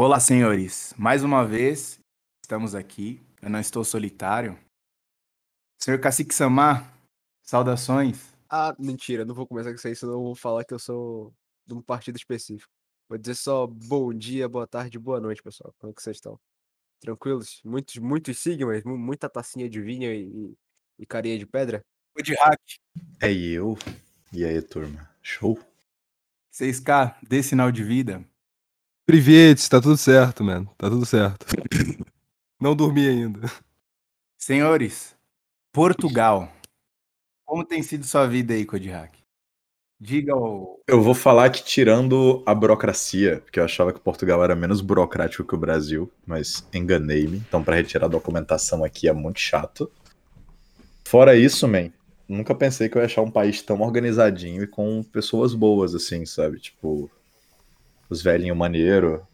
Olá, senhores. Mais uma vez, estamos aqui. Eu não estou solitário. Senhor Cacique Samar, saudações. Ah, mentira, não vou começar com isso aí, senão eu vou falar que eu sou de um partido específico. Vou dizer só bom dia, boa tarde, boa noite, pessoal. Como é que vocês estão? Tranquilos? Muitos, muitos sigmas, mu- muita tacinha de vinho e, e, e carinha de pedra? O de hack. É eu. E aí, turma? Show? 6K, dê sinal de vida. Privetes, tá tudo certo, mano. Tá tudo certo. Não dormi ainda. Senhores, Portugal. Como tem sido sua vida aí, Hack? Diga ao. Eu vou falar que tirando a burocracia, porque eu achava que Portugal era menos burocrático que o Brasil, mas enganei-me. Então, para retirar a documentação aqui é muito chato. Fora isso, man, nunca pensei que eu ia achar um país tão organizadinho e com pessoas boas, assim, sabe? Tipo, os velhinhos maneiro.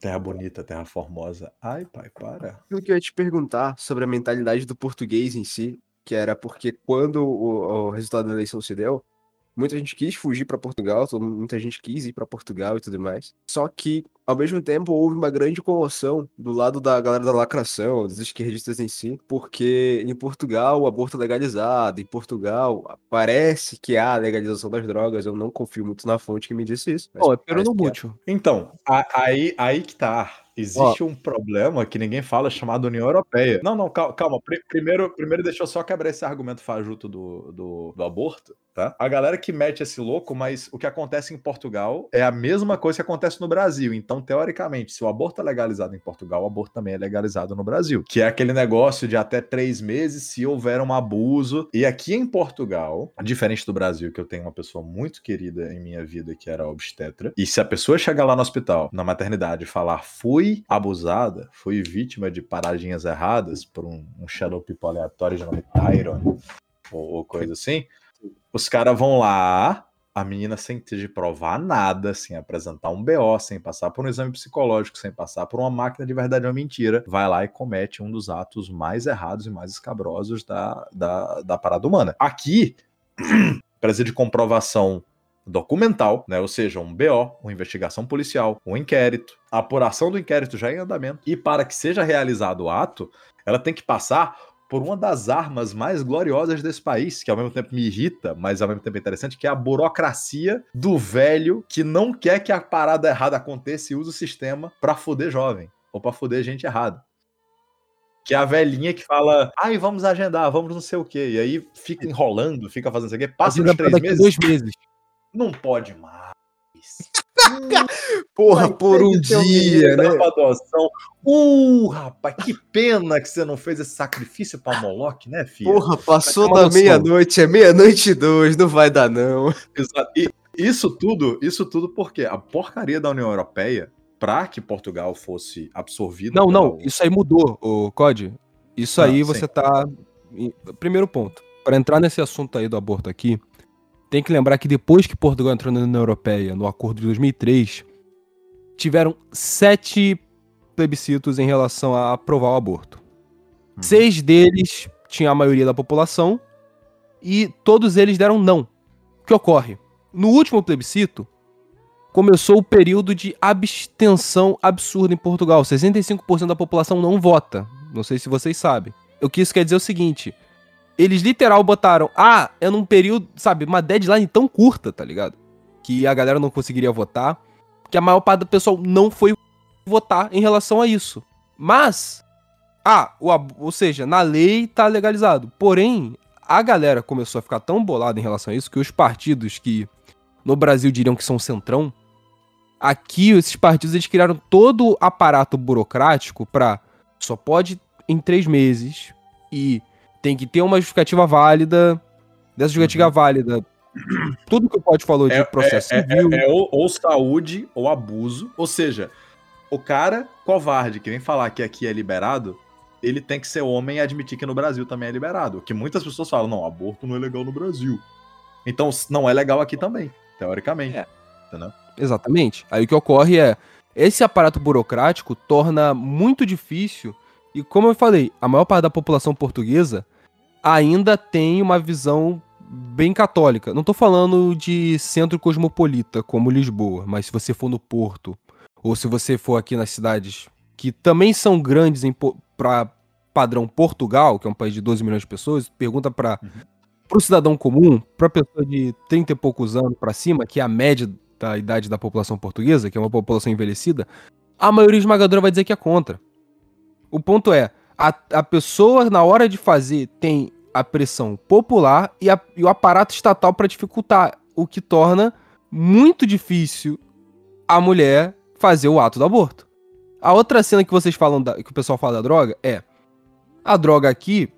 Terra bonita, terra formosa. Ai, pai, para. Aquilo que eu ia te perguntar sobre a mentalidade do português em si, que era porque quando o, o resultado da eleição se deu, muita gente quis fugir para Portugal, muita gente quis ir para Portugal e tudo mais. Só que, ao mesmo tempo, houve uma grande comoção do lado da galera da lacração, dos esquerdistas em si, porque em Portugal o aborto é legalizado, em Portugal parece que há legalização das drogas, eu não confio muito na fonte que me disse isso. mas Ó, é que há. peronomútil. Então, a- aí, aí que tá. Existe um problema que ninguém fala chamado União Europeia. Não, não, calma. calma. Pri- Primeiro, primeiro deixa eu só quebrar esse argumento fajuto do, do, do aborto, tá? A galera que mete esse louco, mas o que acontece em Portugal é a mesma coisa que acontece no Brasil. Então, teoricamente, se o aborto é legalizado em Portugal, o aborto também é legalizado no Brasil. Que é aquele negócio de até três meses se houver um abuso. E aqui em Portugal, diferente do Brasil, que eu tenho uma pessoa muito querida em minha vida que era obstetra, e se a pessoa chegar lá no hospital, na maternidade, e falar fui abusada, fui vítima de paradinhas erradas por um, um shadow people aleatório de nome Tyron, ou, ou coisa assim, os caras vão lá, a menina sem ter de provar nada, sem apresentar um BO, sem passar por um exame psicológico, sem passar por uma máquina de verdade ou mentira, vai lá e comete um dos atos mais errados e mais escabrosos da, da, da parada humana. Aqui, precisa de comprovação documental, né? Ou seja, um BO, uma investigação policial, um inquérito, a apuração do inquérito já em andamento. E para que seja realizado o ato, ela tem que passar por uma das armas mais gloriosas desse país, que ao mesmo tempo me irrita, mas ao mesmo tempo é interessante, que é a burocracia do velho que não quer que a parada errada aconteça e usa o sistema pra foder jovem ou pra foder gente errada. Que é a velhinha que fala, ai, vamos agendar, vamos não sei o quê. E aí fica enrolando, fica fazendo isso aqui, passa uns três meses. dois meses. Não pode mais. Porra, Vai por ter um ter dia, né? adoção. Uh, rapaz, que pena que você não fez esse sacrifício pra Moloch, né, filho? Porra, passou da meia-noite, é meia-noite e dois, não vai dar não. Exato. E isso tudo, isso tudo porque a porcaria da União Europeia, pra que Portugal fosse absorvido. Não, não, isso aí mudou, o COD. Isso Ah, aí sim. você tá. em- Primeiro ponto. Pra entrar nesse assunto aí do aborto aqui, tem que lembrar que depois que Portugal entrou na União Europeia, no acordo de 2003, tiveram sete plebiscitos em relação a aprovar o aborto. Uhum. Seis deles tinha a maioria da população e todos eles deram não. O que ocorre? No último plebiscito, começou o período de abstenção absurda em Portugal. 65% da população não vota. Não sei se vocês sabem. O que isso quer dizer é o seguinte: eles literal botaram, ah, é num período, sabe, uma deadline tão curta, tá ligado? Que a galera não conseguiria votar, que a maior parte do pessoal não foi votar em relação a isso. Mas, ah, o, ou seja, na lei tá legalizado. Porém, a galera começou a ficar tão bolada em relação a isso que os partidos que no Brasil diriam que são centrão, aqui esses partidos eles criaram todo o aparato burocrático pra só pode em três meses e tem que ter uma justificativa válida. Dessa justificativa válida, tudo que o Pode falou de É- processo é, civil. é ou, ou saúde ou abuso. Ou seja, o cara covarde que vem falar que aqui é liberado, ele tem que ser homem e admitir que no Brasil também é liberado. Que muitas pessoas falam, não, aborto não é legal no Brasil. Então não é legal aqui também, teoricamente. É. Entendeu? Exatamente. Aí o que ocorre é, esse aparato burocrático torna muito difícil, e como eu falei, a maior parte da população portuguesa ainda tem uma visão bem católica. Não tô falando de centro cosmopolita como Lisboa, mas se você for no Porto ou se você for aqui nas cidades que também são grandes para padrão Portugal, que é um país de 12 milhões de pessoas, pergunta para uhum. o cidadão comum, para pessoa de 30 e poucos anos para cima, que é a média da idade da população portuguesa, que é uma população envelhecida, a maioria esmagadora vai dizer que é contra. O ponto é, a, a pessoa, na hora de fazer, tem a pressão popular e, a, e o aparato estatal para dificultar, o que torna muito difícil a mulher fazer o ato do aborto. A outra cena que vocês falam, da, que o pessoal fala da droga é a droga aqui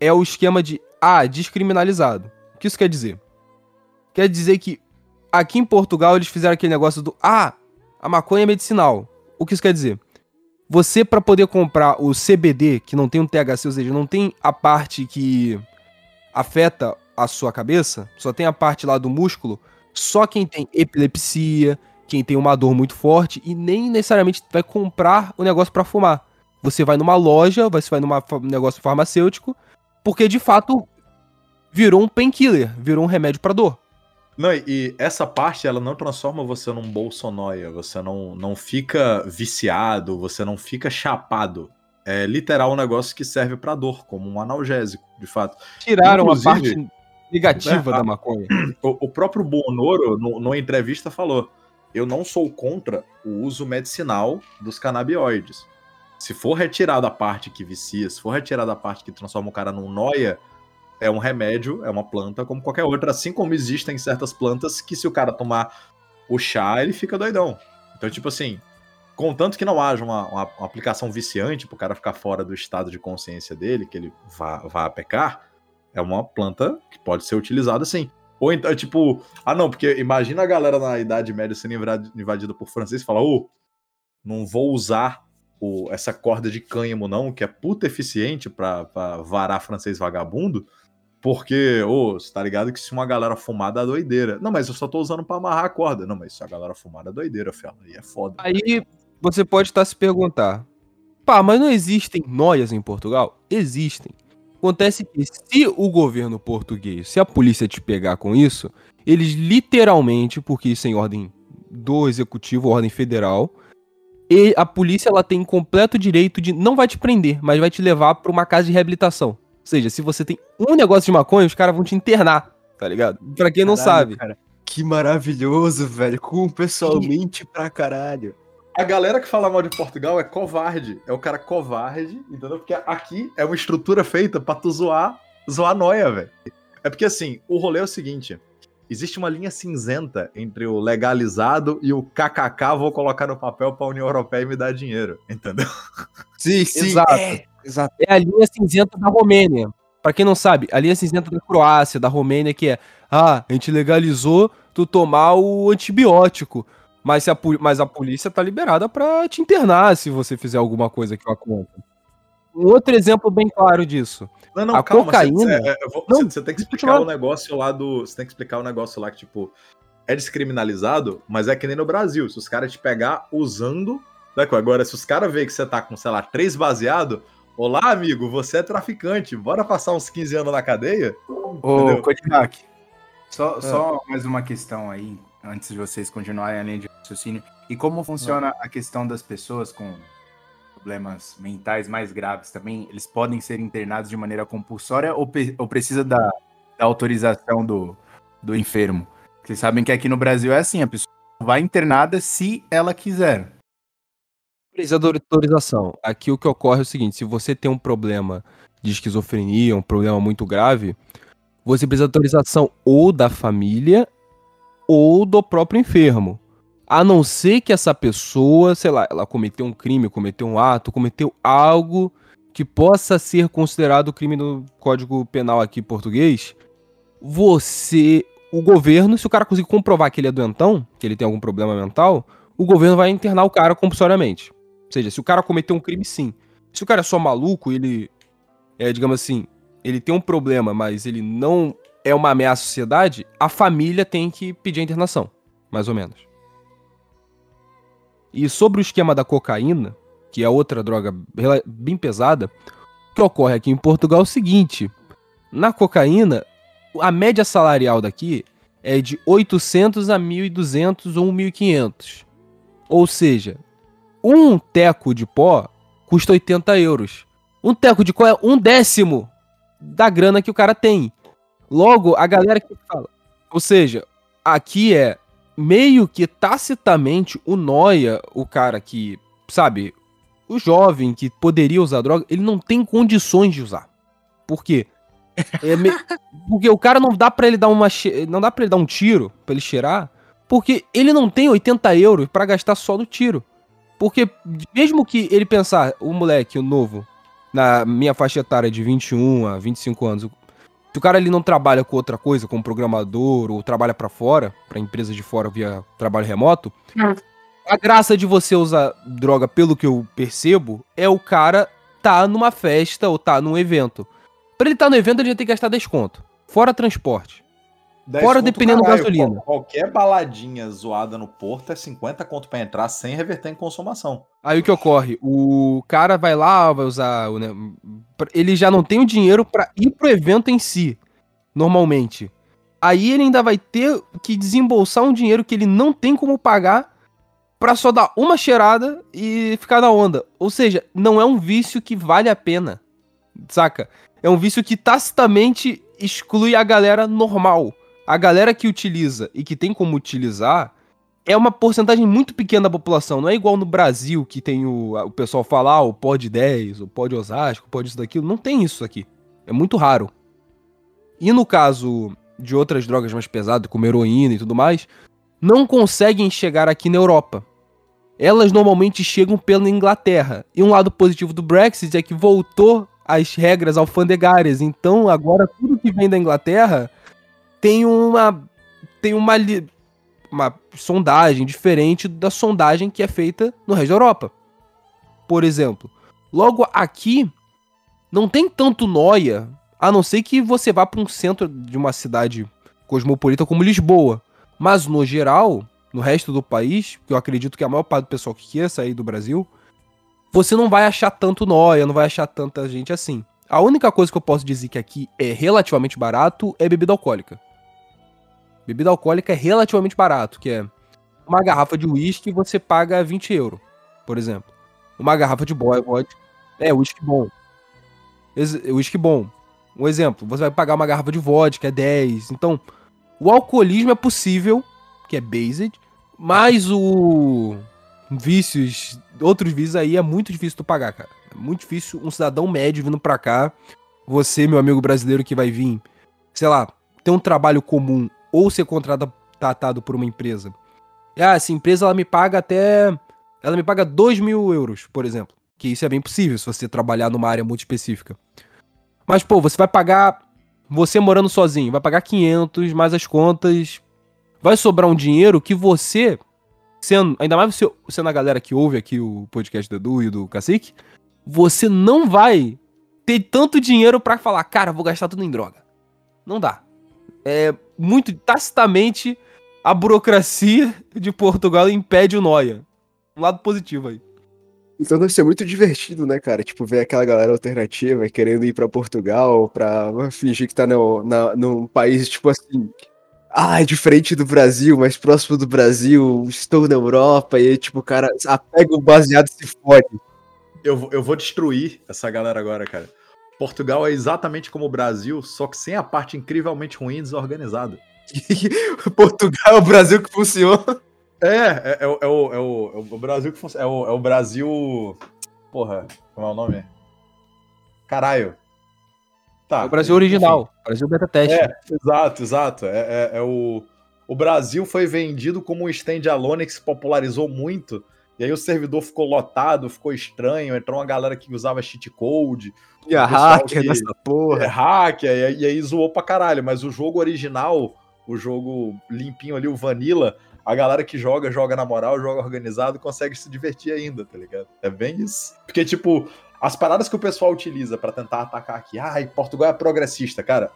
é o esquema de ah, descriminalizado. O que isso quer dizer? Quer dizer que aqui em Portugal eles fizeram aquele negócio do ah, a maconha é medicinal. O que isso quer dizer? Você, para poder comprar o CBD, que não tem um THC, ou seja, não tem a parte que afeta a sua cabeça, só tem a parte lá do músculo, só quem tem epilepsia, quem tem uma dor muito forte e nem necessariamente vai comprar o negócio para fumar. Você vai numa loja, você vai num negócio farmacêutico, porque de fato virou um painkiller, virou um remédio para dor. Não, e essa parte ela não transforma você num bolsonóia, você não, não fica viciado, você não fica chapado. É literal um negócio que serve para dor, como um analgésico, de fato. Tiraram Inclusive, a parte negativa é, da maconha. O, o próprio Bonoro, no, numa entrevista, falou: Eu não sou contra o uso medicinal dos canabinoides. Se for retirada a parte que vicia, se for retirada a parte que transforma o cara num noia, é um remédio, é uma planta como qualquer outra, assim como existem certas plantas que se o cara tomar o chá, ele fica doidão. Então, tipo assim, contanto que não haja uma, uma, uma aplicação viciante pro cara ficar fora do estado de consciência dele, que ele vá, vá pecar, é uma planta que pode ser utilizada assim. Ou então, tipo, ah não, porque imagina a galera na Idade Média sendo invadida por francês e falar, ô, oh, não vou usar o, essa corda de cânhamo não, que é puta eficiente pra varar francês vagabundo, porque, ô, oh, você tá ligado que se uma galera fumar dá doideira. Não, mas eu só tô usando pra amarrar a corda. Não, mas se a galera fumar dá doideira, fela. Aí é foda. Aí você pode estar se perguntar: pá, mas não existem noias em Portugal? Existem. Acontece que se o governo português, se a polícia te pegar com isso, eles literalmente, porque isso é em ordem do executivo, ordem federal, e a polícia ela tem completo direito de não vai te prender, mas vai te levar para uma casa de reabilitação seja, se você tem um negócio de maconha, os caras vão te internar, tá ligado? Pra quem não caralho, sabe. Cara, que maravilhoso, velho. Como pessoalmente pra caralho. A galera que fala mal de Portugal é covarde. É o cara covarde, entendeu? Porque aqui é uma estrutura feita pra tu zoar, zoar noia, velho. É porque assim, o rolê é o seguinte. Existe uma linha cinzenta entre o legalizado e o kkk vou colocar no papel pra União Europeia e me dar dinheiro, entendeu? Sim, sim. Exato. É. Exato. É a linha cinzenta da Romênia. Para quem não sabe, a linha cinzenta da Croácia, da Romênia, que é, ah, a gente legalizou tu tomar o antibiótico, mas a, mas a polícia tá liberada para te internar se você fizer alguma coisa que vá contra. Um outro exemplo bem claro disso. Não, não, a calma, cocaína. Você, vou, não, você, tem que explicar o negócio lá do. Você tem que explicar o negócio lá que, tipo, é descriminalizado, mas é que nem no Brasil. Se os caras te pegar usando. Agora, se os caras verem que você tá com, sei lá, três baseado, Olá, amigo, você é traficante, bora passar uns 15 anos na cadeia? Ô, Kodiak, só, é. só mais uma questão aí, antes de vocês continuarem a linha de raciocínio. E como funciona é. a questão das pessoas com problemas mentais mais graves também? Eles podem ser internados de maneira compulsória ou, ou precisa da, da autorização do, do enfermo? Vocês sabem que aqui no Brasil é assim, a pessoa vai internada se ela quiser precisa de autorização. Aqui o que ocorre é o seguinte: se você tem um problema de esquizofrenia, um problema muito grave, você precisa de autorização ou da família ou do próprio enfermo. A não ser que essa pessoa, sei lá, ela cometeu um crime, cometeu um ato, cometeu algo que possa ser considerado crime no Código Penal aqui português, você, o governo, se o cara conseguir comprovar que ele é doentão, que ele tem algum problema mental, o governo vai internar o cara compulsoriamente. Ou seja, se o cara cometeu um crime, sim. Se o cara é só maluco, ele. É, digamos assim, ele tem um problema, mas ele não é uma ameaça à sociedade, a família tem que pedir a internação. Mais ou menos. E sobre o esquema da cocaína, que é outra droga bem pesada, o que ocorre aqui em Portugal é o seguinte: na cocaína, a média salarial daqui é de 800 a 1.200 ou 1.500. Ou seja, um teco de pó custa 80 euros. Um teco de pó é um décimo da grana que o cara tem. Logo, a galera que fala. Ou seja, aqui é meio que tacitamente o Noia, o cara que, sabe, o jovem que poderia usar droga, ele não tem condições de usar. Por quê? É me... Porque o cara não dá para ele dar uma che... não dá para ele dar um tiro para ele cheirar, porque ele não tem 80 euros para gastar só no tiro. Porque mesmo que ele pensar, o moleque, o novo, na minha faixa etária de 21 a 25 anos, se o cara ele não trabalha com outra coisa, como programador, ou trabalha para fora, para empresa de fora via trabalho remoto, a graça de você usar droga, pelo que eu percebo, é o cara tá numa festa ou tá num evento. Pra ele estar tá no evento, ele já tem que gastar desconto. Fora transporte. Fora dependendo da gasolina. Qualquer baladinha zoada no porto é 50 conto pra entrar sem reverter em consumação. Aí o que ocorre? O cara vai lá, vai usar. Né, ele já não tem o dinheiro para ir pro evento em si, normalmente. Aí ele ainda vai ter que desembolsar um dinheiro que ele não tem como pagar pra só dar uma cheirada e ficar na onda. Ou seja, não é um vício que vale a pena. Saca? É um vício que tacitamente exclui a galera normal a galera que utiliza e que tem como utilizar é uma porcentagem muito pequena da população. Não é igual no Brasil que tem o, o pessoal falar ah, o pode 10, o pode Osasco, o pode isso daquilo. Não tem isso aqui. É muito raro. E no caso de outras drogas mais pesadas, como heroína e tudo mais, não conseguem chegar aqui na Europa. Elas normalmente chegam pela Inglaterra. E um lado positivo do Brexit é que voltou as regras alfandegárias. Então agora tudo que vem da Inglaterra tem uma tem uma uma sondagem diferente da sondagem que é feita no resto da Europa. Por exemplo, logo aqui não tem tanto noia, a não ser que você vá para um centro de uma cidade cosmopolita como Lisboa. Mas no geral, no resto do país, que eu acredito que a maior parte do pessoal que quer sair do Brasil, você não vai achar tanto noia, não vai achar tanta gente assim. A única coisa que eu posso dizer que aqui é relativamente barato é bebida alcoólica. Bebida alcoólica é relativamente barato, que é uma garrafa de uísque você paga 20 euros, por exemplo. Uma garrafa de boy vodka. É, uísque bom. Uísque bom. Um exemplo, você vai pagar uma garrafa de vodka, é 10. Então, o alcoolismo é possível, que é based, mas o vícios, outros vícios aí é muito difícil tu pagar, cara. É muito difícil um cidadão médio vindo pra cá, você, meu amigo brasileiro que vai vir, sei lá, ter um trabalho comum ou ser contratado por uma empresa. Ah, essa empresa ela me paga até. Ela me paga 2 mil euros, por exemplo. Que isso é bem possível se você trabalhar numa área muito específica. Mas, pô, você vai pagar. Você morando sozinho, vai pagar 500 mais as contas. Vai sobrar um dinheiro que você, sendo, ainda mais você sendo a galera que ouve aqui o podcast do Edu e do Cacique, você não vai ter tanto dinheiro para falar, cara, vou gastar tudo em droga. Não dá é, muito tacitamente a burocracia de Portugal impede o Noia. Um lado positivo aí. Então deve ser muito divertido, né, cara? Tipo, ver aquela galera alternativa querendo ir para Portugal pra fingir que tá no, na, num país, tipo assim. Ah, é diferente do Brasil, mais próximo do Brasil, estou na Europa, e aí, tipo, o cara apega o baseado e se fode. Eu, eu vou destruir essa galera agora, cara. Portugal é exatamente como o Brasil, só que sem a parte incrivelmente ruim e desorganizada. Portugal é o Brasil que funciona. É, é, é, é, o, é, o, é o Brasil que funciona. É o, é o Brasil. Porra, como é o nome? Caralho. Tá. É o Brasil original. Enfim. Brasil beta teste. É, exato, exato. É, é, é, o. O Brasil foi vendido como um stand-alone que se popularizou muito. E aí o servidor ficou lotado, ficou estranho, entrou uma galera que usava cheat code. E a hacker nessa porra. É hacker, e, e aí zoou pra caralho. Mas o jogo original, o jogo limpinho ali, o Vanilla, a galera que joga, joga na moral, joga organizado, consegue se divertir ainda, tá ligado? É bem isso. Porque, tipo, as paradas que o pessoal utiliza para tentar atacar aqui, ai, Portugal é progressista, cara.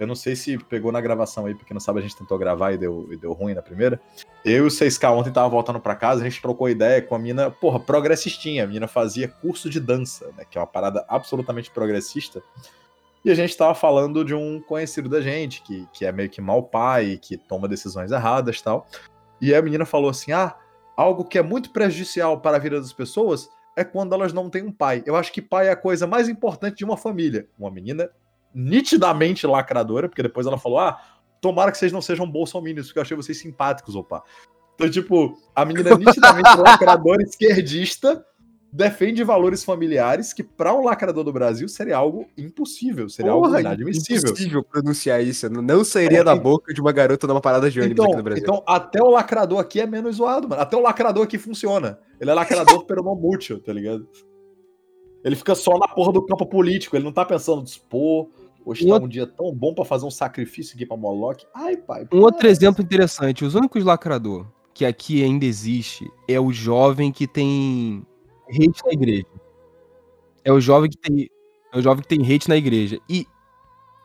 Eu não sei se pegou na gravação aí, porque não sabe, a gente tentou gravar e deu, e deu ruim na primeira. Eu e o 6K ontem tava voltando para casa, a gente trocou ideia com a mina, porra, progressistinha. A mina fazia curso de dança, né? Que é uma parada absolutamente progressista. E a gente tava falando de um conhecido da gente, que, que é meio que mau pai, que toma decisões erradas e tal. E a menina falou assim: ah, algo que é muito prejudicial para a vida das pessoas é quando elas não têm um pai. Eu acho que pai é a coisa mais importante de uma família. Uma menina nitidamente lacradora, porque depois ela falou: ah, tomara que vocês não sejam bolsominions, porque eu achei vocês simpáticos, opa. Então, tipo, a menina é nitidamente lacradora esquerdista defende valores familiares que para um lacrador do Brasil seria algo impossível, seria Porra, algo inadmissível. Impossível pronunciar isso, não sairia é, da boca de uma garota numa parada de ônibus então, aqui no Brasil. Então, até o lacrador aqui é menos zoado, mano. Até o lacrador aqui funciona. Ele é lacrador pelo não mútil, tá ligado? Ele fica só na porra do campo político, ele não tá pensando, pô, hoje tá um dia tão bom para fazer um sacrifício aqui pra Moloch. Ai, pai. Um outro exemplo interessante, os únicos lacrador que aqui ainda existe é o jovem que tem hate na igreja. É o jovem que tem, é o jovem que tem hate na igreja. E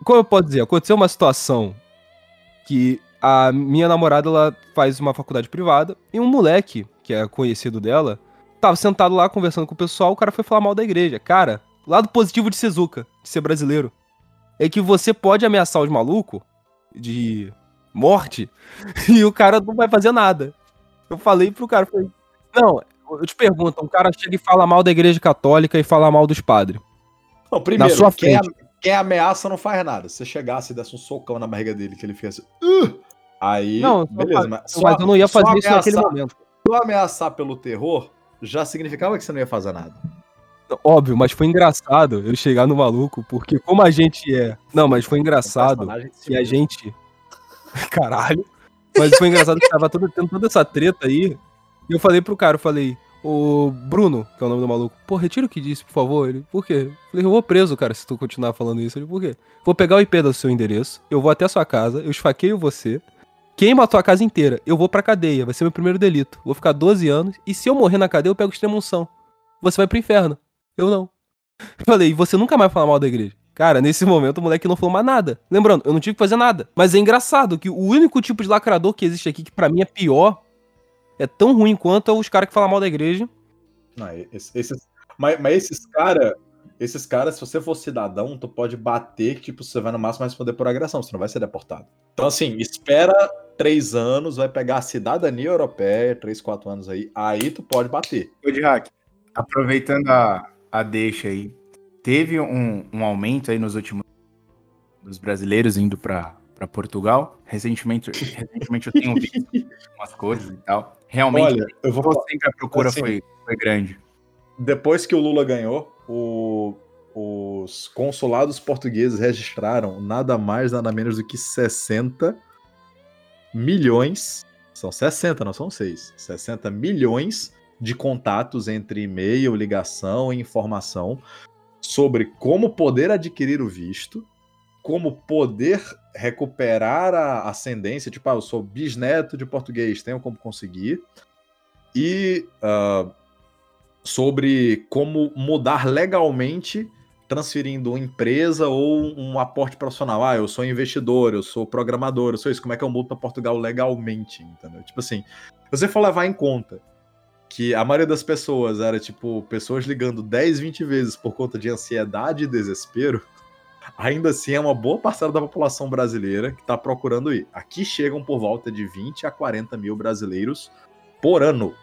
como eu posso dizer, aconteceu uma situação que a minha namorada ela faz uma faculdade privada e um moleque que é conhecido dela tava sentado lá conversando com o pessoal, o cara foi falar mal da igreja. Cara, lado positivo de Sezuka, de ser brasileiro, é que você pode ameaçar os malucos de morte e o cara não vai fazer nada. Eu falei pro cara, falei, não, eu te pergunto, um cara chega e fala mal da igreja católica e fala mal dos padres. Não, primeiro, na sua quem, quem ameaça não faz nada. Se você chegasse e desse um socão na barriga dele, que ele fizesse. Uh! Aí. Não, beleza, mas, só, mas eu não ia fazer isso naquele momento. Se ameaçar pelo terror, já significava que você não ia fazer nada. Óbvio, mas foi engraçado eu chegar no maluco, porque como a gente é. Não, mas foi engraçado que a gente. Caralho. Mas foi engraçado que tava todo, tendo toda essa treta aí. E eu falei pro cara, eu falei, o Bruno, que é o nome do maluco, pô, retira o que disse, por favor. Ele, por quê? Eu falei, eu vou preso, cara, se tu continuar falando isso. Ele, por quê? Vou pegar o IP do seu endereço, eu vou até a sua casa, eu esfaqueio você, queima a tua casa inteira, eu vou pra cadeia, vai ser meu primeiro delito. Vou ficar 12 anos, e se eu morrer na cadeia, eu pego extremunção. Você vai pro inferno. Eu não. Eu falei, e você nunca mais falar mal da igreja. Cara, nesse momento o moleque não falou mais nada. Lembrando, eu não tive que fazer nada. Mas é engraçado que o único tipo de lacrador que existe aqui, que para mim é pior, é tão ruim quanto os caras que falam mal da igreja. Não, esses, mas, mas esses caras, esses caras, se você for cidadão, tu pode bater, tipo, você vai no máximo responder por agressão, você não vai ser deportado. Então, assim, espera três anos, vai pegar a cidadania europeia, três, quatro anos aí, aí tu pode bater. Ô, de hack, aproveitando a, a deixa aí, teve um, um aumento aí nos últimos dos brasileiros indo para Portugal. Recentemente, recentemente eu tenho visto umas coisas e tal. Realmente, Olha, eu vou sempre a procura assim, foi, foi grande. Depois que o Lula ganhou, o, os consulados portugueses registraram nada mais, nada menos do que 60 milhões. São 60, não são 6. 60 milhões de contatos entre e-mail, ligação e informação sobre como poder adquirir o visto, como poder recuperar a ascendência, tipo, ah, eu sou bisneto de português, tenho como conseguir, e uh, sobre como mudar legalmente transferindo uma empresa ou um aporte profissional. Ah, eu sou investidor, eu sou programador, eu sou isso. Como é que eu mudo para Portugal legalmente, entendeu? Tipo assim, você for levar em conta que a maioria das pessoas era tipo pessoas ligando 10, 20 vezes por conta de ansiedade e desespero, ainda assim é uma boa parcela da população brasileira que está procurando ir. Aqui chegam por volta de 20 a 40 mil brasileiros por ano.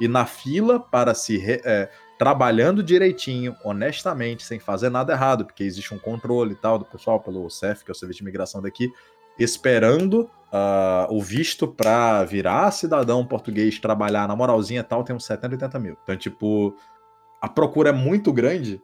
E na fila para se é, trabalhando direitinho, honestamente, sem fazer nada errado, porque existe um controle e tal do pessoal pelo CEF, que é o Serviço de Imigração daqui, esperando uh, o visto para virar cidadão português, trabalhar na moralzinha e tal, tem uns 70, 80 mil. Então, tipo, a procura é muito grande.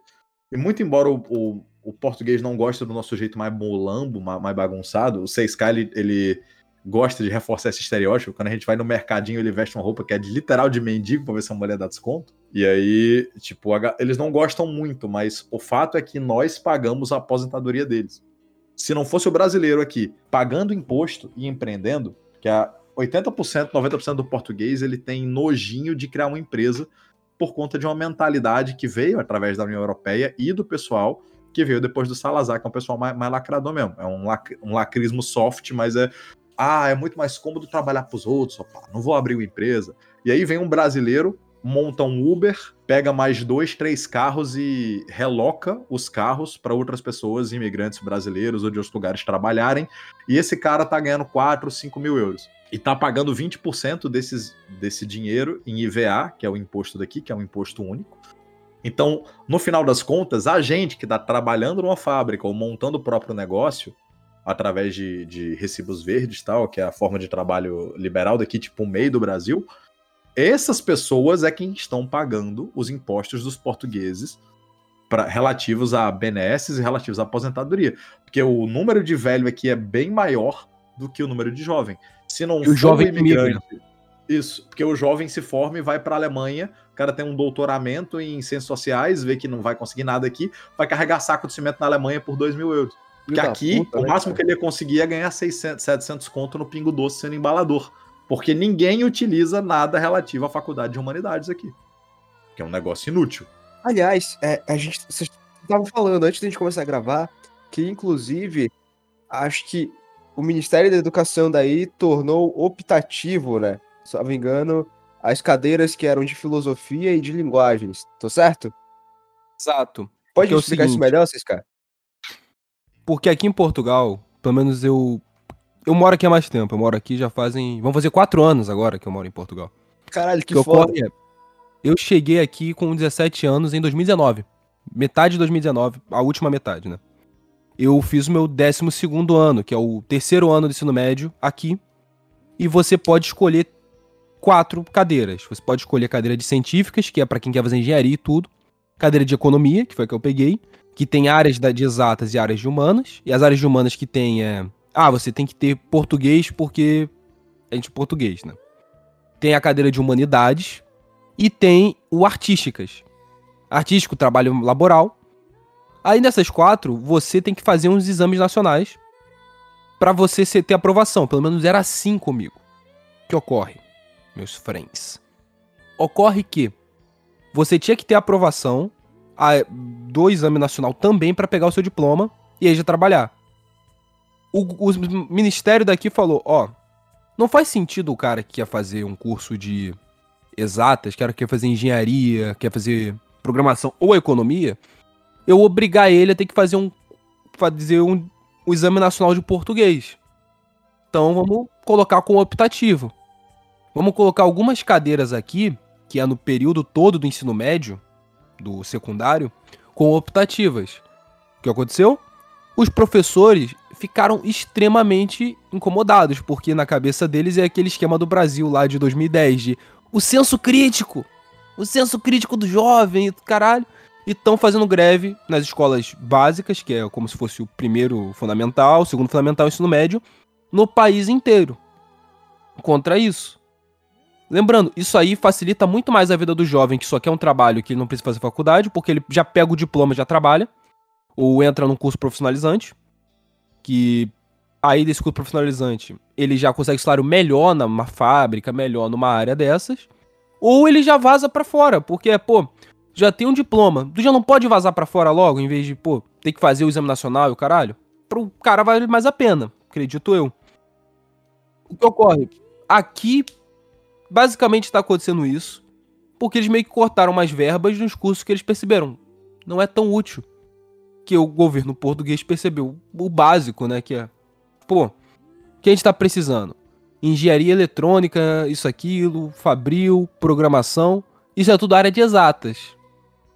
E muito embora o, o, o português não goste do nosso jeito mais molambo, mais, mais bagunçado, o 6K ele, ele, gosta de reforçar esse estereótipo. Quando a gente vai no mercadinho, ele veste uma roupa que é de literal de mendigo pra ver se a mulher dá desconto. E aí, tipo, eles não gostam muito, mas o fato é que nós pagamos a aposentadoria deles se não fosse o brasileiro aqui pagando imposto e empreendendo, que a 80%, 90% do português ele tem nojinho de criar uma empresa por conta de uma mentalidade que veio através da União Europeia e do pessoal que veio depois do Salazar, que é um pessoal mais, mais lacrador mesmo. É um, lac, um lacrismo soft, mas é. Ah, é muito mais cômodo trabalhar para os outros, opa, não vou abrir uma empresa. E aí vem um brasileiro monta um Uber, pega mais dois, três carros e reloca os carros para outras pessoas, imigrantes brasileiros ou de outros lugares trabalharem. E esse cara tá ganhando 4, 5 mil euros. e tá pagando 20% desses, desse dinheiro em IVA, que é o imposto daqui, que é um imposto único. Então, no final das contas, a gente que está trabalhando numa fábrica ou montando o próprio negócio, através de, de recibos verdes, tal, que é a forma de trabalho liberal daqui, tipo o meio do Brasil, essas pessoas é quem estão pagando os impostos dos portugueses pra, relativos a benesses e relativos à aposentadoria. Porque o número de velho aqui é bem maior do que o número de jovem. Se não o jovem imigrante. Isso, porque o jovem se forma e vai para a Alemanha, o cara tem um doutoramento em ciências sociais, vê que não vai conseguir nada aqui, vai carregar saco de cimento na Alemanha por 2 mil euros. Porque aqui, puta, o né, máximo cara? que ele ia conseguir é ganhar 600, 700 conto no Pingo Doce sendo embalador. Porque ninguém utiliza nada relativo à faculdade de humanidades aqui. Que é um negócio inútil. Aliás, é, a gente. Vocês estavam falando antes da gente começar a gravar que, inclusive, acho que o Ministério da Educação daí tornou optativo, né? Se não me engano, as cadeiras que eram de filosofia e de linguagens. Tô certo? Exato. Pode Porque é explicar isso seguinte- melhor, Ciscar? Porque aqui em Portugal, pelo menos eu. Eu moro aqui há mais tempo. Eu moro aqui já fazem. Vão fazer quatro anos agora que eu moro em Portugal. Caralho, que que foda. é. Eu cheguei aqui com 17 anos em 2019. Metade de 2019, a última metade, né? Eu fiz o meu 12 ano, que é o terceiro ano do ensino médio, aqui. E você pode escolher quatro cadeiras. Você pode escolher cadeira de científicas, que é pra quem quer fazer engenharia e tudo. Cadeira de economia, que foi a que eu peguei. Que tem áreas de exatas e áreas de humanas. E as áreas de humanas que tem é. Ah, você tem que ter português porque. A gente é português, né? Tem a cadeira de humanidades e tem o artísticas. Artístico, trabalho laboral. Aí nessas quatro, você tem que fazer uns exames nacionais pra você ter aprovação. Pelo menos era assim comigo. O que ocorre, meus friends? Ocorre que você tinha que ter aprovação do exame nacional também pra pegar o seu diploma e aí já trabalhar. O, o ministério daqui falou, ó, não faz sentido o cara que quer fazer um curso de exatas, que quer fazer engenharia, quer fazer programação ou economia, eu obrigar ele a ter que fazer um fazer um, um exame nacional de português. Então vamos colocar com optativo. Vamos colocar algumas cadeiras aqui, que é no período todo do ensino médio, do secundário, com optativas. O que aconteceu? Os professores ficaram extremamente incomodados, porque na cabeça deles é aquele esquema do Brasil lá de 2010, de o senso crítico, o senso crítico do jovem, caralho. E estão fazendo greve nas escolas básicas, que é como se fosse o primeiro fundamental, o segundo fundamental e o ensino médio, no país inteiro. Contra isso. Lembrando, isso aí facilita muito mais a vida do jovem que só quer um trabalho que ele não precisa fazer faculdade, porque ele já pega o diploma e já trabalha, ou entra num curso profissionalizante, que aí desse curso profissionalizante ele já consegue salário melhor numa fábrica, melhor numa área dessas, ou ele já vaza pra fora, porque, pô, já tem um diploma, tu já não pode vazar pra fora logo, em vez de, pô, ter que fazer o exame nacional e o caralho? Pro cara vale mais a pena, acredito eu. O que ocorre? Aqui, basicamente tá acontecendo isso, porque eles meio que cortaram mais verbas nos cursos que eles perceberam. Não é tão útil. Que o governo português percebeu o básico, né? Que é, pô, o que a gente tá precisando? Engenharia eletrônica, isso, aquilo, fabril, programação. Isso é tudo área de exatas.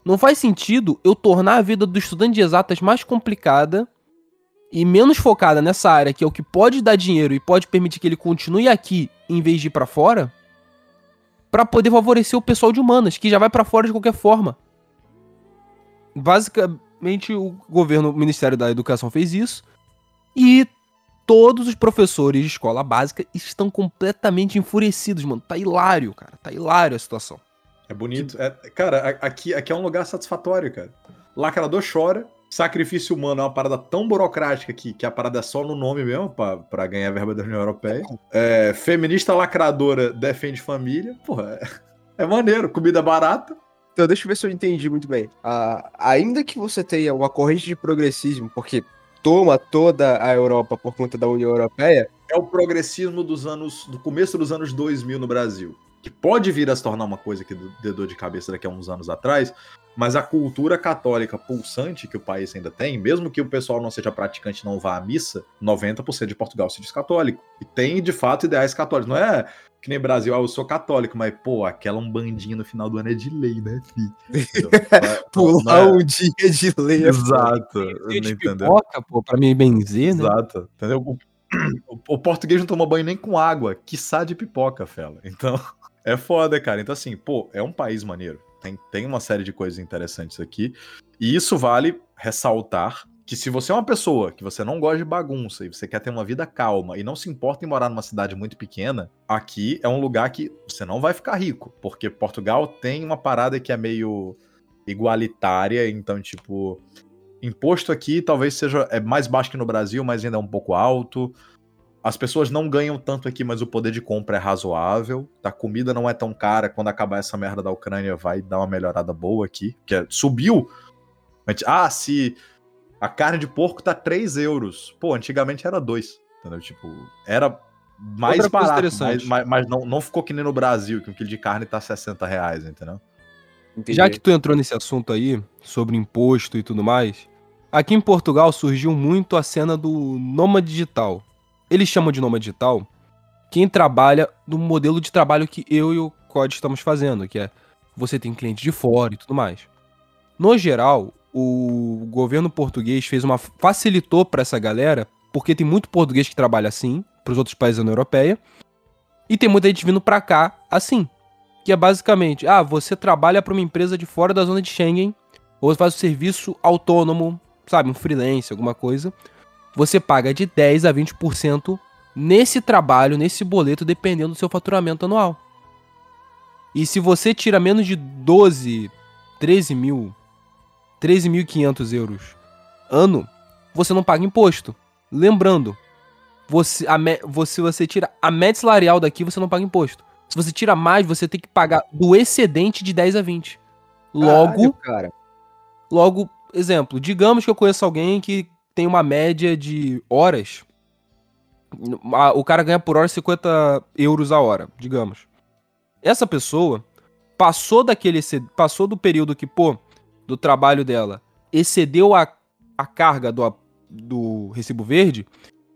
Não faz sentido eu tornar a vida do estudante de exatas mais complicada e menos focada nessa área, que é o que pode dar dinheiro e pode permitir que ele continue aqui em vez de ir pra fora, pra poder favorecer o pessoal de humanas, que já vai pra fora de qualquer forma. Basicamente, o governo, o Ministério da Educação fez isso e todos os professores de escola básica estão completamente enfurecidos, mano. Tá hilário, cara. Tá hilário a situação. É bonito. É, cara, aqui, aqui é um lugar satisfatório, cara. Lacrador chora. Sacrifício humano é uma parada tão burocrática que, que a parada é só no nome mesmo, pra ganhar verba da União Europeia. É, feminista lacradora defende família. Porra, é, é maneiro. Comida barata. Então, deixa eu ver se eu entendi muito bem. Ah, ainda que você tenha uma corrente de progressismo, porque toma toda a Europa por conta da União Europeia, É o progressismo dos anos. do começo dos anos 2000 no Brasil. que pode vir a se tornar uma coisa que deu dor de cabeça daqui a uns anos atrás, mas a cultura católica pulsante que o país ainda tem, mesmo que o pessoal não seja praticante não vá à missa, 90% de Portugal se diz católico. E tem, de fato, ideais católicos. Não é que nem Brasil, ah, eu sou católico, mas, pô, aquela umbandinha no final do ano é de lei, né, filho? Pular é... um dia de lei. É Exato. É de pipoca, pô, pra me benzer, né? Exato. Entendeu? O, o, o, português não toma banho nem com água, quiçá de pipoca, fela. Então, é foda, cara. Então, assim, pô, é um país maneiro. Tem, tem uma série de coisas interessantes aqui. E isso vale ressaltar que se você é uma pessoa que você não gosta de bagunça e você quer ter uma vida calma e não se importa em morar numa cidade muito pequena, aqui é um lugar que você não vai ficar rico, porque Portugal tem uma parada que é meio igualitária, então tipo, imposto aqui talvez seja é mais baixo que no Brasil, mas ainda é um pouco alto. As pessoas não ganham tanto aqui, mas o poder de compra é razoável. A comida não é tão cara. Quando acabar essa merda da Ucrânia, vai dar uma melhorada boa aqui. Que é, subiu. Ah, se a carne de porco tá 3 euros. Pô, antigamente era 2. Entendeu? Tipo, era mais Outra barato, mas, mas, mas, não, não ficou que nem no Brasil, que um quilo de carne tá 60 reais, entendeu? Entendi. Já que tu entrou nesse assunto aí, sobre imposto e tudo mais, aqui em Portugal surgiu muito a cena do nômade digital. Eles chamam de nômade digital quem trabalha no modelo de trabalho que eu e o COD estamos fazendo, que é você tem cliente de fora e tudo mais. No geral, o governo português fez uma facilitou para essa galera, porque tem muito português que trabalha assim para os outros países da União Europeia, e tem muita gente vindo para cá assim, que é basicamente, ah, você trabalha para uma empresa de fora da zona de Schengen, ou faz o serviço autônomo, sabe, um freelance, alguma coisa. Você paga de 10 a 20% nesse trabalho, nesse boleto, dependendo do seu faturamento anual. E se você tira menos de 12, 13 mil 13.500 euros ano, você não paga imposto. Lembrando, você, a, você, você tira a média salarial daqui, você não paga imposto. Se você tira mais, você tem que pagar do excedente de 10 a 20. Logo, Caralho, cara. logo, exemplo, digamos que eu conheço alguém que tem uma média de horas. O cara ganha por hora 50 euros a hora, digamos. Essa pessoa passou daquele passou do período que, pô, do trabalho dela excedeu a, a carga do, do recibo verde,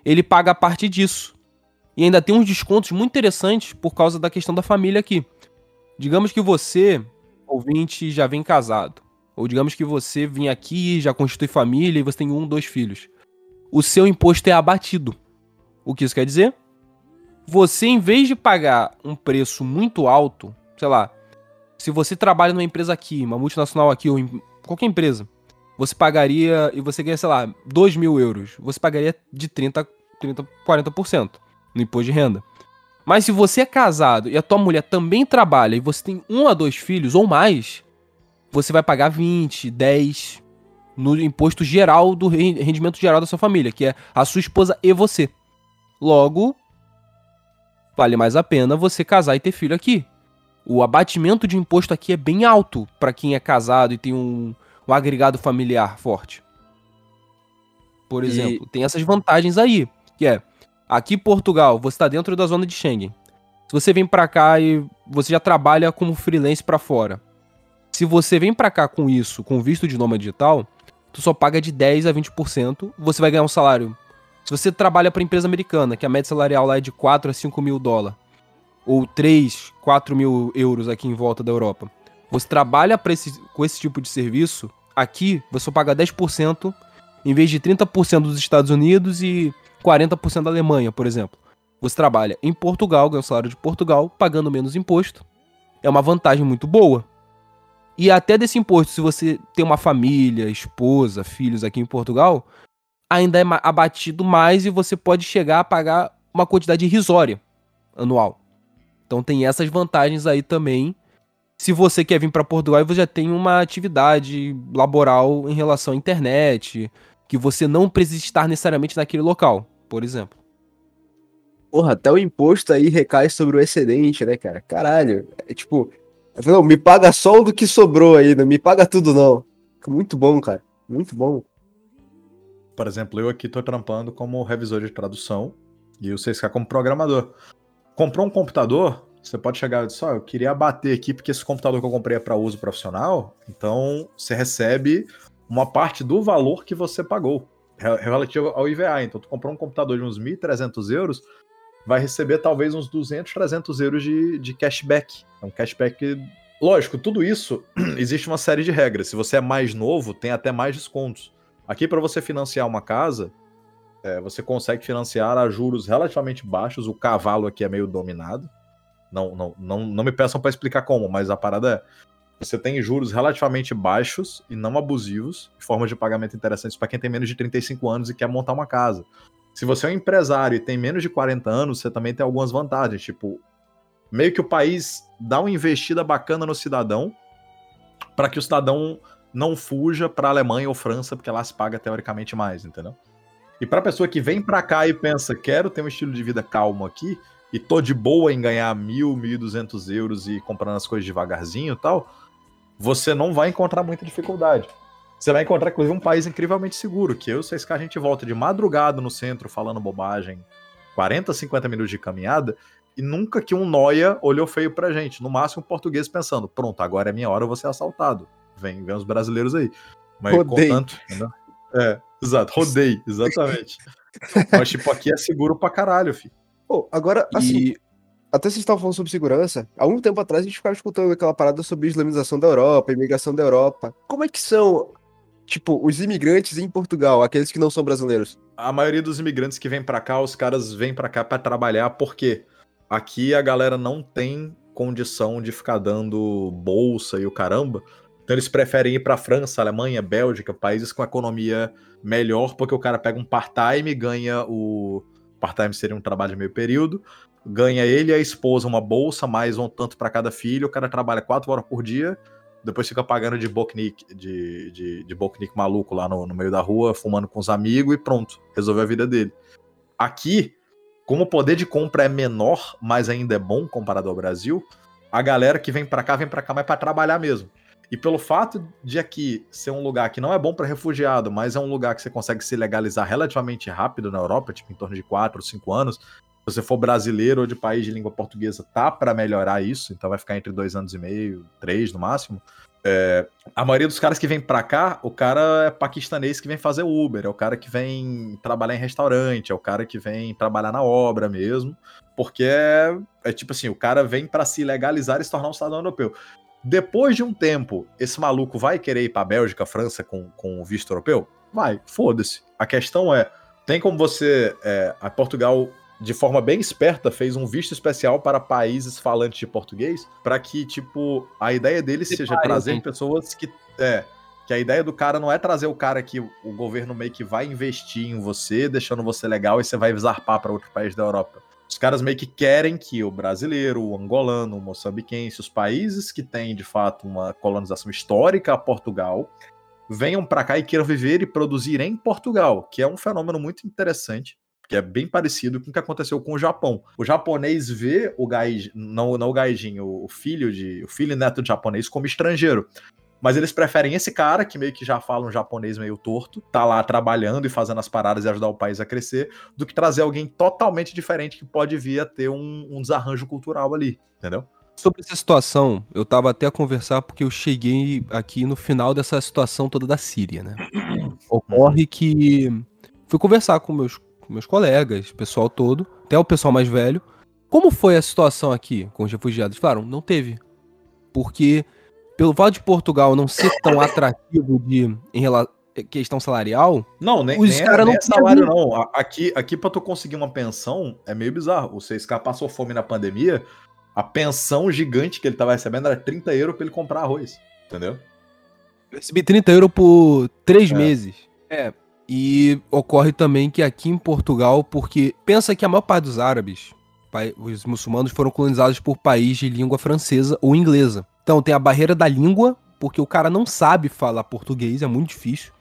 ele paga a parte disso. E ainda tem uns descontos muito interessantes por causa da questão da família aqui. Digamos que você, ouvinte, já vem casado. Ou digamos que você vem aqui, já constitui família e você tem um, dois filhos. O seu imposto é abatido. O que isso quer dizer? Você, em vez de pagar um preço muito alto, sei lá, se você trabalha numa empresa aqui, uma multinacional aqui, ou em qualquer empresa, você pagaria, e você ganha, sei lá, 2 mil euros, você pagaria de 30, 30, 40% no imposto de renda. Mas se você é casado e a tua mulher também trabalha e você tem um a dois filhos ou mais, você vai pagar 20, 10 no imposto geral do rendimento geral da sua família, que é a sua esposa e você. Logo, vale mais a pena você casar e ter filho aqui. O abatimento de imposto aqui é bem alto para quem é casado e tem um, um agregado familiar forte. Por exemplo, e... tem essas vantagens aí, que é aqui em Portugal, você está dentro da zona de Schengen. Se você vem para cá e você já trabalha como freelance para fora. Se você vem para cá com isso, com visto de nômade digital, tu só paga de 10 a 20%, você vai ganhar um salário. Se você trabalha para empresa americana, que a média salarial lá é de 4 a 5 mil dólares, ou 3, 4 mil euros aqui em volta da Europa. Você trabalha esse, com esse tipo de serviço, aqui você paga 10% em vez de 30% dos Estados Unidos e 40% da Alemanha, por exemplo. Você trabalha em Portugal, ganha o salário de Portugal, pagando menos imposto. É uma vantagem muito boa. E até desse imposto, se você tem uma família, esposa, filhos aqui em Portugal, ainda é abatido mais e você pode chegar a pagar uma quantidade irrisória anual. Então tem essas vantagens aí também. Se você quer vir para Portugal e você já tem uma atividade laboral em relação à internet, que você não precisa estar necessariamente naquele local, por exemplo. Porra, até o imposto aí recai sobre o excedente, né, cara? Caralho. É tipo, não, me paga só o do que sobrou aí, não me paga tudo não. Muito bom, cara. Muito bom. Por exemplo, eu aqui tô trampando como revisor de tradução e o CSK como programador comprou um computador, Você pode chegar e dizer, eu queria abater aqui porque esse computador que eu comprei é para uso profissional, então você recebe uma parte do valor que você pagou, relativo ao IVA. Então, tu comprou um computador de uns 1.300 euros, vai receber talvez uns 200, 300 euros de, de cashback. É um cashback. Lógico, tudo isso existe uma série de regras. Se você é mais novo, tem até mais descontos. Aqui, para você financiar uma casa, é, você consegue financiar a juros relativamente baixos. O cavalo aqui é meio dominado. Não, não, não, não me peçam para explicar como, mas a parada é. Você tem juros relativamente baixos e não abusivos, formas de pagamento interessantes para quem tem menos de 35 anos e quer montar uma casa. Se você é um empresário e tem menos de 40 anos, você também tem algumas vantagens, tipo, meio que o país dá uma investida bacana no cidadão para que o cidadão não fuja para Alemanha ou França, porque lá se paga teoricamente mais, entendeu? E para pessoa que vem para cá e pensa, quero ter um estilo de vida calmo aqui e tô de boa em ganhar mil, mil duzentos euros e comprando as coisas devagarzinho e tal, você não vai encontrar muita dificuldade. Você vai encontrar, inclusive, um país incrivelmente seguro, que eu e o a gente volta de madrugada no centro falando bobagem, 40, 50 minutos de caminhada, e nunca que um noia olhou feio pra gente. No máximo, um português pensando, pronto, agora é minha hora, eu vou ser assaltado. Vem, vem os brasileiros aí. Mas Rodei. contanto... Né? É, exato, rodei, exatamente. Mas, tipo, aqui é seguro pra caralho, filho. Pô, agora, assim, E até vocês estavam falando sobre segurança. Há um tempo atrás a gente ficava escutando aquela parada sobre islamização da Europa, imigração da Europa. Como é que são, tipo, os imigrantes em Portugal, aqueles que não são brasileiros? a maioria dos imigrantes que vem pra cá, os caras vêm pra cá pra trabalhar, porque aqui a galera não tem condição de ficar dando bolsa e o caramba. Então eles preferem ir pra França, Alemanha, Bélgica, países com economia melhor, porque o cara pega um part-time, ganha o part-time seria um trabalho de meio período, ganha ele e a esposa uma bolsa, mais um tanto pra cada filho, o cara trabalha quatro horas por dia, depois fica pagando de boknik, de, de, de maluco lá no, no meio da rua, fumando com os amigos e pronto, resolveu a vida dele. Aqui, como o poder de compra é menor, mas ainda é bom comparado ao Brasil, a galera que vem pra cá, vem pra cá mais pra trabalhar mesmo. E pelo fato de aqui ser um lugar que não é bom pra refugiado, mas é um lugar que você consegue se legalizar relativamente rápido na Europa, tipo em torno de 4 ou 5 anos, se você for brasileiro ou de país de língua portuguesa, tá pra melhorar isso, então vai ficar entre dois anos e meio, três no máximo. É, a maioria dos caras que vem pra cá, o cara é paquistanês que vem fazer Uber, é o cara que vem trabalhar em restaurante, é o cara que vem trabalhar na obra mesmo, porque é, é tipo assim, o cara vem pra se legalizar e se tornar um cidadão europeu. Depois de um tempo, esse maluco vai querer ir pra Bélgica, França com, com visto europeu? Vai, foda-se. A questão é, tem como você, é, a Portugal de forma bem esperta, fez um visto especial para países falantes de português, para que, tipo, a ideia deles seja Separe, trazer gente. pessoas que. É. Que a ideia do cara não é trazer o cara que o governo meio que vai investir em você, deixando você legal e você vai zarpar para outro país da Europa. Os caras meio que querem que o brasileiro, o angolano, o moçambiquense, os países que têm de fato uma colonização histórica a Portugal, venham para cá e queiram viver e produzir em Portugal, que é um fenômeno muito interessante que é bem parecido com o que aconteceu com o Japão. O japonês vê o gaijin, não, não o gaijin, o o filho de, o filho e neto de japonês como estrangeiro. Mas eles preferem esse cara, que meio que já fala um japonês meio torto, tá lá trabalhando e fazendo as paradas e ajudar o país a crescer, do que trazer alguém totalmente diferente que pode vir a ter um, um desarranjo cultural ali, entendeu? Sobre essa situação, eu tava até a conversar porque eu cheguei aqui no final dessa situação toda da Síria, né? Ocorre que fui conversar com meus, com meus colegas, pessoal todo, até o pessoal mais velho. Como foi a situação aqui com os refugiados? Falaram, não teve. Porque pelo fato de Portugal não ser tão atrativo de, em rela- questão salarial, Não, nem, Os nem, é, cara nem não é salário, não. Aqui, aqui pra tu conseguir uma pensão, é meio bizarro. O 6K passou fome na pandemia, a pensão gigante que ele tava recebendo era 30 euros pra ele comprar arroz, entendeu? Eu recebi 30 euros por três É. meses. É. E ocorre também que aqui em Portugal, porque pensa que a maior parte dos árabes, os muçulmanos, foram colonizados por país de língua francesa ou inglesa. Então tem a barreira da língua, porque o cara não sabe falar português, é muito difícil.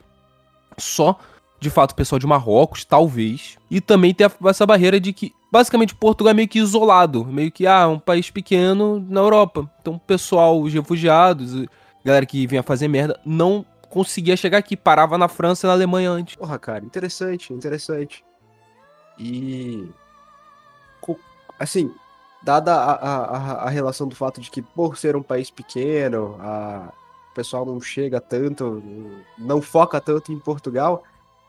Só, de fato, o pessoal de Marrocos, talvez. E também tem essa barreira de que, basicamente, Portugal é meio que isolado. Meio que, ah, um país pequeno na Europa. Então o pessoal, os refugiados, galera que vinha fazer merda, não conseguia chegar aqui, parava na França e na Alemanha antes. Porra, cara, interessante, interessante. E. Assim, dada a, a, a relação do fato de que, por ser um país pequeno, a, o pessoal não chega tanto, não foca tanto em Portugal,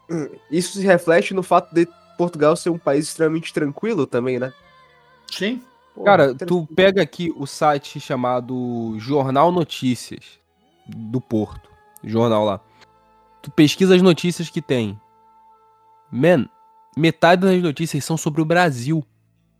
isso se reflete no fato de Portugal ser um país extremamente tranquilo também, né? Sim. Cara, tu pega aqui o site chamado Jornal Notícias do Porto, jornal lá. Tu pesquisa as notícias que tem. Man, metade das notícias são sobre o Brasil.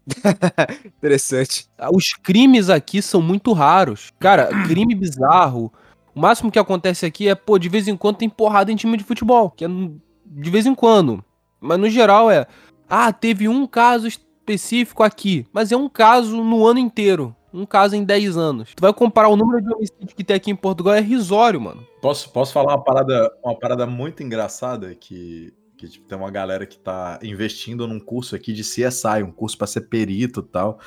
Interessante. Os crimes aqui são muito raros. Cara, crime bizarro. O máximo que acontece aqui é, pô, de vez em quando tem porrada em time de futebol. Que é de vez em quando. Mas no geral é. Ah, teve um caso específico aqui. Mas é um caso no ano inteiro. Um caso em 10 anos. Tu vai comparar o número de homicídios que tem aqui em Portugal, é risório, mano. Posso, posso falar uma parada, uma parada muito engraçada que que tipo, tem uma galera que tá investindo num curso aqui de CSI, um curso para ser perito e tal.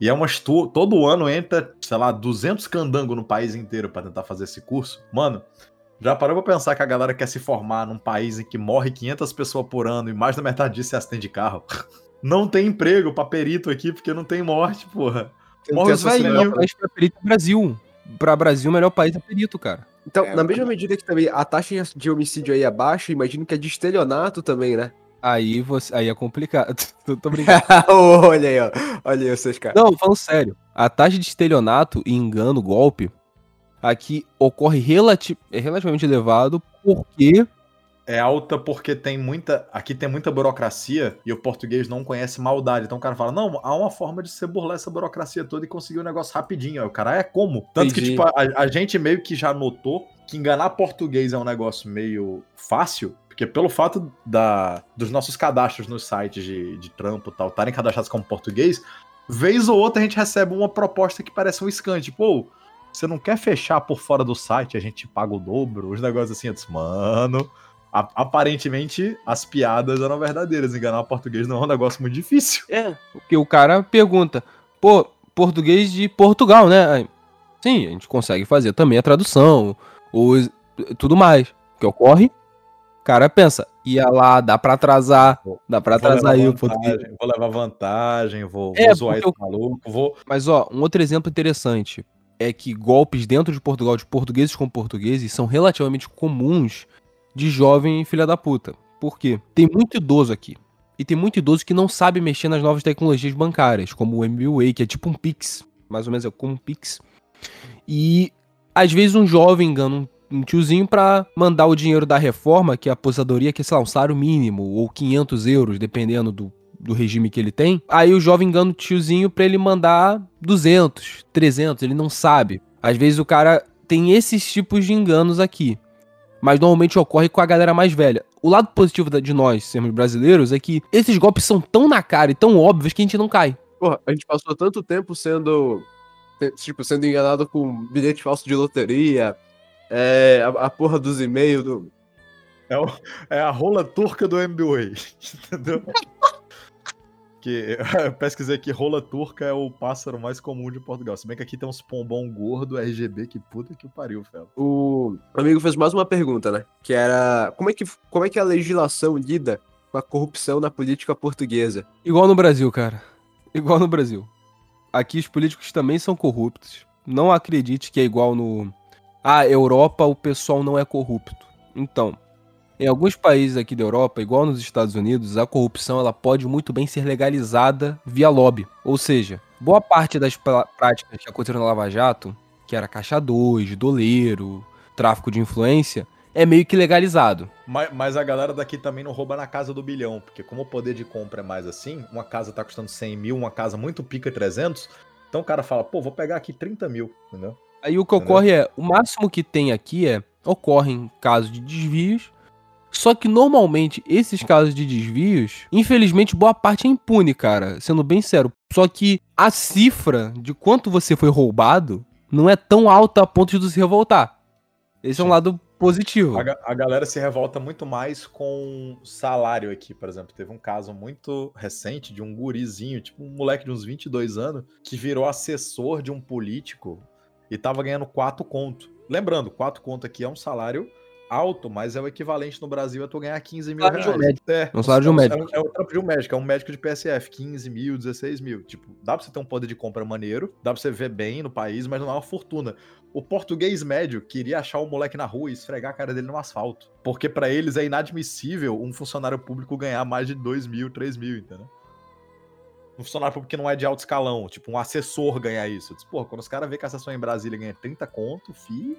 E é umas tu... todo ano entra, sei lá, 200 candango no país inteiro para tentar fazer esse curso. Mano, já parou pra pensar que a galera quer se formar num país em que morre 500 pessoas por ano e mais da metade disso é acidente de carro? Não tem emprego pra perito aqui porque não tem morte, porra. Morre os velhinhos. Pra perito é Brasil. Pra Brasil, o melhor país é perito, cara. Então, é, na mesma medida que também a taxa de homicídio aí é baixa, imagino que é de estelionato também, né? Aí, você, aí é complicado. Tô, tô brincando. olha aí, ó. Olha aí vocês caras. Não, falando sério. A taxa de estelionato e engano, golpe, aqui ocorre relati é relativamente elevado porque é alta porque tem muita. Aqui tem muita burocracia e o português não conhece maldade. Então o cara fala: não, há uma forma de você burlar essa burocracia toda e conseguir o um negócio rapidinho. Aí o cara é como? Tanto Entendi. que, tipo, a, a, gente meio que já notou que enganar português é um negócio meio fácil. Porque pelo fato da, dos nossos cadastros nos sites de, de trampo e tal estarem cadastrados como português, vez ou outra a gente recebe uma proposta que parece um scan. Tipo, você não quer fechar por fora do site, a gente paga o dobro, os negócios assim. Eu disse, mano, aparentemente as piadas eram verdadeiras. Enganar o português não é um negócio muito difícil. É, porque o cara pergunta, pô, português de Portugal, né? Sim, a gente consegue fazer também a tradução, ou tudo mais. O que ocorre? O cara pensa, ia lá, dá pra atrasar, dá pra atrasar aí o português. Vou levar vantagem, vou, é, vou zoar esse eu... maluco, vou... Mas ó, um outro exemplo interessante é que golpes dentro de Portugal, de portugueses com portugueses, são relativamente comuns de jovem filha da puta. Por quê? Tem muito idoso aqui. E tem muito idoso que não sabe mexer nas novas tecnologias bancárias, como o MBWay, que é tipo um Pix. Mais ou menos é como um Pix. E às vezes um jovem engana um tiozinho para mandar o dinheiro da reforma, que é a aposentadoria, que é, sei lá, um salário mínimo, ou 500 euros, dependendo do, do regime que ele tem. Aí o jovem engana o tiozinho pra ele mandar 200, 300, ele não sabe. Às vezes o cara tem esses tipos de enganos aqui mas normalmente ocorre com a galera mais velha. O lado positivo de nós sermos brasileiros é que esses golpes são tão na cara e tão óbvios que a gente não cai. Porra, a gente passou tanto tempo sendo. Tipo, sendo enganado com bilhete falso de loteria, é, a, a porra dos e-mails do. É, o, é a rola turca do MBA, entendeu? que eu pesquisei que rola turca é o pássaro mais comum de Portugal. Se bem que aqui tem uns pombom gordo RGB, que puta que pariu, Fel. O amigo fez mais uma pergunta, né? Que era como é que, como é que a legislação lida com a corrupção na política portuguesa? Igual no Brasil, cara. Igual no Brasil. Aqui os políticos também são corruptos. Não acredite que é igual no. Ah, Europa o pessoal não é corrupto. Então, em alguns países aqui da Europa, igual nos Estados Unidos, a corrupção ela pode muito bem ser legalizada via lobby. Ou seja, boa parte das práticas que aconteceram na Lava Jato, que era caixa 2, doleiro, tráfico de influência, é meio que legalizado. Mas, mas, a galera daqui também não rouba na casa do bilhão, porque como o poder de compra é mais assim, uma casa tá custando 100 mil, uma casa muito pica 300, então o cara fala, pô, vou pegar aqui 30 mil, entendeu? Aí o que entendeu? ocorre é, o máximo que tem aqui é, ocorrem casos de desvios, só que normalmente esses casos de desvios, infelizmente, boa parte é impune, cara. Sendo bem sério. Só que a cifra de quanto você foi roubado não é tão alta a ponto de se revoltar. Esse é um lado positivo. A, a, galera se revolta muito mais com salário aqui, por exemplo. Teve um caso muito recente de um gurizinho, tipo um moleque de uns 22 anos, que virou assessor de um político e tava ganhando 4 conto. Lembrando, 4 conto aqui é um salário alto, mas é o equivalente no Brasil a tu ganhar 15 mil Salário de um reais. médico. É, um salário de um é médico. É, o trampo de um médico, é um médico de PSF, 15 mil, 16 mil. Tipo, dá pra você ter um poder de compra maneiro, dá pra você ver bem no país, mas não é uma fortuna. O português médio queria achar o moleque na rua e esfregar a cara dele no asfalto. Porque pra eles é inadmissível um funcionário público ganhar mais de 2 mil, 3 mil, entendeu? Um funcionário público que não é de alto escalão, tipo um assessor ganhar isso. Eu disse, Pô, quando os caras vê que a assessor em Brasília ganha 30 conto, fi,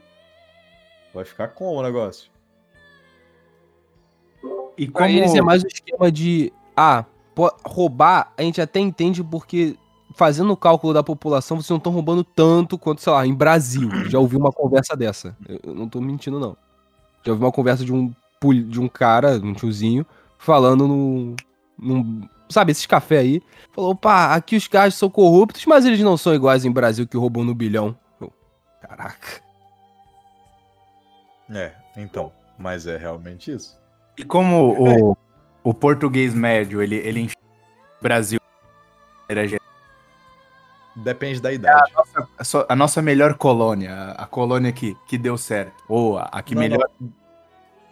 vai ficar como o negócio? E Pra como... eles é mais um esquema de. Ah, roubar, a gente até entende porque. Fazendo o cálculo da população, vocês não estão roubando tanto quanto, sei lá, em Brasil. Já ouvi uma conversa dessa. Eu não tô mentindo, não. Já ouvi uma conversa de um, de um cara, um tiozinho, falando num, num- Sabe, esses café aí. Falou, opa, aqui os caras são corruptos, mas eles não são iguais em Brasil que roubam no bilhão. Eu, Caraca. É, então. Mas é realmente isso. E como o, o português médio, ele, ele enxerga o Brasil Depende da idade. a, só- a nossa melhor colônia, a, colônia que, que deu certo. Ou a, a que Não, melhor.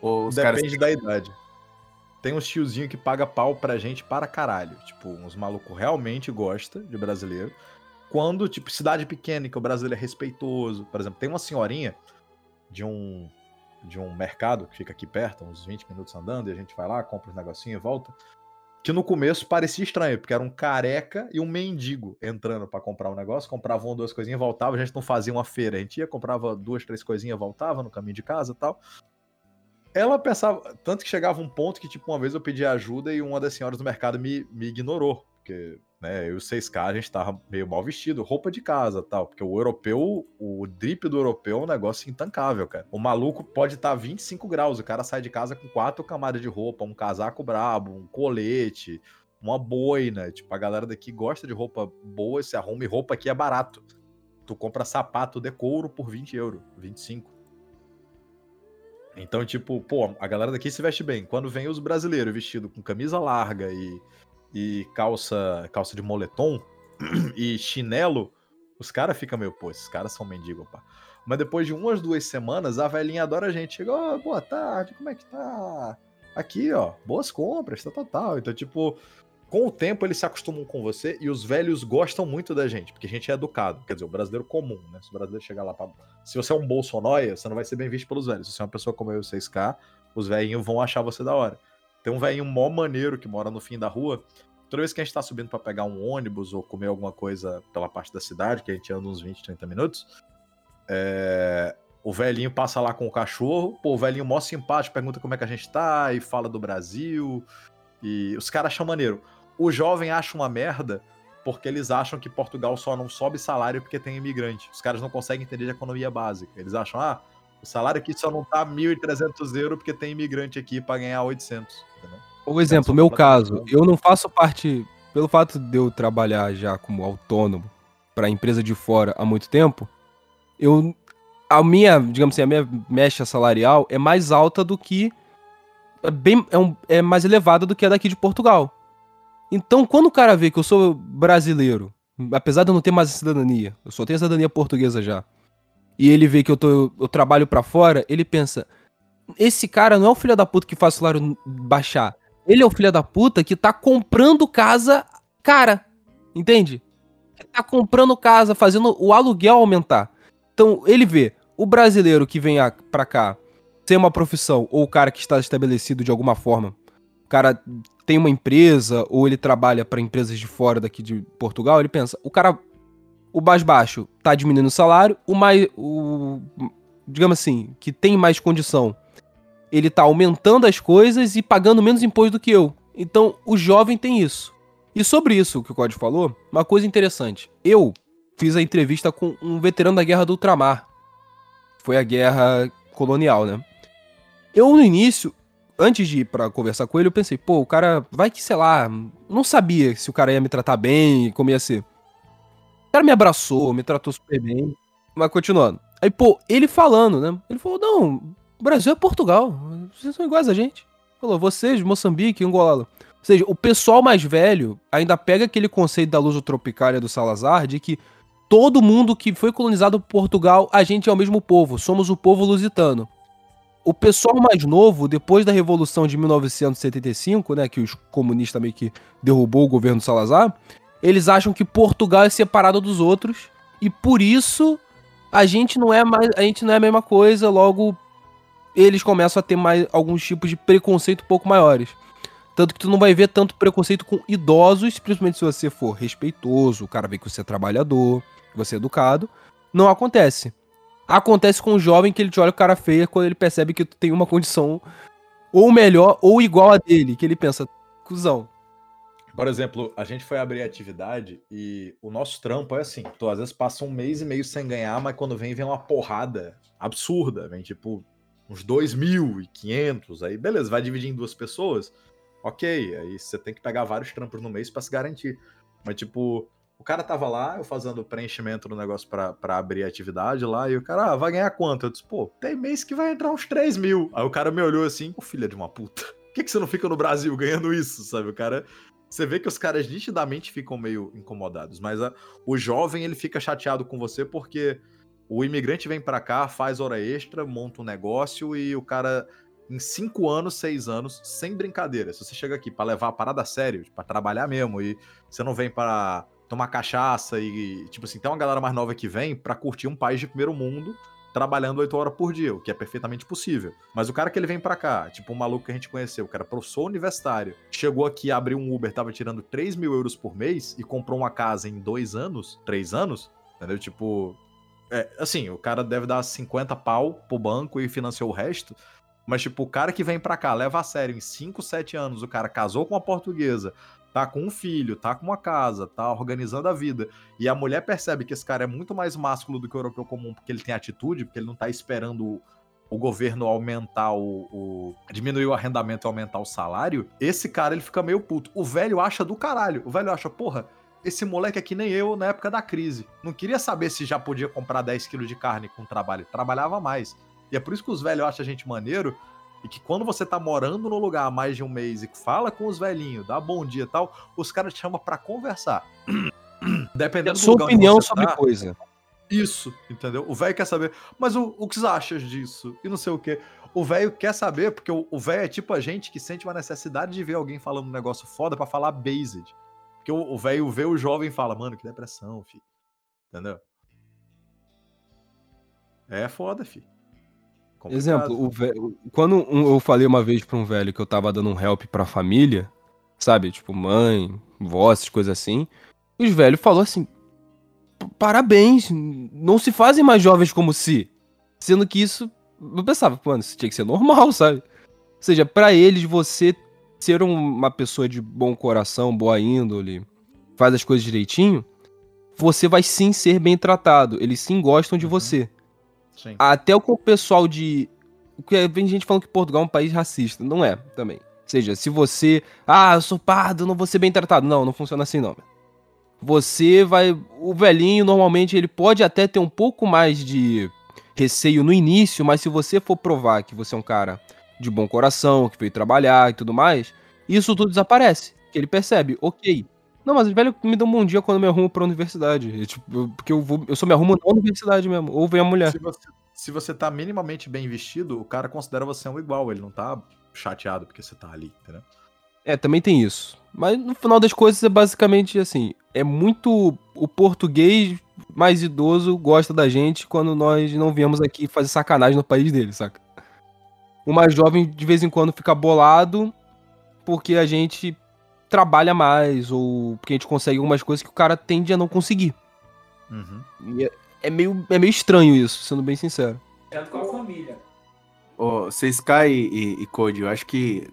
Ou os caras. Depende da idade. Tem uns tiozinho que paga pau pra gente para caralho. Tipo, uns malucos realmente gosta de brasileiro. Quando, tipo, cidade pequena, que o brasileiro é respeitoso. Por exemplo, tem uma senhorinha de um de um mercado que fica aqui perto, uns 20 minutos andando, e a gente vai lá, compra uns negocinhos e volta. Que no começo parecia estranho, porque era um careca e um mendigo entrando pra comprar um negócio, comprava uma duas coisinhas voltava. A gente não fazia uma feira, a gente ia, comprava duas, três coisinhas, voltava no caminho de casa e tal. Ela pensava, tanto que chegava um ponto que, tipo, uma vez eu pedi ajuda e uma das senhoras do mercado me, me ignorou. Porque, né, eu e o 6K, a gente tava meio mal vestido, roupa de casa tal. Porque o europeu, o drip do europeu é um negócio intancável, cara. O maluco pode estar tá 25 graus, o cara sai de casa com quatro camadas de roupa, um casaco brabo, um colete, uma boina. Tipo, a galera daqui gosta de roupa boa, se arruma e roupa aqui é barato. Tu compra sapato de couro por 20 euros, 25. Então, tipo, pô, a galera daqui se veste bem. Quando vem os brasileiros vestidos com camisa larga e, e calça, calça de moletom e chinelo, os caras ficam meio, pô, esses caras são mendigos, pá. Mas depois de umas duas semanas, a velhinha adora a gente. Chega, ó, boa tarde, como é que tá? Aqui, ó, boas compras, tal, tal. Então, tipo, com o tempo eles se acostumam com você e os velhos gostam muito da gente, porque a gente é educado. Quer dizer, o brasileiro comum, né? Se o brasileiro chegar lá pra. Se você é um bolsonóia, você não vai ser bem visto pelos velhos. Se você é uma pessoa como eu e o 6K, os velhinhos vão achar você da hora. Tem um velhinho mó maneiro que mora no fim da rua. Toda vez que a gente tá subindo para pegar um ônibus ou comer alguma coisa pela parte da cidade, que a gente anda uns 20, 30 minutos, é... o velhinho passa lá com o cachorro, pô, o velhinho mó simpático, pergunta como é que a gente tá e fala do Brasil. E os caras acham maneiro. O jovem acha uma merda porque eles acham que Portugal só não sobe salário porque tem imigrante. Os caras não conseguem entender de economia básica. Eles acham, ah, o salário aqui só não tá 1.300 euros porque tem imigrante aqui para ganhar 800. Entendeu? Por exemplo, meu caso, eu não faço parte, pelo fato de eu trabalhar já como autônomo para empresa de fora há muito tempo, eu a minha, digamos assim, a minha mecha salarial é mais alta do que é bem é, um, é mais elevada do que a daqui de Portugal. Então, quando o cara vê que eu sou brasileiro, apesar de eu não ter mais cidadania, eu só tenho a cidadania portuguesa já, e ele vê que eu, tô, eu trabalho para fora, ele pensa: esse cara não é o filho da puta que faz o salário baixar. Ele é o filho da puta que tá comprando casa cara. Entende? Que tá comprando casa, fazendo o aluguel aumentar. Então, ele vê o brasileiro que vem pra cá sem uma profissão, ou o cara que está estabelecido de alguma forma. O cara tem uma empresa, ou ele trabalha para empresas de fora daqui de Portugal, ele pensa, o cara, o mais baixo tá diminuindo o salário, o mais, o, digamos assim, que tem mais condição, ele tá aumentando as coisas e pagando menos imposto do que eu. Então, o jovem tem isso. E sobre isso que o Código falou, uma coisa interessante. Eu fiz a entrevista com um veterano da Guerra do Ultramar. Foi a guerra colonial, né? Eu, no início, antes de ir pra conversar com ele, eu pensei, pô, o cara vai que, sei lá, não sabia se o cara ia me tratar bem, como ia ser. Cara me abraçou, me tratou super bem. Mas continuando. Aí, pô, ele falando, né? Ele falou, não, Brasil é Portugal. Vocês são iguais a gente. Falou, vocês, Moçambique, Angola. Ou seja, o pessoal mais velho ainda pega aquele conceito da luz tropicália do Salazar de que todo mundo que foi colonizado por Portugal, a gente é o mesmo povo, somos o povo lusitano. o pessoal mais novo, depois da Revolução de 1975, né, que os comunistas meio que derrubou o governo Salazar, eles acham que Portugal é separado dos outros e por isso a gente não é mais, a gente não é a mesma coisa, logo eles começam a ter mais alguns tipos de preconceito um pouco maiores. Tanto que tu não vai ver tanto preconceito com idosos, principalmente se você for respeitoso, o cara vê que você é trabalhador, que você é educado. Não acontece. Acontece com o jovem que ele te olha o cara feia quando ele percebe que tu tem uma condição ou melhor ou igual a dele, que ele pensa, cuzão. Por exemplo, a gente foi abrir atividade e o nosso trampo é assim: tu às vezes passa um mês e meio sem ganhar, mas quando vem, vem uma porrada absurda. Vem tipo uns 2.500, aí beleza, vai dividir em duas pessoas, ok, aí você tem que pegar vários trampos no mês para se garantir. Mas tipo, o cara tava lá, eu fazendo preenchimento no negócio para abrir a atividade lá, e o cara, ah, vai ganhar quanto? Eu disse, pô, tem mês que vai entrar uns 3 mil. Aí o cara me olhou assim, ô filha de uma puta, por que, que você não fica no Brasil ganhando isso, sabe? O cara. Você vê que os caras nitidamente ficam meio incomodados, mas a, o jovem ele fica chateado com você porque o imigrante vem para cá, faz hora extra, monta um negócio e o cara, em cinco anos, seis anos, sem brincadeira, se você chega aqui para levar a parada a sério, para trabalhar mesmo, e você não vem para tomar cachaça e, tipo assim, tem uma galera mais nova que vem para curtir um país de primeiro mundo trabalhando oito horas por dia, o que é perfeitamente possível. Mas o cara que ele vem para cá, tipo um maluco que a gente conheceu, que era professor universitário, chegou aqui, abriu um Uber, tava tirando 3 mil euros por mês e comprou uma casa em dois anos, três anos, entendeu? Tipo, é, assim, o cara deve dar 50 pau pro banco e financiou o resto. Mas, tipo, o cara que vem pra cá, leva a sério, em 5, 7 anos, o cara casou com uma portuguesa, tá com um filho, tá com uma casa, tá organizando a vida. E a mulher percebe que esse cara é muito mais másculo do que o europeu comum, porque ele tem atitude, porque ele não tá esperando o governo aumentar o, o, diminuir o arrendamento e aumentar o salário, esse cara ele fica meio puto. O velho acha do caralho. O velho acha, porra, esse moleque é que nem eu na época da crise. Não queria saber se já podia comprar 10 quilos de carne com trabalho. Trabalhava mais. E é por isso que os velhos acham a gente maneiro. E que quando você tá morando no lugar há mais de um mês e fala com os velhinhos, dá bom dia e tal, os caras te chamam para conversar. Dependendo Sua do opinião sobre tá, coisa. Isso, entendeu? O velho quer saber, mas o, o que você acha disso? E não sei o quê. O velho quer saber, porque o velho é tipo a gente que sente uma necessidade de ver alguém falando um negócio foda para falar based. Porque o velho vê o jovem e fala, mano, que depressão, filho. Entendeu? É foda, filho. Complicado. Exemplo, velho, quando eu falei uma vez pra um velho que eu tava dando um help pra família, sabe? Tipo, mãe, vó, essas coisas assim. Os velhos falou assim: parabéns, não se fazem mais jovens como se. Sendo que isso, eu pensava, mano, isso tinha que ser normal, sabe? Ou seja, para eles, você ser uma pessoa de bom coração, boa índole, faz as coisas direitinho, você vai sim ser bem tratado. Eles sim gostam de uhum. você. Sim. Até o pessoal de. Porque vem gente falando que Portugal é um país racista. Não é, também. Ou seja, se você. Ah, eu sou pardo, não vou ser bem tratado. Não, não funciona assim, não. Você vai. O velhinho, normalmente, ele pode até ter um pouco mais de receio no início, mas se você for provar que você é um cara de bom coração, que veio trabalhar e tudo mais, isso tudo desaparece. Que ele percebe, ok. Não, mas o velho me dá um bom dia quando eu me arrumo pra universidade. tipo, porque eu, vou, eu só me arrumo na universidade mesmo. Ou vem a mulher. Se você, se você tá minimamente bem vestido, o cara considera você um igual. Ele não tá chateado porque você tá ali, entendeu? É, também tem isso. Mas no final das coisas é basicamente assim: é muito. O português mais idoso gosta da gente quando nós não viemos aqui fazer sacanagem no país dele, saca? o mais jovem de vez em quando fica bolado porque a gente trabalha mais ou porque a gente consegue algumas coisas que o cara tende a não conseguir. Uhum. É, é, meio, é meio estranho isso, sendo bem sincero. É com a família. Oh, Sky e, e Code, eu acho que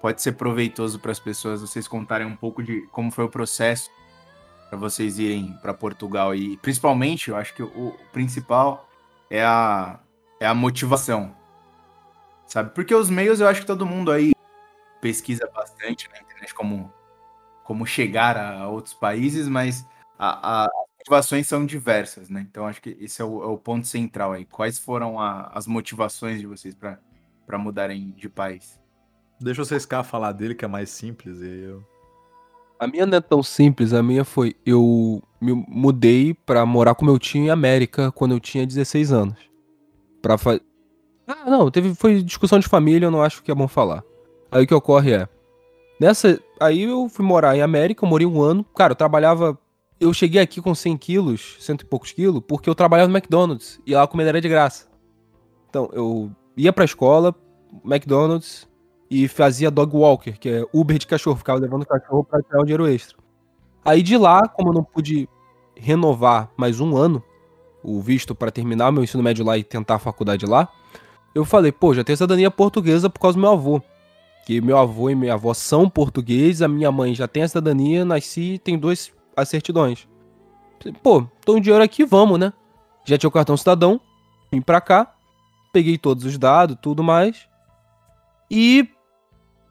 pode ser proveitoso para as pessoas vocês contarem um pouco de como foi o processo para vocês irem para Portugal e principalmente, eu acho que o, o principal é a, é a motivação sabe? Porque os meios eu acho que todo mundo aí pesquisa bastante na internet como, como chegar a outros países, mas a, a, as motivações são diversas, né? Então acho que esse é o, é o ponto central aí. Quais foram a, as motivações de vocês para mudarem de país? Deixa vocês cá falar dele, que é mais simples. E eu... A minha não é tão simples, a minha foi. Eu me mudei pra morar com meu tio em América quando eu tinha 16 anos. Pra fa Ah, não, teve, foi discussão de família, eu não acho que é bom falar. Aí o que ocorre é. Nessa. Aí eu fui morar em América, eu morei um ano. Cara, eu trabalhava. Eu cheguei aqui com 100 quilos, cento e poucos quilos, porque eu trabalhava no McDonald's. E lá a comida era de graça. Então, eu ia pra escola, McDonald's, e fazia dog walker, que é Uber de cachorro. Ficava levando o cachorro pra tirar o dinheiro extra. Aí de lá, como eu não pude renovar mais um ano o visto para terminar meu ensino médio lá e tentar a faculdade lá, eu falei, pô, já tenho cidadania portuguesa por causa do meu avô. Que meu avô e minha avó são portugueses, a minha mãe já tem a cidadania, nasci tem dois certidões. Pô, tô um dinheiro aqui, vamos, né? Já tinha o cartão cidadão, vim pra cá, peguei todos os dados, tudo mais. E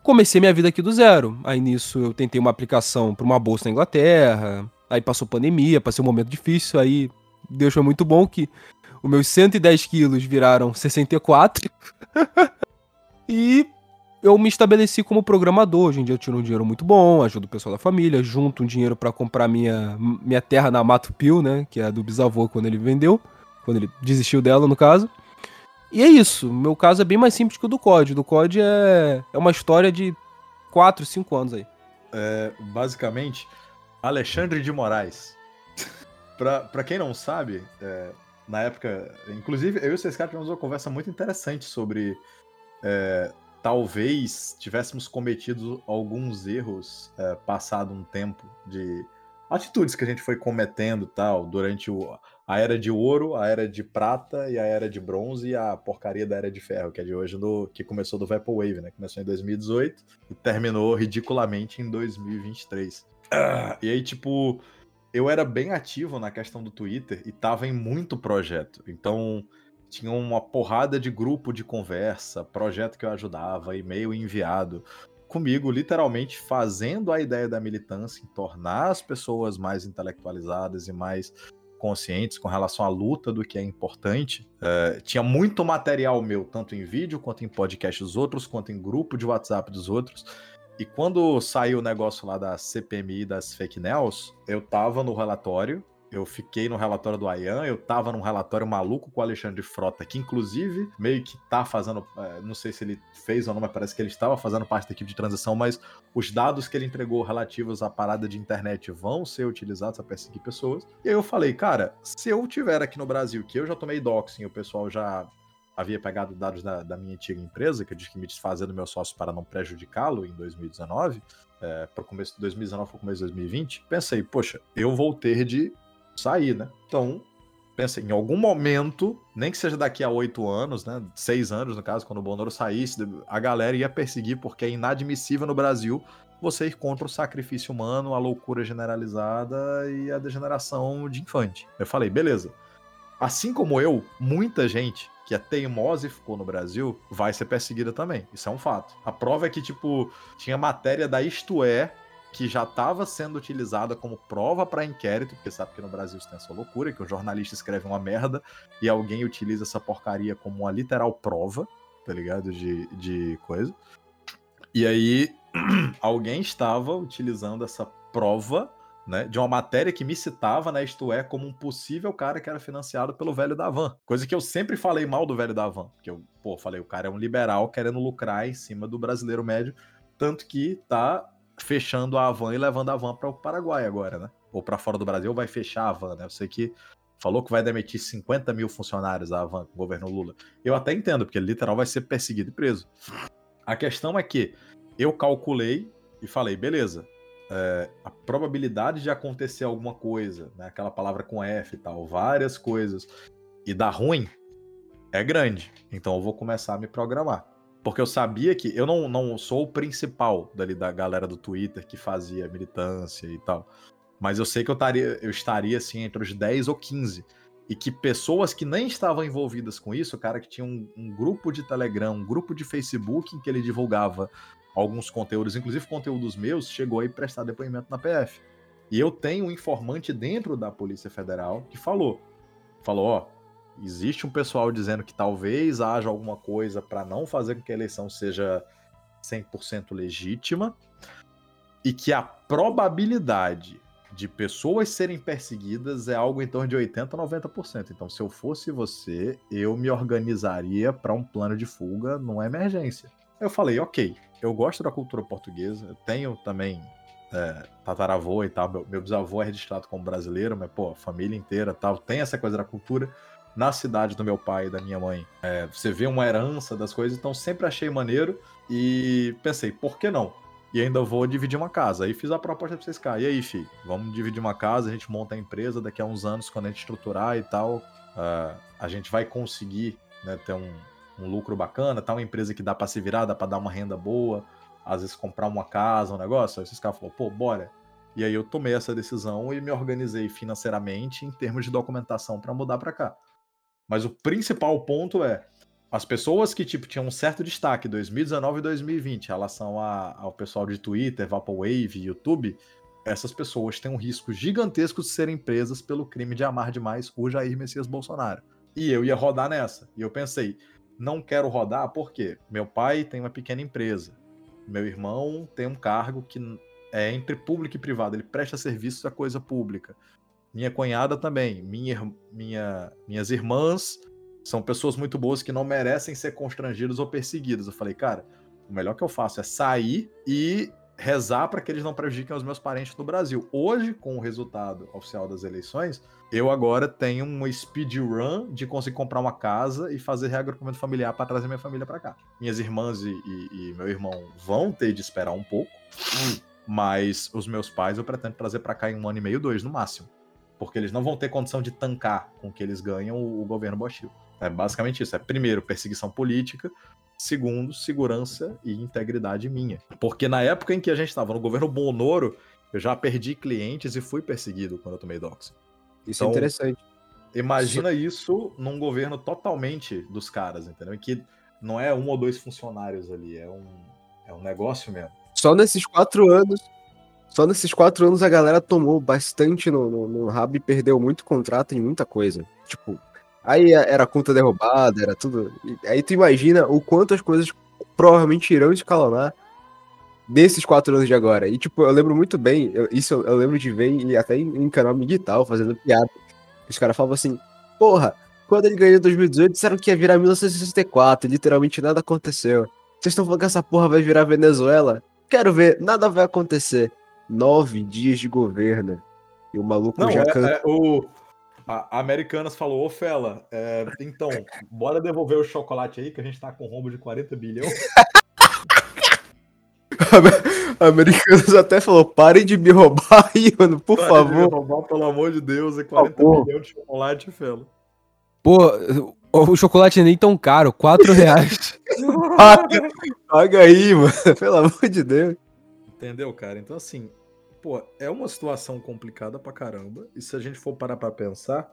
comecei minha vida aqui do zero. Aí nisso eu tentei uma aplicação para uma bolsa na Inglaterra. Aí passou pandemia, passei um momento difícil. Aí Deus foi muito bom que os meus 110 quilos viraram 64. e eu me estabeleci como programador. Hoje em dia eu tiro um dinheiro muito bom, ajudo o pessoal da família, junto um dinheiro para comprar minha, minha terra na Mato Pio, né? Que é do bisavô quando ele vendeu. Quando ele desistiu dela, no caso. E é isso. Meu caso é bem mais simples que o do COD. O do COD é, é uma história de 4, 5 anos aí. É, basicamente, Alexandre de Moraes. pra, pra quem não sabe, é, na época. Inclusive, eu e o Cescar tivemos uma conversa muito interessante sobre. É, talvez tivéssemos cometido alguns erros é, passado um tempo de atitudes que a gente foi cometendo tal durante o, a era de ouro, a era de prata e a era de bronze e a porcaria da era de ferro, que é de hoje, no, que começou do Vaporwave, né? Começou em 2018 e terminou ridiculamente em 2023. Ah, e aí, tipo, eu era bem ativo na questão do Twitter e tava em muito projeto. Então, tinha uma porrada de grupo de conversa, projeto que eu ajudava, e-mail enviado comigo, literalmente fazendo a ideia da militância em tornar as pessoas mais intelectualizadas e mais conscientes com relação à luta do que é importante. É, tinha muito material meu, tanto em vídeo, quanto em podcast dos outros, quanto em grupo de WhatsApp dos outros. E quando saiu o negócio lá da CPMI das fake news, eu tava no relatório eu fiquei no relatório do Ayan, eu tava num relatório maluco com o Alexandre Frota, que inclusive meio que tá fazendo, é, não sei se ele fez ou não, mas parece que ele estava fazendo parte da equipe de transição, mas os dados que ele entregou relativos à parada de internet vão ser utilizados a perseguir pessoas. E aí eu falei, cara, se eu tiver aqui no Brasil, que eu já tomei doxing, o pessoal já havia pegado dados da, da minha antiga empresa, que eu disse que me desfazer do meu sócio para não prejudicá-lo em 2019, é, para o começo de 2019 para o começo de 2020, pensei, poxa, eu vou ter de sair, né? Então, pensa, em algum momento, nem que seja daqui a oito anos, né? Seis anos, no caso, quando o Bonoro saísse, a galera ia perseguir, porque é inadmissível no Brasil você ir contra o sacrifício humano, a loucura generalizada e a degeneração de infante. Eu falei, beleza. Assim como eu, muita gente que é teimosa e ficou no Brasil vai ser perseguida também. Isso é um fato. A prova é que, tipo, tinha matéria da Isto É que já estava sendo utilizada como prova para inquérito, porque sabe que no Brasil isso tem essa loucura, que o jornalista escreve uma merda e alguém utiliza essa porcaria como uma literal prova, tá ligado? De, de coisa. E aí, alguém estava utilizando essa prova, né, de uma matéria que me citava, né, isto é, como um possível cara que era financiado pelo velho da van. Coisa que eu sempre falei mal do velho da van, porque eu, pô, falei, o cara é um liberal querendo lucrar em cima do brasileiro médio, tanto que tá fechando a van e levando a van para o Paraguai agora, né? Ou para fora do Brasil, vai fechar a van, né? Sei que falou que vai demitir 50 mil funcionários a van o governo Lula. Eu até entendo, porque literal vai ser perseguido e preso. A questão é que eu calculei e falei, beleza, é, a probabilidade de acontecer alguma coisa, né? Aquela palavra com F e tal, várias coisas, e dar ruim é grande. Então eu vou começar a me programar. Porque eu sabia que eu não, não sou o principal dali da galera do Twitter que fazia militância e tal. Mas eu sei que eu, taria, eu estaria assim entre os 10 ou 15. E que pessoas que nem estavam envolvidas com isso, o cara que tinha um, um grupo de Telegram, um grupo de Facebook em que ele divulgava alguns conteúdos, inclusive conteúdos meus, chegou aí prestar depoimento na PF. E eu tenho um informante dentro da Polícia Federal que falou: falou, ó, existe um pessoal dizendo que talvez haja alguma coisa para não fazer com que a eleição seja 100% legítima e que a probabilidade de pessoas serem perseguidas é algo em torno de 80 a 90%. Então, se eu fosse você, eu me organizaria para um plano de fuga numa emergência. Eu falei, ok, eu gosto da cultura portuguesa, eu tenho também é, tataravô e tal, meu, meu, bisavô é registrado como brasileiro, mas, pô, família inteira tal, tem essa coisa da cultura. Na cidade do meu pai e da minha mãe, é, você vê uma herança das coisas, então sempre achei maneiro e pensei, por que não? e ainda vou dividir uma casa. Aí fiz a proposta pra vocês cá. E aí, filho, vamos dividir uma casa, a gente monta a empresa, daqui a uns anos, quando a gente estruturar e tal, uh, a gente vai conseguir né, ter um, um, lucro bacana, tá uma empresa que dá pra se virar, dá pra dar uma renda boa, às vezes comprar uma casa, um negócio. Aí esses caras falaram, pô, bora. E aí eu tomei essa decisão e me organizei financeiramente em termos de documentação para mudar para cá. Mas o principal ponto é, as pessoas que tipo tinham um certo destaque 2019 e 2020 em relação a, ao pessoal de Twitter, Vaporwave, YouTube, essas pessoas têm um risco gigantesco de serem presas pelo crime de amar demais o Jair Messias Bolsonaro. E eu ia rodar nessa. E eu pensei, não quero rodar porque meu pai tem uma pequena empresa, meu irmão tem um cargo que é entre público e privado, ele presta serviços à coisa pública. Minha cunhada também, minha, minha, minhas irmãs são pessoas muito boas que não merecem ser constrangidas ou perseguidas. Eu falei, cara, o melhor que eu faço é sair e rezar para que eles não prejudiquem os meus parentes no Brasil. Hoje, com o resultado oficial das eleições, eu agora tenho um speedrun de conseguir comprar uma casa e fazer reagrupamento familiar para trazer minha família para cá. Minhas irmãs e, e, e, meu irmão vão ter de esperar um pouco, mas os meus pais eu pretendo trazer para cá em um ano e meio, dois no máximo. Porque eles não vão ter condição de tancar com que eles ganham o, o governo Bochil. É basicamente isso. É primeiro, perseguição política. Segundo, segurança e integridade minha. Porque na época em que a gente estava no governo Bonoro, eu já perdi clientes e fui perseguido quando eu tomei doxing. Isso é então, é interessante. Imagina isso num governo totalmente dos caras, entendeu? Em que não é um ou dois funcionários ali, é um, é um negócio mesmo. Só nesses quatro anos, só nesses quatro anos a galera tomou bastante no, no, no rabo e perdeu muito contrato em muita coisa. Tipo, Aí era conta derrubada, era tudo. Aí tu imagina o quanto as coisas provavelmente irão escalonar nesses quatro anos de agora. E, tipo, eu lembro muito bem, eu, isso eu, lembro de ver e até em, em canal digital, fazendo piada. Os caras falavam assim, porra, quando ele ganhou em 2018, disseram que ia virar 1964, e literalmente nada aconteceu. Vocês estão falando que essa porra vai virar Venezuela? Quero ver, nada vai acontecer. Nove dias de governo. E o maluco Não, já é, canta. É, o, a Americanas falou, ô Fela, é, então, bora devolver o chocolate aí, que a gente tá com rombo de 40 bilhões. Americanos até falou, parem de me roubar aí, mano, por Parem favor. De me roubar, pelo amor de Deus, é 40 bilhões de chocolate, Fela. Pô, o chocolate nem tão caro, 4 reais. paga, paga aí, mano, pelo amor de Deus. Entendeu, cara? Então, assim, pô, é uma situação complicada pra caramba. E se a gente for parar pra pensar,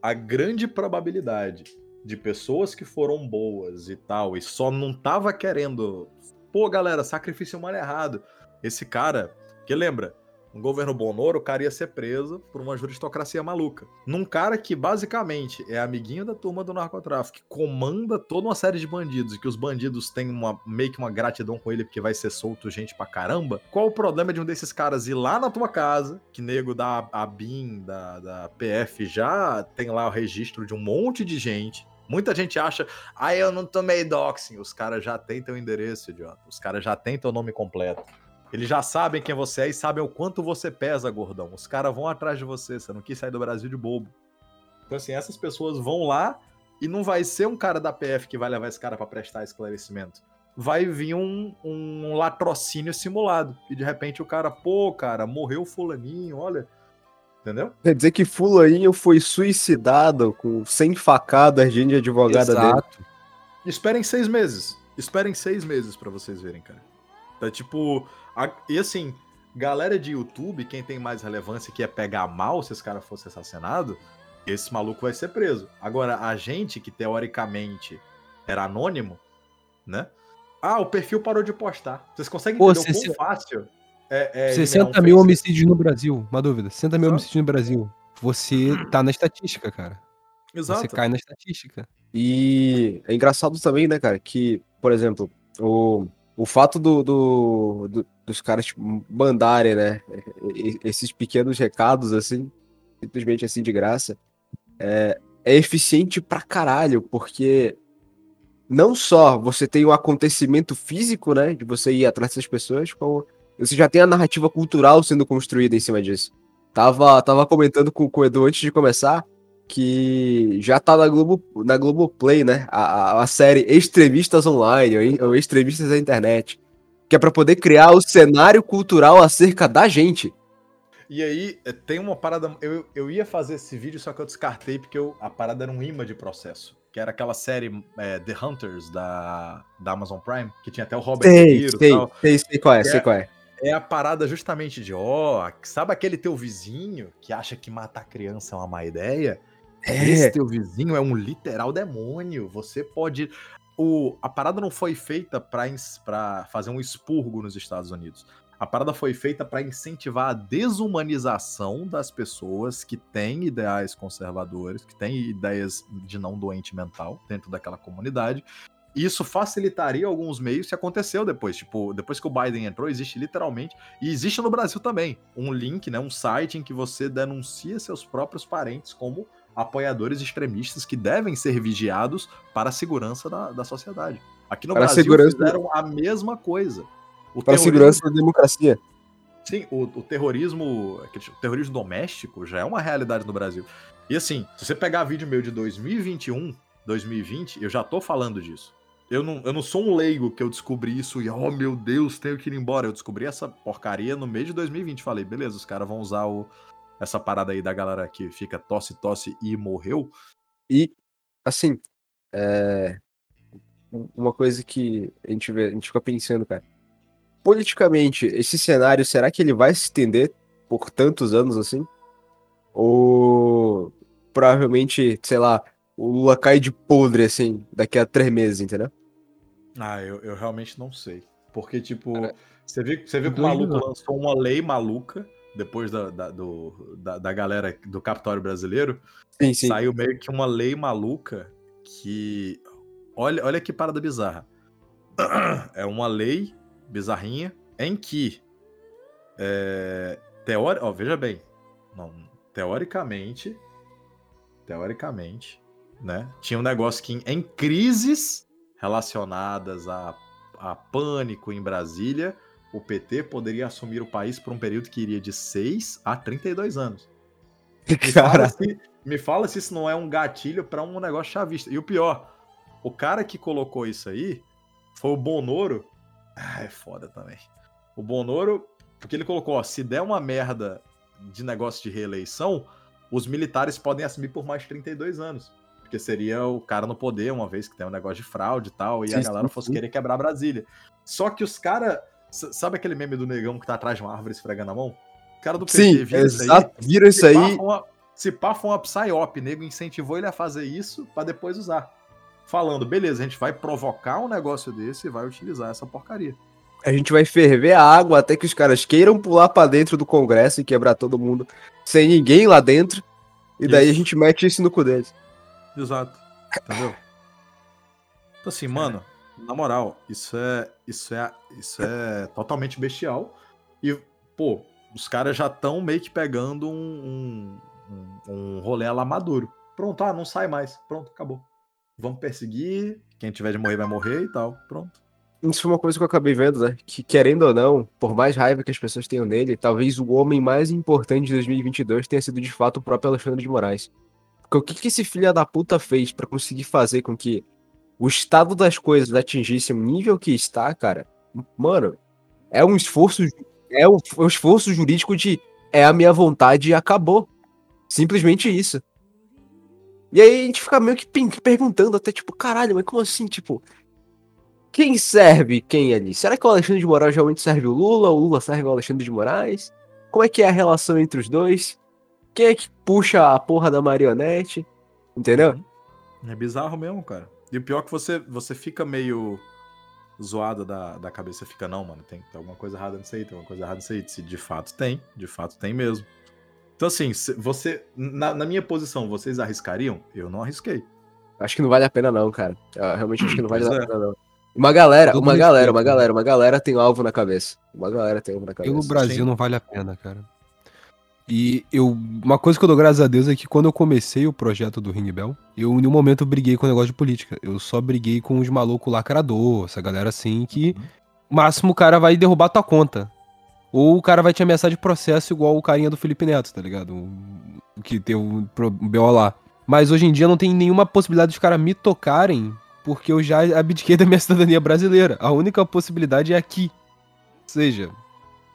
a grande probabilidade de pessoas que foram boas e tal, e só não tava querendo. Pô, galera, sacrifício humano errado. Esse cara, que lembra, no governo Bonoro, o cara ia ser preso por uma juristocracia maluca. Num cara que basicamente é amiguinho da turma do narcotráfico, que comanda toda uma série de bandidos e que os bandidos têm uma, meio que uma gratidão com ele porque vai ser solto gente pra caramba. Qual o problema de um desses caras ir lá na tua casa, que nego da ABIN, da, da PF já tem lá o registro de um monte de gente, Muita gente acha, ah, eu não tomei doxing. Os caras já têm teu endereço, idiota. Os caras já têm teu nome completo. Eles já sabem quem você é e sabem o quanto você pesa, gordão. Os caras vão atrás de você, você não quis sair do Brasil de bobo. Então, assim, essas pessoas vão lá e não vai ser um cara da PF que vai levar esse cara para prestar esclarecimento. Vai vir um, um latrocínio simulado. E de repente o cara, pô, cara, morreu fulaninho, olha. Entendeu? Quer dizer que fulaninho foi suicidado com sem facadas de advogada Exato. dele. Esperem seis meses. Esperem seis meses para vocês verem, cara. Tá tipo. A, e assim, galera de YouTube, quem tem mais relevância que é pegar mal se esse cara fosse assassinado, esse maluco vai ser preso. Agora, a gente que teoricamente era anônimo, né? Ah, o perfil parou de postar. Vocês conseguem Pô, entender o quão fácil é, é 60 um mil homicídios no Brasil, uma dúvida. 60 mil homicídios no Brasil. Você tá na estatística, cara. Exato. Você cai na estatística. E é engraçado também, né, cara, que, por exemplo, o o fato do, do, do, os caras tipo, mandarem, né? Esses pequenos recados, assim, simplesmente assim de graça, é, é eficiente pra caralho, porque não só você tem o acontecimento físico, né? De você ir atrás dessas pessoas, como você já tem a narrativa cultural sendo construída em cima disso. Tava, tava comentando com, com o Edu antes de começar que já tá na Globo, na Globoplay, né? A, a, a série Extremistas Online, ou, ou Extremistas da Internet. Que é pra poder criar o cenário cultural acerca da gente. E aí, eh, tem uma parada. Eu, eu ia fazer esse vídeo, só que eu descartei porque eu- a parada era um imã de processo. Que era aquela série eh, The Hunters da, da Amazon Prime, que tinha até o Robert De Sei, Niro e sei, tal. sei, sei qual é, É. sei qual é. É a parada justamente de, ó, sabe aquele teu vizinho que acha que matar criança é uma má ideia? Esse É, teu vizinho é um literal demônio. Você pode. O, a parada não foi feita pra fazer um expurgo nos Estados Unidos. A parada foi feita pra incentivar a desumanização das pessoas que têm ideais conservadores, que têm ideias de não doente mental dentro daquela comunidade. E isso facilitaria alguns meios se aconteceu depois. Tipo, depois que o Biden entrou, existe literalmente, e existe no Brasil também, um link, né, um site em que você denuncia seus próprios parentes como apoiadores extremistas que devem ser vigiados para a segurança da, da sociedade. Aqui no Para a Brasil segurança- fizeram a mesma coisa. O para a terrorismo- segurança da democracia. Sim, o, o terrorismo, o terrorismo doméstico já é uma realidade no Brasil. E assim, se você pegar vídeo meu de 2021, 2020, eu já tô falando disso. Eu não, eu não sou um leigo que eu descobri isso e, oh meu Deus, tenho que ir embora. Eu descobri essa porcaria no mês de 2020. Falei, beleza, os caras vão usar o, essa parada aí da galera que fica tosse, tosse e morreu. E, assim, é, uma coisa que a gente, vê, a gente fica pensando, cara. Politicamente, esse cenário, será que ele vai se estender por tantos anos assim? Ou provavelmente, sei lá, o Lula cai de podre, assim, daqui a três meses, entendeu? Ah, eu, eu realmente não sei. Porque, tipo, Cara, você viu, você viu que o maluco lançou uma lei maluca depois da, da, do, da, da galera do Capitólio Brasileiro. Sim, sim. Saiu meio que uma lei maluca que. Olha, olha que parada bizarra. É uma lei bizarrinha em que. É, teori... ó, veja bem. Não, teoricamente. Teoricamente. Né, tinha um negócio que em, em crises relacionadas a, a pânico em Brasília, o PT poderia assumir o país por um período que iria de 6 a 32 anos. Me fala, Cara, se, me fala se isso não é um gatilho pra um negócio chavista. E o pior, o cara que colocou isso aí foi o Bonoro. Ah, é foda também. O Bonoro, porque ele colocou, ó, se der uma merda de negócio de reeleição, os militares podem assumir por mais 32 anos. Porque seria o cara no poder, uma vez que tem um negócio de fraude e tal, e Sim, a galera sim, fosse querer quebrar Brasília. Só que os caras. Sabe aquele meme do negão que tá atrás de uma árvore esfregando a mão? O cara do PT sim, vira isso aí. Viram isso se aí. uma- Se pá foi uma psyop, nego incentivou ele a fazer isso pra depois usar. Falando, beleza, a gente vai provocar um negócio desse e vai utilizar essa porcaria. A gente vai ferver a água até que os caras queiram pular pra dentro do Congresso e quebrar todo mundo sem ninguém lá dentro. E daí a gente mete isso no cu deles. Exato. Entendeu? Então assim, mano, na moral, isso é, isso é, isso é totalmente bestial. E, pô, os caras já estão meio que pegando um, um, um rolê la Maduro. Pronto, ah, não sai mais. Pronto, acabou. Vamos perseguir. Quem tiver de morrer vai morrer e tal. Pronto. Isso foi uma coisa que eu acabei vendo, né? Que querendo ou não, por mais raiva que as pessoas tenham nele, talvez o homem mais importante de 2022 tenha sido de fato o próprio Alexandre de Moraes. Porque o que, que esse filho da puta fez pra conseguir fazer com que o estado das coisas atingisse o nível que está, cara? Mano, é um esforço, é um, um esforço jurídico de é a minha vontade e acabou. Simplesmente isso. E aí a gente fica meio que perguntando até, tipo, caralho, mas como assim, tipo, quem serve quem ali? Será que o Alexandre de Moraes realmente serve o Lula? O Lula serve o Alexandre de Moraes? Como é que é a relação entre os dois? Quem é que puxa a porra da marionete? Entendeu? É bizarro mesmo, cara. E o pior é que você, você fica meio zoado da, da cabeça. Fica, não, mano, tem, tem alguma coisa errada nisso aí, tem alguma coisa errada nisso aí. Se de fato tem, de fato tem mesmo. Então, assim, se você. Na, na minha posição, vocês arriscariam? Eu não arrisquei. Acho que não vale a pena não, cara. Eu realmente acho que não vale Pois a é. pena não. Uma galera, Todo uma respeito, galera, uma galera, uma galera tem um alvo na cabeça. Uma galera tem um alvo na cabeça. Pelo Brasil não vale a pena, cara. E eu, uma coisa que eu dou graças a Deus é que quando eu comecei o projeto do Ring Bell, eu em nenhum momento briguei com o negócio de política. Eu só briguei com os malucos lacrador, essa galera assim que máximo o cara vai derrubar tua conta. Ou o cara vai te ameaçar de processo igual o carinha do Felipe Neto, tá ligado? O que tem um um BO lá. Mas hoje em dia não tem nenhuma possibilidade dos caras me tocarem, porque eu já abdiquei da minha cidadania brasileira. A única possibilidade é aqui. Ou seja,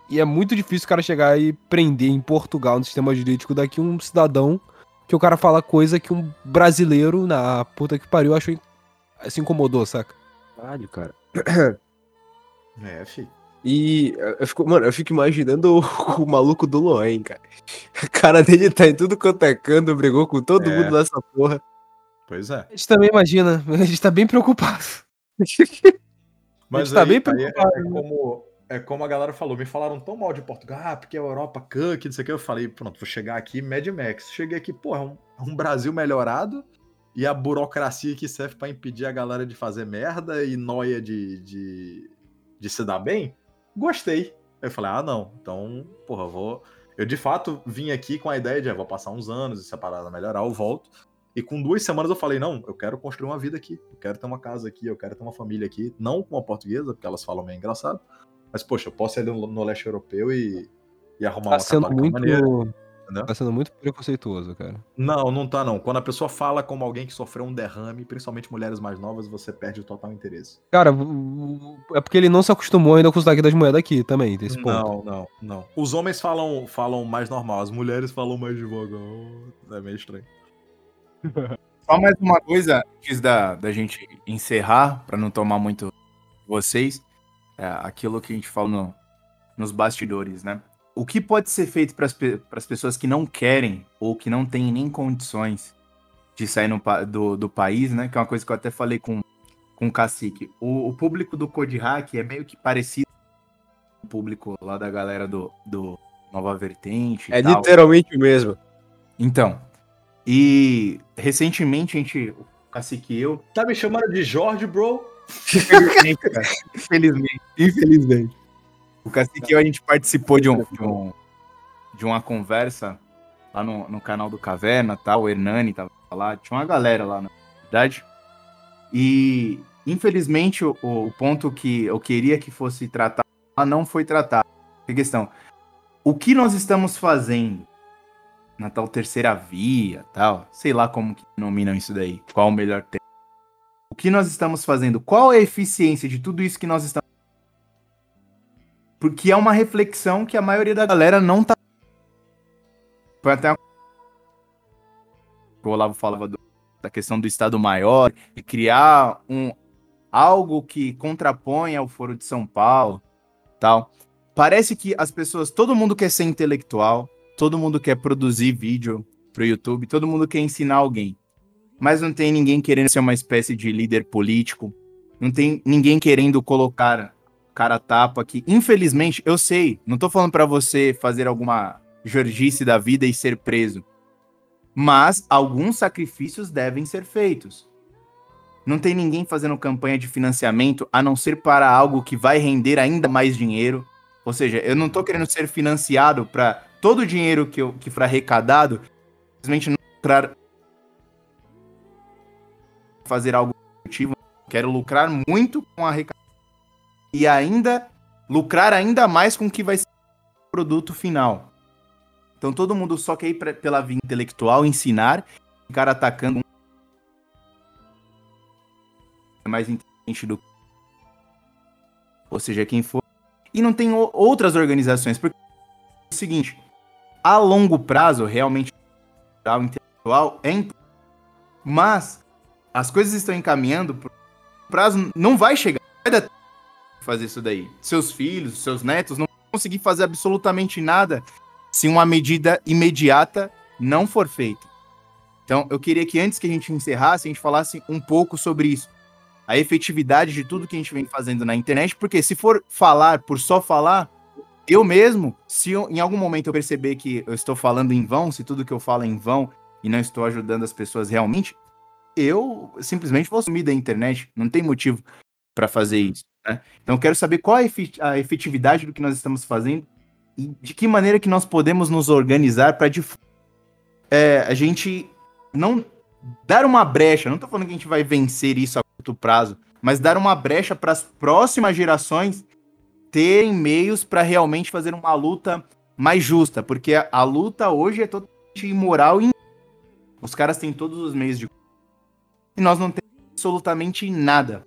e é muito difícil o cara chegar e prender em Portugal, no sistema jurídico daqui, um cidadão que o cara fala coisa que um brasileiro na puta que pariu achou. Se incomodou, saca? Caralho, cara. É, fi. E eu- fico, mano, eu fico imaginando o, o maluco do Loen, cara. A cara dele tá em tudo quanto é canto, brigou com todo É. mundo nessa porra. Pois é. A gente também imagina, a gente tá bem preocupado. Mas tá aí, bem aí é, preocupado, é como, é como a galera falou, me falaram tão mal de Portugal, ah, porque a Europa cook, não sei o que. Eu falei, pronto, vou chegar aqui, Mad Max. Cheguei aqui, pô, é um, é um Brasil melhorado e a burocracia que serve pra impedir a galera de fazer merda e noia de, de, de se dar bem. Gostei. Eu falei, ah, não, então, porra, vou. Eu de fato vim aqui com a ideia de, ah, vou passar uns anos, e se a parada melhorar, eu volto. E com duas semanas eu falei, não, eu quero construir uma vida aqui. Eu quero ter uma casa aqui, eu quero ter uma família aqui. Não com a portuguesa, porque elas falam meio engraçado. Mas, poxa, eu posso ir no, leste europeu e, e arrumar Tá uma sendo muito. maneira, entendeu? Tá sendo muito preconceituoso, cara. Não, não tá não. Quando a pessoa fala como alguém que sofreu um derrame, principalmente mulheres mais novas, você perde o total interesse. Cara, é porque ele não se acostumou ainda com o sotaque das moedas aqui também, desse ponto. Não, não, não. Os homens falam, falam mais normal, as mulheres falam mais devagar. É meio estranho. Só mais uma coisa antes da, da gente encerrar, para não tomar muito de vocês, é aquilo que a gente falou no- nos bastidores, né? O que pode ser feito para as pessoas que não querem ou que não têm nem condições de sair no do, do país, né? Que é uma coisa que eu até falei com, com o Cacique. O, o público do Code Hack é meio que parecido com o público lá da galera do, do Nova Vertente. e É tal. literalmente o mesmo. Então, e recentemente a gente, o Cacique e eu, Tá me chamando de Jorge, bro? Infelizmente, cara, infelizmente, infelizmente, o Cacique eu, a gente participou de, um, de, um- de uma conversa lá no, no canal do Caverna, tal, o Hernani tava lá, tinha uma galera lá, na verdade, e infelizmente o, o ponto que eu queria que fosse tratado não foi tratado. Que questão, o que nós estamos fazendo na tal terceira via, tal, sei lá como que nominam isso daí, qual o melhor termo. O que nós estamos fazendo? Qual é a eficiência de tudo isso que nós estamos Porque é uma reflexão que a maioria da galera não tá Foi até uma... o Olavo falava do- da questão do Estado Maior e criar um algo que contraponha ao Foro de São Paulo, tal. Parece que as pessoas, todo mundo quer ser intelectual, todo mundo quer produzir vídeo pro YouTube, todo mundo quer ensinar alguém. Mas não tem ninguém querendo ser uma espécie de líder político, não tem ninguém querendo colocar cara tapa aqui. Infelizmente, eu sei, não tô falando pra você fazer alguma jorgice da vida e ser preso. Mas alguns sacrifícios devem ser feitos. Não tem ninguém fazendo campanha de financiamento a não ser para algo que vai render ainda mais dinheiro. Ou seja, eu não tô querendo ser financiado para todo o dinheiro que, eu, que for arrecadado simplesmente não lucrar fazer algo produtivo. Quero lucrar muito com a arrecadação e ainda lucrar ainda mais com o que vai ser o produto final. Então todo mundo só quer ir pra- pela via intelectual, ensinar, cara atacando um é mais inteligente do ou seja, quem for. E não tem outras organizações, porque é o seguinte, a longo prazo, realmente, o intelectual é importante, mas as coisas estão encaminhando, pro prazo não vai chegar, vai dar tempo de fazer isso daí. Seus filhos, seus netos não vão conseguir fazer absolutamente nada se uma medida imediata não for feita. Então, eu queria que antes que a gente encerrasse, a gente falasse um pouco sobre isso. A efetividade de tudo que a gente vem fazendo na internet, porque se for falar por só falar, eu mesmo, se eu- em algum momento eu perceber que eu estou falando em vão, se tudo que eu falo é em vão e não estou ajudando as pessoas realmente, eu simplesmente vou sumir da internet. Não tem motivo. para fazer isso. Né? Então, quero saber qual a efetividade do que nós estamos fazendo e de que maneira que nós podemos nos organizar para é, a gente não dar uma brecha. Não estou falando que a gente vai vencer isso a curto prazo, mas dar uma brecha para as próximas gerações terem meios para realmente fazer uma luta mais justa, porque a, a luta hoje é totalmente imoral e os caras têm todos os meios de e nós não temos absolutamente nada.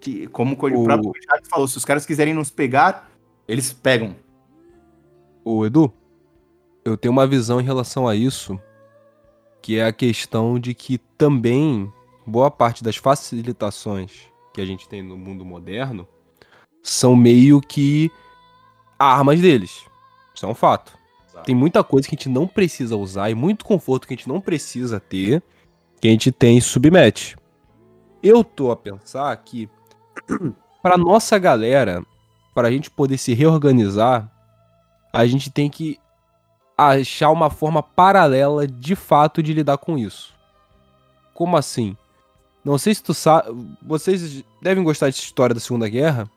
Que, como o, o próprio Richard falou, se os caras quiserem nos pegar, eles pegam. O Edu, eu tenho uma visão em relação a isso, que é a questão de que também boa parte das facilitações que a gente tem no mundo moderno são meio que armas deles. Isso é um fato. Exato. Tem muita coisa que a gente não precisa usar e muito conforto que a gente não precisa ter que a gente tem submete. Eu tô a pensar que para nossa galera, para a gente poder se reorganizar, a gente tem que achar uma forma paralela de fato de lidar com isso. Como assim? Não sei se tu sabe. Vocês devem gostar dessa história da Segunda Guerra.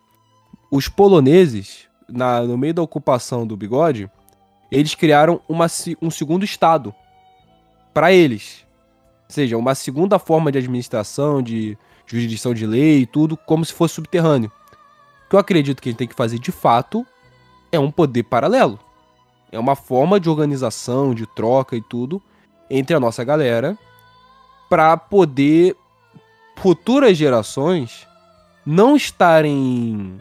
Os poloneses, na, no meio da ocupação do bigode, eles criaram uma, um segundo estado para eles. Seja, uma segunda forma de administração, de jurisdição de lei e tudo, como se fosse subterrâneo. O que eu acredito que a gente tem que fazer de fato é um poder paralelo. É uma forma de organização, de troca e tudo entre a nossa galera para poder futuras gerações não estarem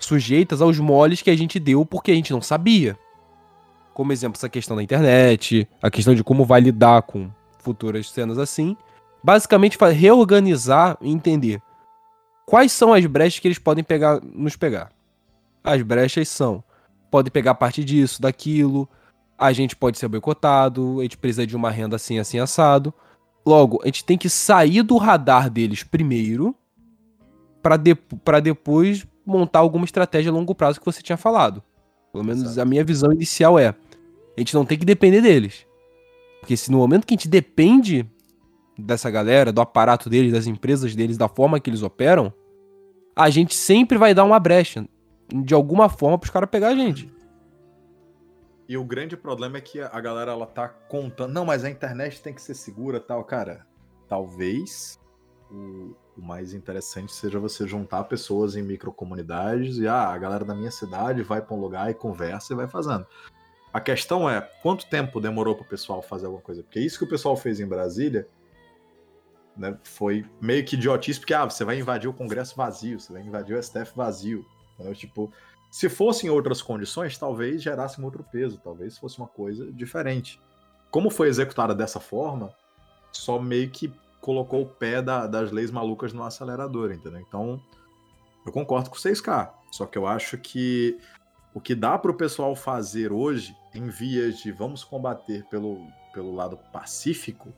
sujeitas aos moles que a gente deu porque a gente não sabia. Como exemplo, essa questão da internet, a questão de como vai lidar com futuras cenas assim. Basicamente, reorganizar e entender quais são as brechas que eles podem pegar, nos pegar. As brechas são: pode pegar parte disso, daquilo, a gente pode ser boicotado, a gente precisa de uma renda assim, assim, assado. Logo, a gente tem que sair do radar deles primeiro para de, depois montar alguma estratégia a longo prazo que você tinha falado. Pelo menos Exato. a minha visão inicial é: a gente não tem que depender deles. Porque se no momento que a gente depende dessa galera, do aparato deles, das empresas deles, da forma que eles operam, a gente sempre vai dar uma brecha de alguma forma para os caras pegar a gente. E o grande problema é que a galera ela tá contando, não, mas a internet tem que ser segura, tal, cara. Talvez o, o mais interessante seja você juntar pessoas em microcomunidades e ah, a galera da minha cidade vai para um lugar e conversa e vai fazendo. A questão é, quanto tempo demorou para o pessoal fazer alguma coisa? Porque isso que o pessoal fez em Brasília né, foi meio que idiotice, porque ah, você vai invadir o Congresso vazio, você vai invadir o STF vazio. Então, tipo, se fosse em outras condições, talvez gerasse um outro peso, talvez fosse uma coisa diferente. Como foi executada dessa forma, só meio que colocou o pé da, das leis malucas no acelerador, entendeu? Então, eu concordo com 6K. Só que eu acho que o que dá para o pessoal fazer hoje, em vias de vamos combater pelo, pelo lado pacífico,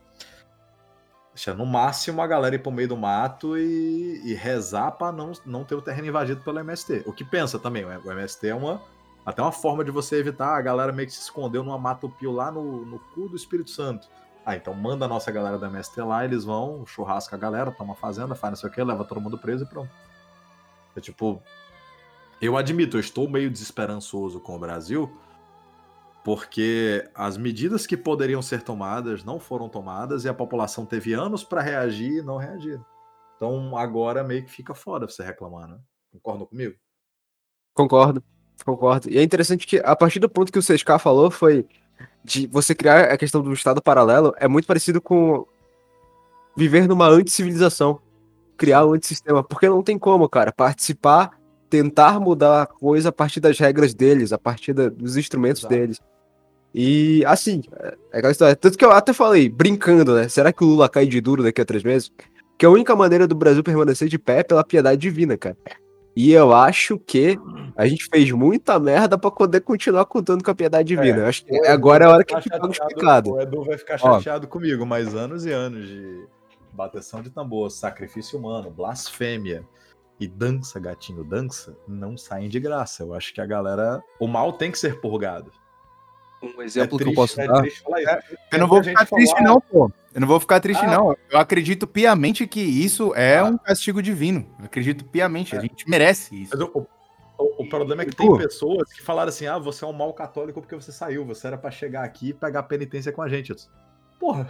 Deixa no máximo a galera ir pro meio do mato e, e rezar pra não, não ter o terreno invadido pelo MST. O que pensa também, o MST é uma. Até uma forma de você evitar a galera meio que se escondeu numa mata pio lá no, no cu do Espírito Santo. Ah, então manda a nossa galera do MST lá, eles vão, churrasca a galera, toma fazenda, faz não sei o que, leva todo mundo preso e pronto. É tipo. Eu admito, eu estou meio desesperançoso com o Brasil, porque as medidas que poderiam ser tomadas não foram tomadas e a população teve anos para reagir e não reagir. Então agora meio que fica fora você reclamar, né? Concordam comigo? Concordo, concordo. E é interessante que a partir do ponto que o 6K falou foi de você criar a questão do estado paralelo é muito parecido com viver numa anticivilização, criar um antissistema, porque não tem como, cara, participar, tentar mudar a coisa a partir das regras deles, a partir da, dos instrumentos Exato. deles. E assim, é aquela história. Tanto que eu até falei, brincando, né? Será que o Lula cai de duro daqui a três meses? Que a única maneira do Brasil permanecer de pé é pela piedade divina, cara. E eu acho que a gente fez muita merda para poder continuar contando com a piedade divina. É, eu acho que agora é a hora que fica explicado. O Edu vai ficar chateado Ó, comigo, mas anos e anos de bateção de tambor, sacrifício humano, blasfêmia e dança, gatinho, dança, não saem de graça. Eu acho que a galera. O mal tem que ser purgado. Um exemplo É que eu posso triste, dar. é triste falar isso. Eu não vou ficar falar, triste, não, pô. Eu não vou ficar triste, Ah. não. Eu acredito piamente que isso é Ah. um castigo divino. Eu acredito piamente. A gente merece isso. Mas o, o- o problema é que Pô. tem pessoas que falaram assim: ah, você é um mau católico porque você saiu, você era pra chegar aqui e pegar penitência com a gente. Eu disse, Porra,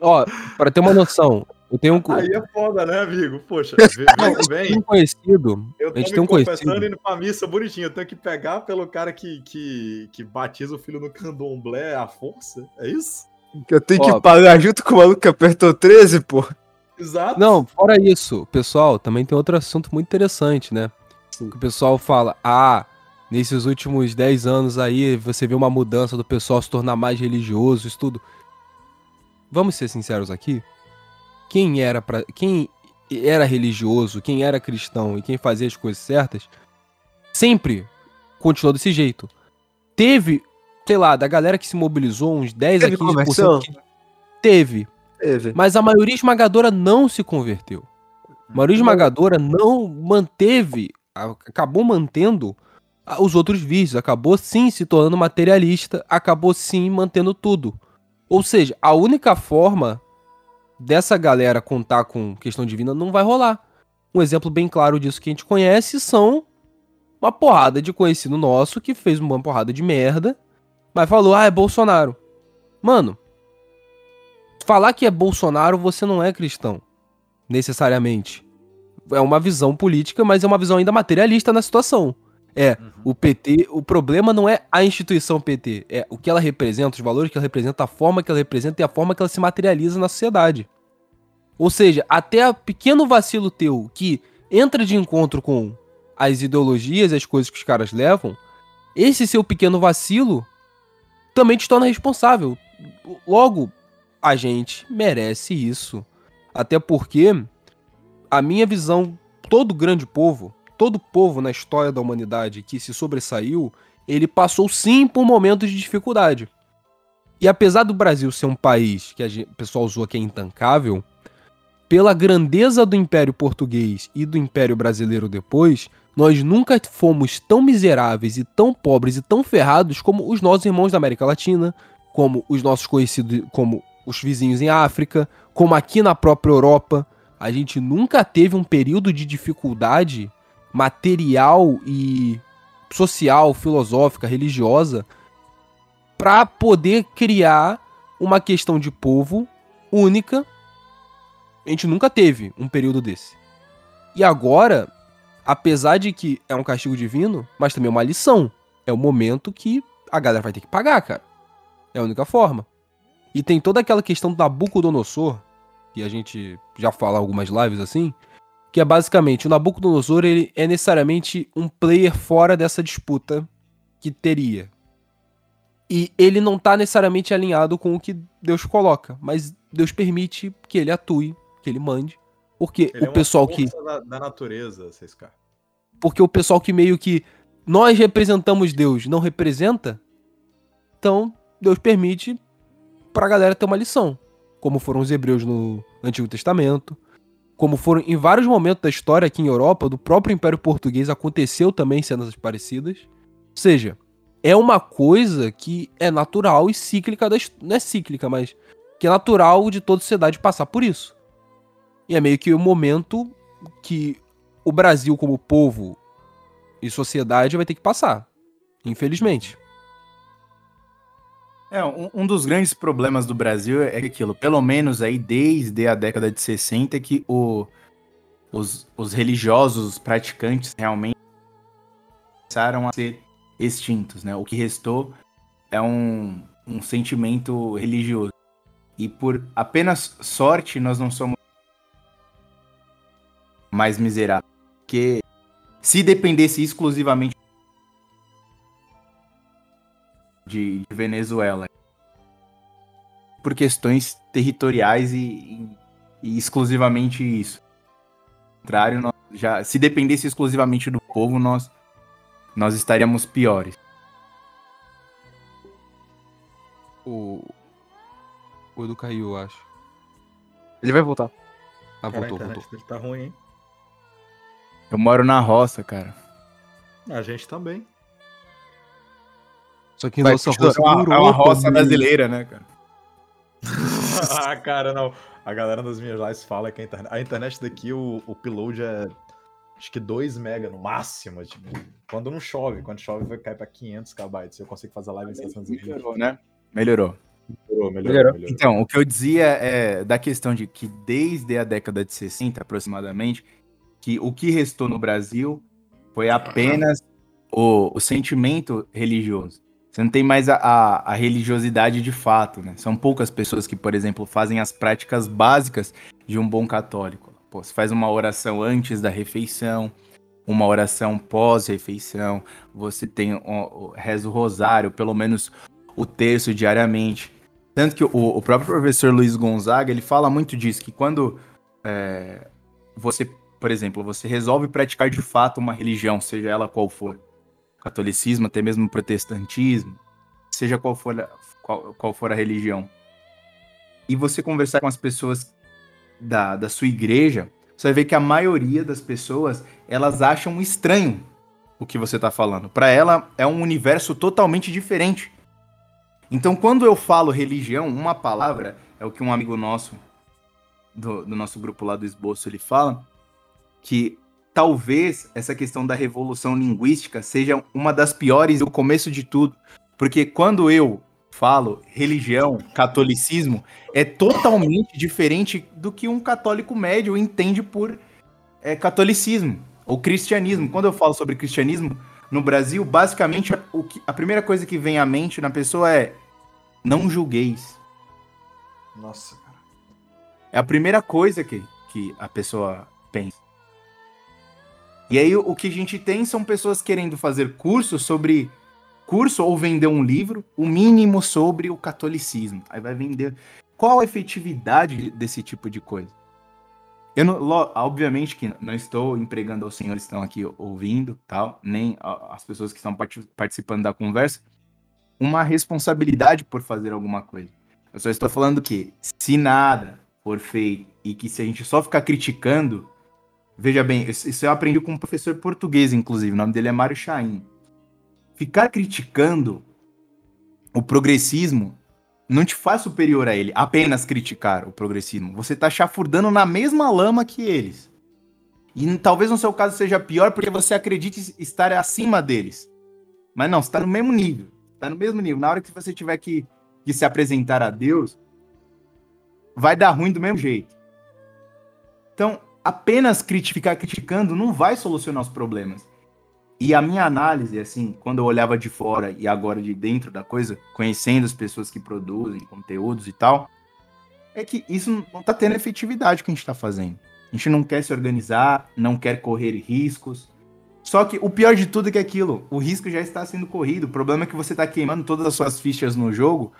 Ó, pra ter uma noção, eu tenho um, aí é foda, né, amigo? Poxa, bem. tenho um conhecido. Eu A tô gente me tem um confessando conhecido. indo pra missa bonitinho. Eu tenho que pegar pelo cara que, que, que batiza o filho no candomblé à força? É isso? Que eu tenho Ó. que pagar junto com o maluco que apertou 13, pô. Exato. Não, fora isso, pessoal, também tem outro assunto muito interessante, né? Sim. Que o pessoal fala, ah, nesses últimos 10 anos aí, você vê uma mudança do pessoal se tornar mais religioso, isso tudo. Vamos ser sinceros aqui? Quem era para quem era religioso, quem era cristão e quem fazia as coisas certas, sempre continuou desse jeito. Teve, sei lá, da galera que se mobilizou, uns 10 Teve a 15% conversão? que teve, Teve. mas a maioria esmagadora não se converteu. A maioria esmagadora não manteve, acabou mantendo os outros vícios, acabou sim se tornando materialista, acabou sim mantendo tudo. Ou seja, a única forma dessa galera contar com questão divina não vai rolar. Um exemplo bem claro disso que a gente conhece são uma porrada de conhecido nosso que fez uma porrada de merda, mas falou, ah, é Bolsonaro. Mano, falar que é Bolsonaro, você não é cristão, necessariamente. É uma visão política, mas é uma visão ainda materialista na situação. É, o PT, o problema não é a instituição PT, é o que ela representa, os valores que ela representa, a forma que ela representa e a forma que ela se materializa na sociedade. Ou seja, até a pequeno vacilo teu que entra de encontro com as ideologias e as coisas que os caras levam, esse seu pequeno vacilo também te torna responsável. Logo, a gente merece isso. Até porque a minha visão, todo grande povo, todo povo na história da humanidade que se sobressaiu, ele passou sim por momentos de dificuldade. E apesar do Brasil ser um país que o pessoal usou que é intancável, pela grandeza do Império Português e do Império Brasileiro depois, nós nunca fomos tão miseráveis e tão pobres e tão ferrados como os nossos irmãos da América Latina, como os nossos conhecidos, como os vizinhos em África, como aqui na própria Europa. A gente nunca teve um período de dificuldade material e social, filosófica, religiosa, para poder criar uma questão de povo única. A gente nunca teve um período desse. E agora, apesar de que é um castigo divino, mas também é uma lição. É o momento que a galera vai ter que pagar, cara. É a única forma. E tem toda aquela questão do Nabucodonosor, que a gente já fala algumas lives assim, que é basicamente o Nabucodonosor ele é necessariamente um player fora dessa disputa que teria. E ele não tá necessariamente alinhado com o que Deus coloca, mas Deus permite que ele atue, que ele mande, porque Ele é o uma pessoal que Da, da natureza, 6K. porque o pessoal que meio que nós representamos Deus não representa, então Deus permite pra galera ter uma lição, como foram os hebreus no Antigo Testamento, como foram em vários momentos da história aqui em Europa, do próprio Império Português aconteceu também cenas parecidas. Ou seja, é uma coisa que é natural e cíclica da não é cíclica, mas que é natural de toda sociedade passar por isso. E é meio que o momento que o Brasil como povo e sociedade vai ter que passar. Infelizmente. É, um, um dos grandes problemas do Brasil é aquilo, pelo menos aí desde a década de 60, que o, os, os religiosos praticantes realmente começaram a ser extintos, né? O que restou é um, um sentimento religioso. E por apenas sorte nós não somos mais miseráveis. Porque se dependesse exclusivamente de, de Venezuela por questões territoriais e, e- e exclusivamente isso. Ao contrário, nós já se dependesse exclusivamente do povo, nós nós estaríamos piores. O. O Edu caiu, eu acho. Ele vai voltar. Ah, voltou, voltou. dele tá ruim, hein? Eu moro na roça, cara. A gente também. Só que Vai, nossa roça É uma, é uma roça brasileira, né, cara? ah, cara, não. A galera nas minhas lives fala que a internet, a internet daqui, o, o upload é acho que 2 mega no máximo. Tipo, quando não chove. Quando chove vai cair pra 500 KB. Eu consigo fazer a live em 720. Melhorou, né? Melhorou. Melhorou, melhorou, Melhorou. melhorou. Então, o que eu dizia é da questão de que desde a década de 60 aproximadamente, que o que restou no Brasil foi apenas o, o sentimento religioso. Você não tem mais a, a, a religiosidade de fato, né? São poucas pessoas que, por exemplo, fazem as práticas básicas de um bom católico. Pô, você faz uma oração antes da refeição, uma oração pós-refeição, você tem reza o rosário, pelo menos o terço diariamente. Tanto que o, o próprio professor Luiz Gonzaga, ele fala muito disso, que quando é, você, por exemplo, você resolve praticar de fato uma religião, seja ela qual for, catolicismo, até mesmo protestantismo, seja qual for, a- qual, qual for a religião, e você conversar com as pessoas da, da sua igreja, você vai ver que a maioria das pessoas, elas acham estranho o que você está falando. Para ela, é um universo totalmente diferente. Então, quando eu falo religião, uma palavra, é o que um amigo nosso, do, do nosso grupo lá do esboço, ele fala, que talvez essa questão da revolução linguística seja uma das piores do começo de tudo. Porque quando eu falo religião, catolicismo, é totalmente diferente do que um católico médio entende por é, catolicismo ou cristianismo. Quando eu falo sobre cristianismo, no Brasil, basicamente, o que, a primeira coisa que vem à mente na pessoa é não julgueis. Nossa, cara. É a primeira coisa que, que a pessoa pensa. E aí o que a gente tem são pessoas querendo fazer curso sobre curso ou vender um livro, o mínimo sobre o catolicismo. Aí vai vender. Qual a efetividade desse tipo de coisa? Eu não, obviamente que não estou empregando aos senhores que estão aqui ouvindo, tal, nem as pessoas que estão parti- participando da conversa, uma responsabilidade por fazer alguma coisa. Eu só estou falando que se nada for feito e que se a gente só ficar criticando, veja bem, isso eu aprendi com um professor português, inclusive, o nome dele é Mário Chaim. Ficar criticando o progressismo não te faz superior a ele, apenas criticar o progressismo. Você tá chafurdando na mesma lama que eles. E talvez no seu caso seja pior porque você acredita estar acima deles. Mas não, você tá no mesmo nível. Tá no mesmo nível. Na hora que você tiver que, que se apresentar a Deus, vai dar ruim do mesmo jeito. Então, apenas criti- ficar criticando não vai solucionar os problemas. E a minha análise, assim, quando eu olhava de fora e agora de dentro da coisa, conhecendo as pessoas que produzem conteúdos e tal, é que isso não tá tendo efetividade o que a gente tá fazendo. A gente não quer se organizar, não quer correr riscos. Só que o pior de tudo é que é aquilo, o risco já está sendo corrido. O problema é que você tá queimando todas as suas fichas no jogo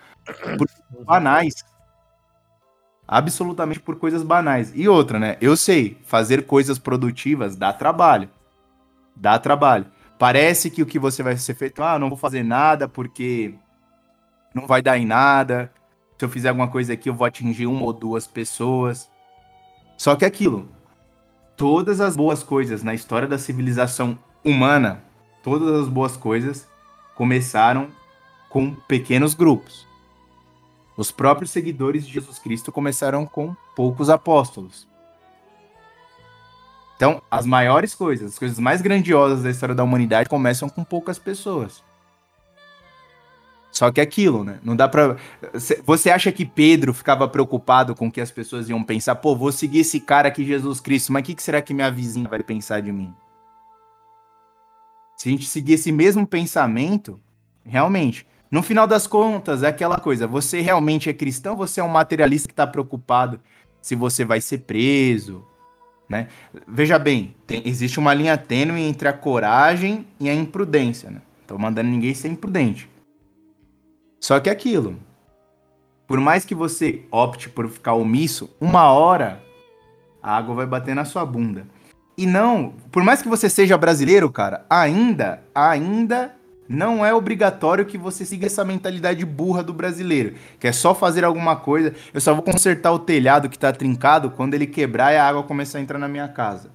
por banais. Absolutamente por coisas banais. E outra, né? Eu sei, fazer coisas produtivas dá trabalho. Dá trabalho. Parece que o que você vai ser feito, ah, não vou fazer nada porque não vai dar em nada. Se eu fizer alguma coisa aqui, eu vou atingir uma ou duas pessoas. Só que é aquilo, todas as boas coisas na história da civilização humana, todas as boas coisas começaram com pequenos grupos. Os próprios seguidores de Jesus Cristo começaram com poucos apóstolos. Então, as maiores coisas, as coisas mais grandiosas da história da humanidade começam com poucas pessoas. Só que é aquilo, né? Não dá pra. Cê- Você acha que Pedro ficava preocupado com o que as pessoas iam pensar? Pô, vou seguir esse cara aqui, Jesus Cristo, mas o que, que será que minha vizinha vai pensar de mim? Se a gente seguir esse mesmo pensamento, realmente, no final das contas, é aquela coisa: você realmente é cristão você é um materialista que está preocupado se você vai ser preso? Né? Veja bem, tem- existe uma linha tênue entre a coragem e a imprudência. Né? Tô mandando ninguém ser imprudente. Só que é aquilo. Por mais que você opte por ficar omisso, uma hora a água vai bater na sua bunda. E não, por mais que você seja brasileiro, cara, ainda, ainda não é obrigatório que você siga essa mentalidade burra do brasileiro, que é só fazer alguma coisa. Eu só vou consertar o telhado que tá trincado quando ele quebrar e a água começar a entrar na minha casa.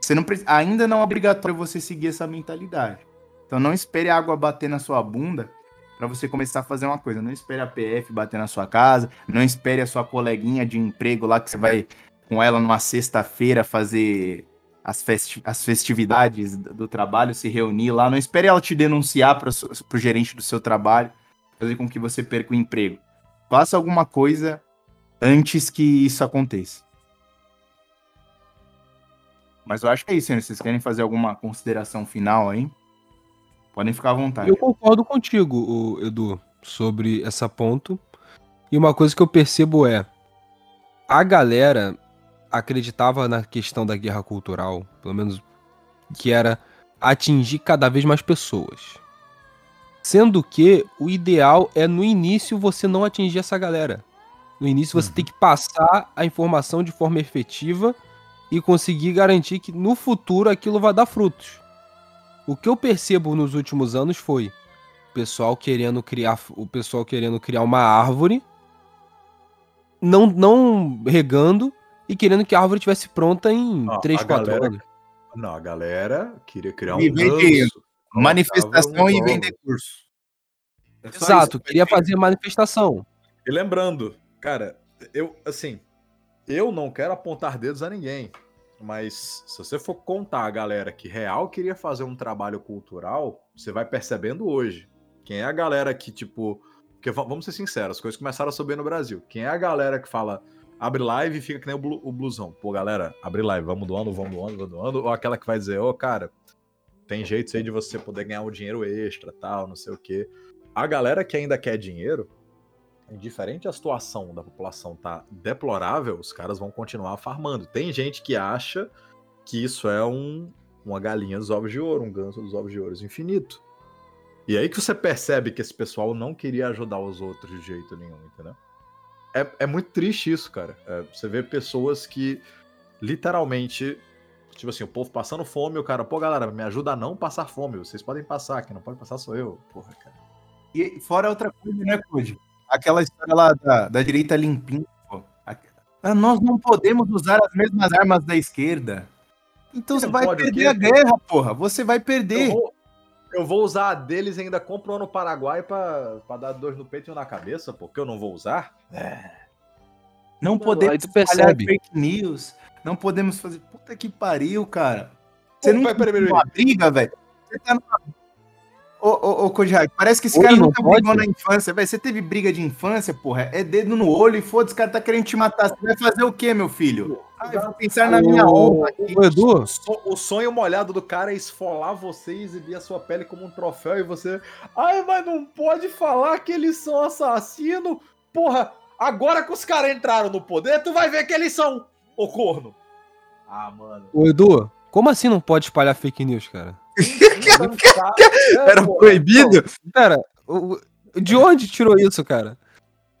Você não ainda não é obrigatório você seguir essa mentalidade. Então não espere a água bater na sua bunda para você começar a fazer uma coisa. Não espere a PF bater na sua casa, não espere a sua coleguinha de emprego lá que você vai com ela numa sexta-feira fazer as, festi as festividades do trabalho, se reunir lá. Não espere ela te denunciar para o gerente do seu trabalho, fazer com que você perca o emprego. Faça alguma coisa antes que isso aconteça. Mas eu acho que é isso, né? Vocês querem fazer alguma consideração final aí? Podem ficar à vontade. Eu concordo contigo, Edu, sobre essa ponto. E uma coisa que eu percebo é a galera acreditava na questão da guerra cultural, pelo menos que era atingir cada vez mais pessoas. Sendo que o ideal é no início você não atingir essa galera. No início você uhum. tem que passar a informação de forma efetiva e conseguir garantir que no futuro aquilo vai dar frutos. O que eu percebo nos últimos anos foi o pessoal querendo criar, o pessoal querendo criar uma árvore, não, não regando e querendo que a árvore estivesse pronta em 3, 4 anos. Não, a galera queria criar um ganso, manifestação e vender curso. É Exato, isso. queria fazer manifestação. E lembrando, cara, eu assim, eu não quero apontar dedos a ninguém, mas se você for contar a galera que real queria fazer um trabalho cultural, você vai percebendo hoje. Quem é a galera que, tipo. Porque vamos ser sinceros, as coisas começaram a subir no Brasil. Quem é a galera que fala, abre live e fica que nem o, o blusão. Pô, galera, abre live, vamos doando, vamos doando, vamos doando. Ou aquela que vai dizer, ô, oh, cara, tem jeito aí de você poder ganhar um dinheiro extra, tal, não sei o quê. A galera que ainda quer dinheiro, indiferente a situação da população tá deplorável, os caras vão continuar farmando. Tem gente que acha que isso é um, uma galinha dos ovos de ouro, um ganso dos ovos de ouro infinito. E aí que você percebe que esse pessoal não queria ajudar os outros de jeito nenhum, entendeu? É, é muito triste isso, cara. É, você vê pessoas que literalmente. Tipo assim, o povo passando fome, o cara, pô, galera, me ajuda a não passar fome. Vocês podem passar, quem não pode passar sou eu. Porra, cara. E fora outra coisa, né, Code? Aquela história lá da, da direita limpinha, pô. Ah, nós não podemos usar as mesmas armas da esquerda. Então você, você vai perder a guerra, porra. Você vai perder. Vou, eu vou usar a deles e ainda compro no Paraguai pra, pra dar dois no peito e um na cabeça, porque eu não vou usar. É. Não podemos percebe. fake news. Não podemos fazer. Puta que pariu, cara. Você Pô, não vai perder uma briga, velho. Você tá numa Ô, ô, ô Kojak, parece que esse Oi, cara nunca pode? brigou na infância, velho. Você teve briga de infância, porra? É dedo no olho e foda-se, o cara tá querendo te matar. Você vai fazer o quê, meu filho? Ah, eu vou pensar na minha honra aqui. Edu, o sonho molhado do cara é esfolar você e exibir a sua pele como um troféu e você. Ai, mas não pode falar que eles são assassinos. Porra, agora que os caras entraram no poder, tu vai ver que eles são o corno. Ah, mano. Ô, Edu, como assim não pode espalhar fake news, cara? Era proibido? Pera, de onde tirou isso, cara?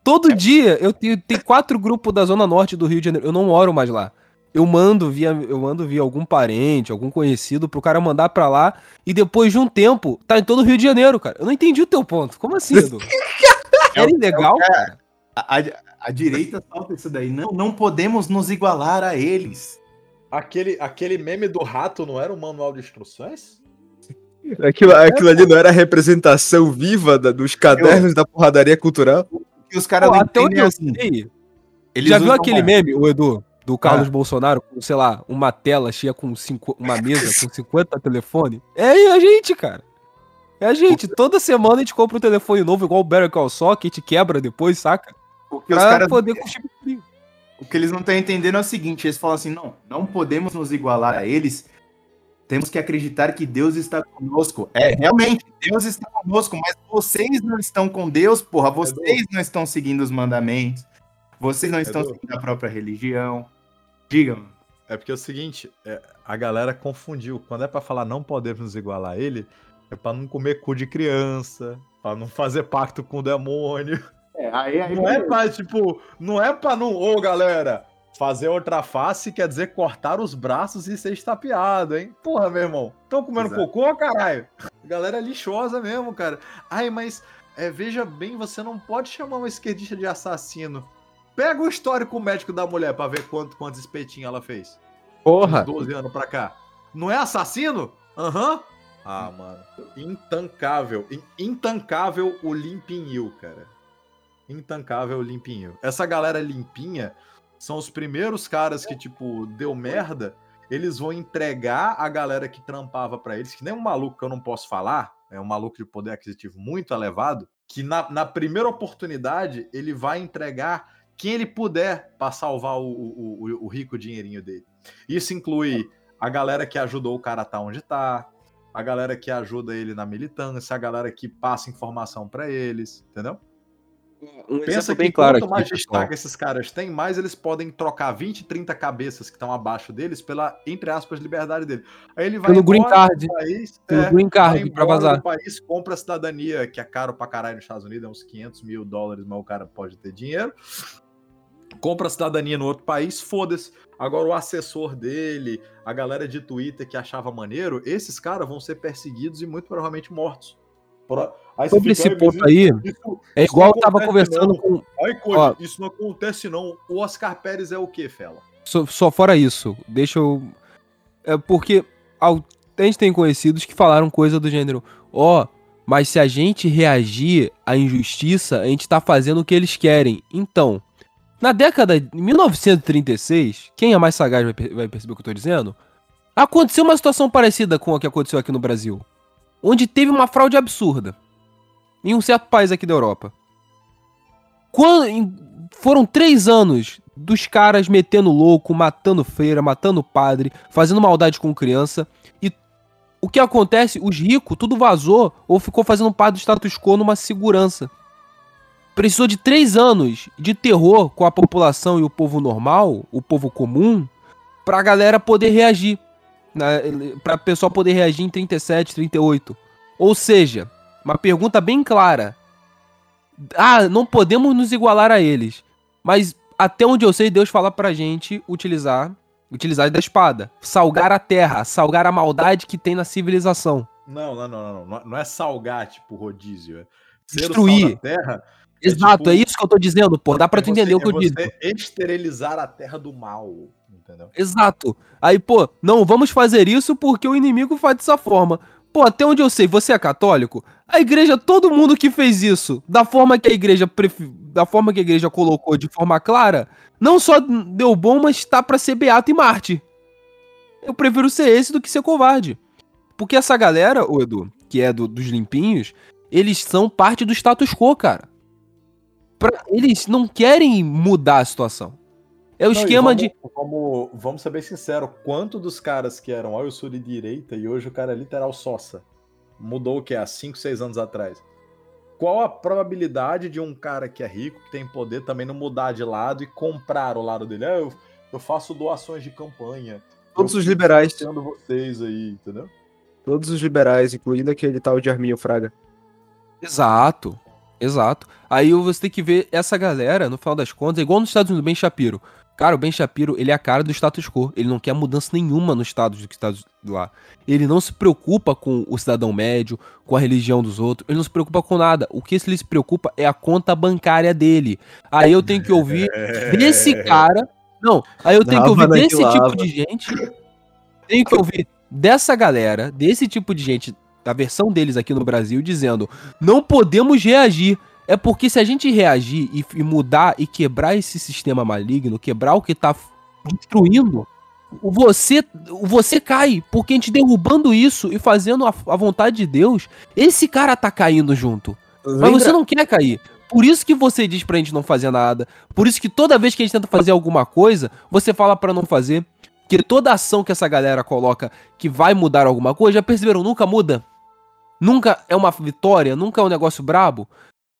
Todo é. dia eu tenho, tem quatro grupos da Zona Norte do Rio de Janeiro. Eu não moro mais lá. Eu mando via, eu mando via algum parente, algum conhecido pro cara mandar pra lá e depois de um tempo tá em todo o Rio de Janeiro, cara. Eu não entendi o teu ponto. Como assim, Edu? Era ilegal, cara? A, a, a, direita solta isso daí. Não, não podemos nos igualar a eles. Aquele, aquele meme do rato não era um manual de instruções? Aquilo, aquilo ali não era a representação viva da, dos cadernos eu... da porradaria cultural? Que os caras não entendem assim. Eles Já viu aquele mais. meme, o Edu, do Carlos ah. Bolsonaro, com, sei lá, uma tela cheia com cinco, uma mesa com 50 telefones? É a gente, cara. É a gente. Toda semana a gente compra um telefone novo, igual o Better Call Saul, que a gente quebra depois, saca? Porque pra os caras poder. O que eles não estão entendendo é o seguinte, eles falam assim, não, não podemos nos igualar a eles, temos que acreditar que Deus está conosco. É, realmente, Deus está conosco, mas vocês não estão com Deus, porra. Vocês não estão seguindo os mandamentos. Vocês não estão seguindo a própria religião. Diga, mano. É porque é o seguinte, é, a galera confundiu. Quando é para falar não podemos nos igualar a ele, é para não comer cu de criança, para não fazer pacto com o demônio. É, aí, aí não é pra, tipo, não é pra não, ô galera, Fazer outra face quer dizer cortar os braços e ser estapeado, hein? Porra, meu irmão. Tão comendo Exato. cocô, caralho? Galera é lixosa mesmo, cara. Ai, mas é, veja bem, você não pode chamar uma esquerdista de assassino. Pega o histórico médico da mulher pra ver quanto, quantos espetinhos ela fez. Porra. 12 anos pra cá. Não é assassino? Aham. Uhum. Ah, mano. Intancável. in- Intancável o limpinho, cara. Intancável o limpinho. Essa galera limpinha são os primeiros caras que, tipo, deu merda. Eles vão entregar a galera que trampava pra eles, que nem um maluco que eu não posso falar, é um maluco de poder aquisitivo muito elevado, que na, na primeira oportunidade ele vai entregar quem ele puder pra salvar o, o, o- o rico dinheirinho dele. Isso inclui a galera que ajudou o cara a estar onde tá, a galera que ajuda ele na militância, a galera que passa informação pra eles, entendeu? Um Pensa que claro quanto aqui, mais pessoal. destaque esses caras têm, mais eles podem trocar 20, 30 cabeças que estão abaixo deles pela, entre aspas, liberdade dele. Aí ele vai Pelo green card. país, Pelo é, green card pra embora vazar. país, compra a cidadania, que é caro pra caralho nos Estados Unidos, é uns 500 mil dólares, mas o cara pode ter dinheiro. Compra a cidadania no outro país, foda-se. Agora o assessor dele, a galera de Twitter que achava maneiro, esses caras vão ser perseguidos e muito provavelmente mortos. Por- Aí Sobre esse "Ai, mas ponto aí, isso- é igual eu tava conversando não. com. Cody, Ó. isso não acontece não. O Oscar Pérez é o quê, Fela? Só, só fora isso, deixa eu. É porque a gente tem conhecidos que falaram coisa do gênero: ó, mas se a gente reagir à injustiça, a gente tá fazendo o que eles querem. Então, na década de 1936, quem é mais sagaz vai, vai perceber o que eu tô dizendo? Aconteceu uma situação parecida com a que aconteceu aqui no Brasil, onde teve uma fraude absurda em um certo país aqui da Europa. Quando, em- foram três anos dos caras metendo louco, matando freira, matando padre, fazendo maldade com criança. E o que acontece? Os ricos, tudo vazou ou ficou fazendo parte do status quo numa segurança. Precisou de três anos de terror com a população e o povo normal, o povo comum, pra galera poder reagir. Né, pra pessoal poder reagir em 37, 38. Ou seja, uma pergunta bem clara. Ah, não podemos nos igualar a eles. Mas até onde eu sei, Deus fala pra gente utilizar utilizar da espada, salgar a terra, salgar a maldade que tem na civilização. Não, não, não, não, não. Não é salgar, tipo, rodízio. É Destruir. da terra. É Exato, tipo- é isso que eu tô dizendo, pô, dá pra tu é entender o que eu é digo. esterilizar a terra do mal, entendeu? Exato. Aí, pô, não vamos fazer isso porque o inimigo faz dessa forma. Pô, até onde eu sei, você é católico? A igreja, todo mundo que fez isso, da forma que a igreja pref- da forma que a igreja colocou de forma clara, não só deu bom, mas tá pra ser beato e Marte. Eu prefiro ser esse do que ser covarde. Porque essa galera, ô Edu, que é do- dos limpinhos, eles são parte do status quo, cara. Pra- eles não querem mudar a situação. É o Não, esquema vamos, de. Vamos, vamos ser bem sinceros, quanto dos caras que eram, ó, eu sou de direita e hoje o cara é literal sossa. Mudou o que? Há 5, 6 anos atrás. Qual a probabilidade de um cara que é rico, que tem poder, também não mudar de lado e comprar o lado dele? Ah, eu, eu faço doações de campanha. Todos eu os liberais. vocês aí, entendeu? Todos os liberais, incluindo aquele tal de Arminho Fraga. Exato. Exato. Aí você tem que ver essa galera, no final das contas, é igual nos Estados Unidos, o Ben Shapiro. Cara, o Ben Shapiro, ele é a cara do status quo. Ele não quer mudança nenhuma nos estados do que está lá. Ele não se preocupa com o cidadão médio, com a religião dos outros. Ele não se preocupa com nada. O que ele se preocupa é a conta bancária dele. Aí eu tenho que ouvir desse cara. Não, aí eu tenho que Lava ouvir na desse que tipo de gente. Tenho que ouvir dessa galera, desse tipo de gente, da versão deles aqui no Brasil, dizendo: não podemos reagir. É porque se a gente reagir e, e mudar e quebrar esse sistema maligno, quebrar o que tá destruindo, você, você cai. Porque a gente derrubando isso e fazendo a, a vontade de Deus, esse cara tá caindo junto. Mas você não quer cair. Por isso que você diz pra gente não fazer nada. Por isso que toda vez que a gente tenta fazer alguma coisa, você fala pra não fazer. Que toda ação que essa galera coloca que vai mudar alguma coisa, já perceberam? Nunca muda. Nunca é uma vitória, nunca é um negócio brabo.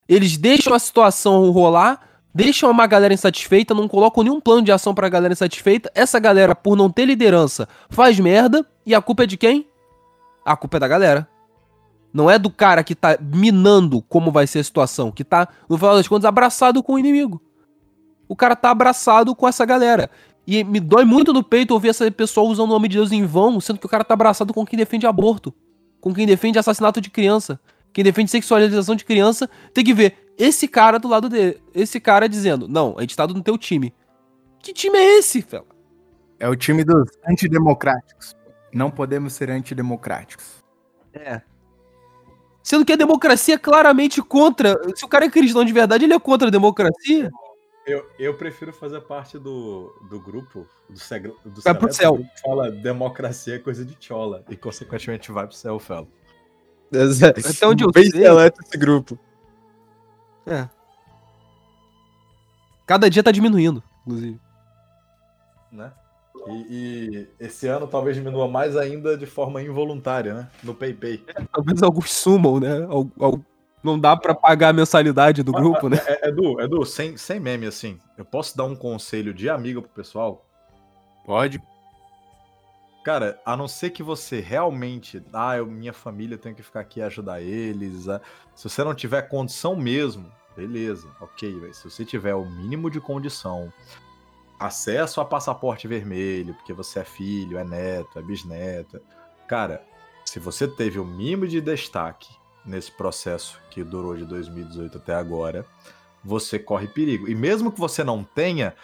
Eles deixam a situação rolar, deixam uma galera insatisfeita, não colocam nenhum plano de ação pra galera insatisfeita. Essa galera, por não ter liderança, faz merda. E a culpa é de quem? A culpa é da galera. Não é do cara que tá minando como vai ser a situação, que tá, no final das contas, abraçado com o inimigo. O cara tá abraçado com essa galera. E me dói muito no peito ouvir essa pessoa usando o nome de Deus em vão, sendo que o cara tá abraçado com quem defende aborto, com quem defende assassinato de criança, quem defende sexualização de criança. Tem que ver esse cara do lado dele, esse cara dizendo: Não, a gente tá no teu time. Que time é esse, fela? É o time dos antidemocráticos. Não podemos ser antidemocráticos. É. Sendo que a democracia é claramente contra. Se o cara é cristão de verdade, ele é contra a democracia. Eu, eu prefiro fazer parte do, do grupo, do, seg, do Vai pro céu. que fala democracia é coisa de chola. E consequentemente vai pro céu, Felo. Até onde eu Bem sei- seleto esse grupo. É. Cada dia tá diminuindo, inclusive. Né? E, e esse ano talvez diminua mais ainda de forma involuntária, né? No PayPay. Talvez alguns sumam, né? Al- al- Não dá pra pagar a mensalidade do grupo, né? É, Edu, Edu, sem, sem meme assim, eu posso dar um conselho de amigo pro pessoal? Pode. Cara, a não ser que você realmente, ah, eu, minha família tem que ficar aqui e ajudar eles. ah, Se você não tiver condição mesmo, beleza, ok, velho. Se você tiver o mínimo de condição, acesso a passaporte vermelho, porque você é filho, é neto, é bisneta. Cara, se você teve o mínimo de destaque nesse processo que durou de 2018 até agora, você corre perigo. E mesmo que você não tenha,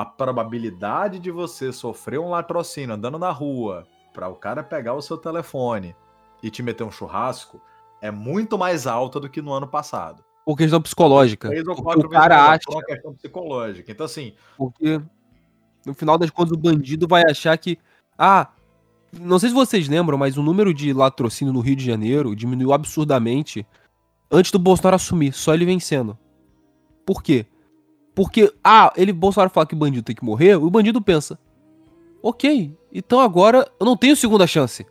a probabilidade de você sofrer um latrocínio andando na rua para o cara pegar o seu telefone e te meter um churrasco é muito mais alta do que no ano passado. Por questão psicológica. Três ou quatro o cara acha, por questão psicológica. Então, assim, porque no final das contas o bandido vai achar que. Ah, não sei se vocês lembram, mas o número de latrocínio no Rio de Janeiro diminuiu absurdamente antes do Bolsonaro assumir, só ele vencendo. Por quê? Porque, ah, ele, Bolsonaro fala que bandido tem que morrer, o bandido pensa, ok, então agora eu não tenho segunda chance.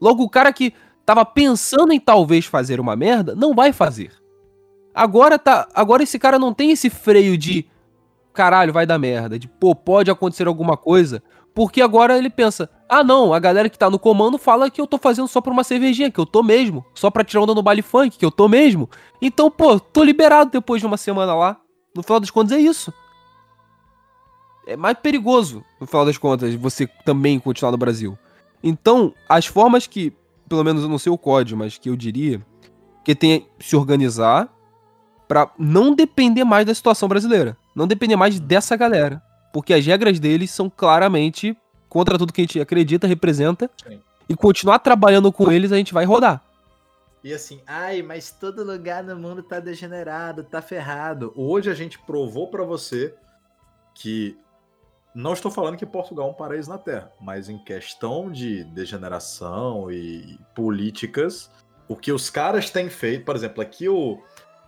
Logo, o cara que tava pensando em talvez fazer uma merda, não vai fazer. Agora tá, agora esse cara não tem esse freio de caralho, vai dar merda, de pô, pode acontecer alguma coisa, porque agora ele pensa: "Ah, não, a galera que tá no comando fala que eu tô fazendo só por uma cervejinha, que eu tô mesmo, só pra tirar onda no baile funk, que eu tô mesmo. Então, pô, tô liberado depois de uma semana lá. No final das contas é isso. É mais perigoso, no final das contas, você também continuar no Brasil. Então, as formas que, pelo menos eu não sei o código, mas que eu diria, que tem se organizar pra não depender mais da situação brasileira. Não depender mais dessa galera. Porque as regras deles são claramente contra tudo que a gente acredita, representa. Sim. E continuar trabalhando com eles, a gente vai rodar. E assim, ai, mas todo lugar no mundo tá degenerado, tá ferrado. Hoje a gente provou pra você que não estou falando que Portugal é um paraíso na Terra, mas em questão de degeneração e políticas, o que os caras têm feito, por exemplo, aqui o,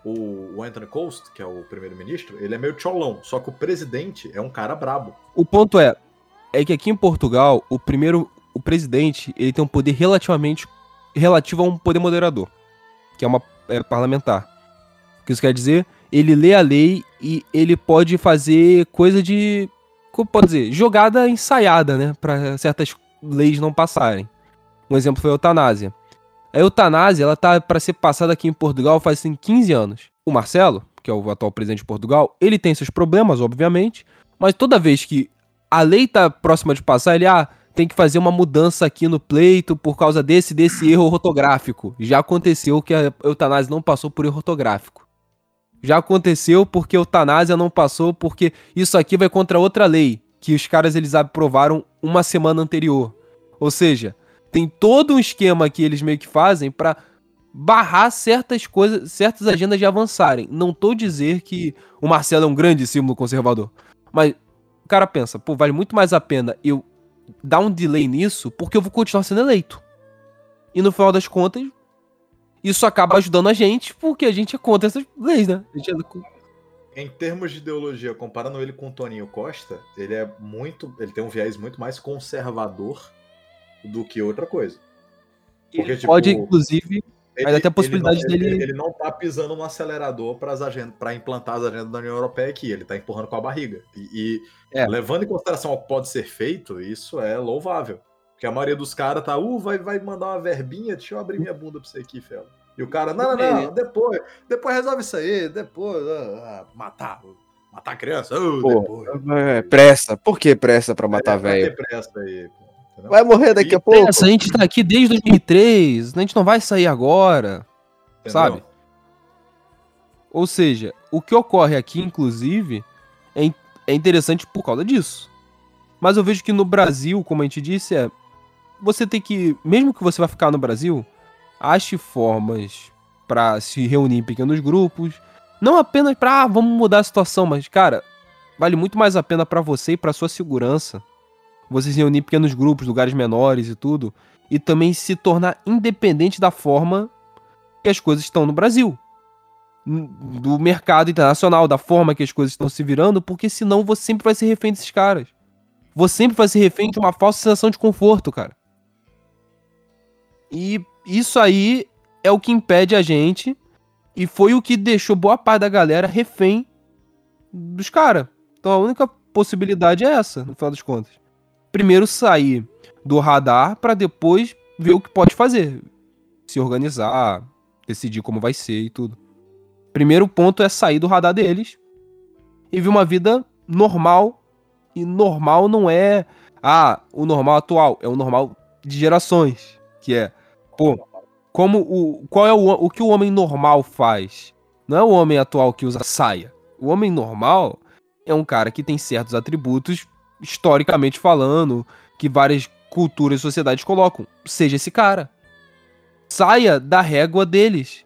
o, o Anthony Coast, que é o primeiro-ministro, ele é meio tcholão, só que o presidente é um cara brabo. O ponto é, é que aqui em Portugal, o primeiro, o presidente, ele tem um poder relativamente relativo a um poder moderador, que é uma é, parlamentar. O que isso quer dizer? Ele lê a lei e ele pode fazer coisa de, como pode dizer, jogada ensaiada, né, para certas leis não passarem. Um exemplo foi a eutanásia. A eutanásia, ela tá para ser passada aqui em Portugal faz assim, 15 anos. O Marcelo, que é o atual presidente de Portugal, ele tem seus problemas, obviamente, mas toda vez que a lei tá próxima de passar, ele, ah, tem que fazer uma mudança aqui no pleito por causa desse desse erro ortográfico. Já aconteceu que a eutanásia não passou por erro ortográfico. Já aconteceu porque a eutanásia não passou porque isso aqui vai contra outra lei que os caras eles aprovaram uma semana anterior. Ou seja, tem todo um esquema que eles meio que fazem pra barrar certas coisas, certas agendas de avançarem. Não tô dizer que o Marcelo é um grande símbolo conservador, mas o cara pensa, pô, vale muito mais a pena eu dar um delay nisso porque eu vou continuar sendo eleito. E no final das contas, isso acaba ajudando a gente porque a gente é contra essas leis, né? A gente é- Em termos de ideologia, comparando ele com o Toninho Costa, ele é muito. Ele tem um viés muito mais conservador do que outra coisa. Porque, Ele tipo, pode, inclusive, Ele, Mas até a possibilidade ele não, dele- Ele, ele não tá pisando no acelerador para implantar as agendas da União Europeia aqui, ele tá empurrando com a barriga. E, e É. levando em consideração o que pode ser feito, isso é louvável. Porque a maioria dos caras tá, uh, vai, vai mandar uma verbinha, deixa eu abrir minha bunda pra você aqui, Fela. E o cara, não, não, não, depois, depois resolve isso aí, depois, ah, ah, matar, matar a criança, uh, Pô, depois. É, pressa. Por que pressa pra matar É, velho? ter pressa aí, entendeu? Vai morrer daqui a E pouco. Essa, a gente tá aqui desde 2003, a gente não vai sair agora. Entendeu? sabe? Ou seja, o que ocorre aqui, inclusive, é, é interessante por causa disso. Mas eu vejo que no Brasil, como a gente disse, é. Você tem que. Mesmo que você vai ficar no Brasil, ache formas pra se reunir em pequenos grupos. Não apenas pra, ah, vamos mudar a situação, mas, cara, vale muito mais a pena pra você e pra sua segurança. Você se reunir em pequenos grupos, lugares menores e tudo. E também se tornar independente da forma que as coisas estão no Brasil. Do mercado internacional, da forma que as coisas estão se virando, porque senão você sempre vai ser refém desses caras. Você sempre vai ser refém de uma falsa sensação de conforto, cara. E isso aí é o que impede a gente e foi o que deixou boa parte da galera refém dos caras. Então a única possibilidade é essa, no final das contas. Primeiro sair do radar pra depois ver o que pode fazer. Se organizar, decidir como vai ser e tudo. Primeiro ponto é sair do radar deles e ver uma vida normal. E normal não é, ah, o normal atual, é o normal de gerações, que é, pô, como o qual é o, o que o homem normal faz? Não é o homem atual que usa saia. O homem normal é um cara que tem certos atributos historicamente falando, que várias culturas e sociedades colocam. Seja esse cara. Saia da régua deles.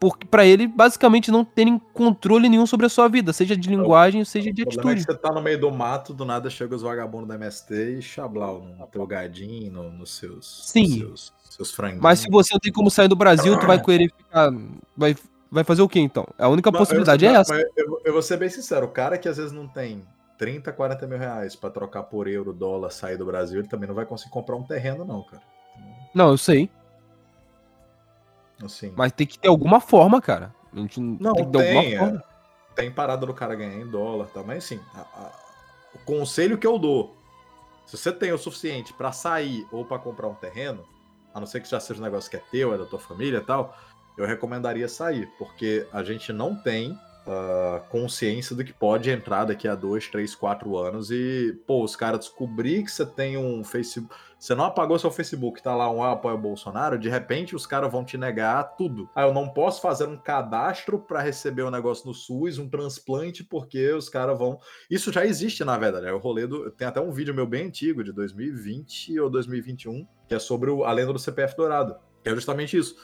Porque pra ele basicamente não terem controle nenhum sobre a sua vida, seja de linguagem, seja de O problema é que atitude. você tá no meio do mato, do nada chega os vagabundos da MST e chablau no teu gadinho, no- nos seus, Sim. nos seus, seus franguinhos. Mas se você não tem como sair do Brasil, tu vai querer ficar. Vai, vai fazer o quê então? A única Mas possibilidade eu, é mas essa. Eu, eu vou ser bem sincero, o cara que às vezes não tem 30, 40 mil reais pra trocar por euro, dólar, sair do Brasil, ele também não vai conseguir comprar um terreno, não, cara. Não, eu sei. Assim, Mas tem que ter alguma forma, cara. A gente Não, tem tem. é. Tem parada do cara ganhar em dólar, tá? Mas assim, a- a- o conselho que eu dou, se você tem o suficiente pra sair ou pra comprar um terreno, a não ser que já seja um negócio que é teu, é da tua família e tal, eu recomendaria sair, porque a gente não tem ah, consciência do que pode entrar daqui a dois, três, quatro anos e, pô, os caras descobrir que você tem um Facebook. Você não apagou seu Facebook, tá lá um ah, apoio Bolsonaro, de repente os caras vão te negar tudo. Ah, eu não posso fazer um cadastro para receber um negócio no SUS, um transplante, porque os caras vão. Isso já existe, na verdade. É o rolê do. Tem até um vídeo meu bem antigo, de 2020 ou 2021, que é sobre o- a lenda do CPF dourado. É justamente isso.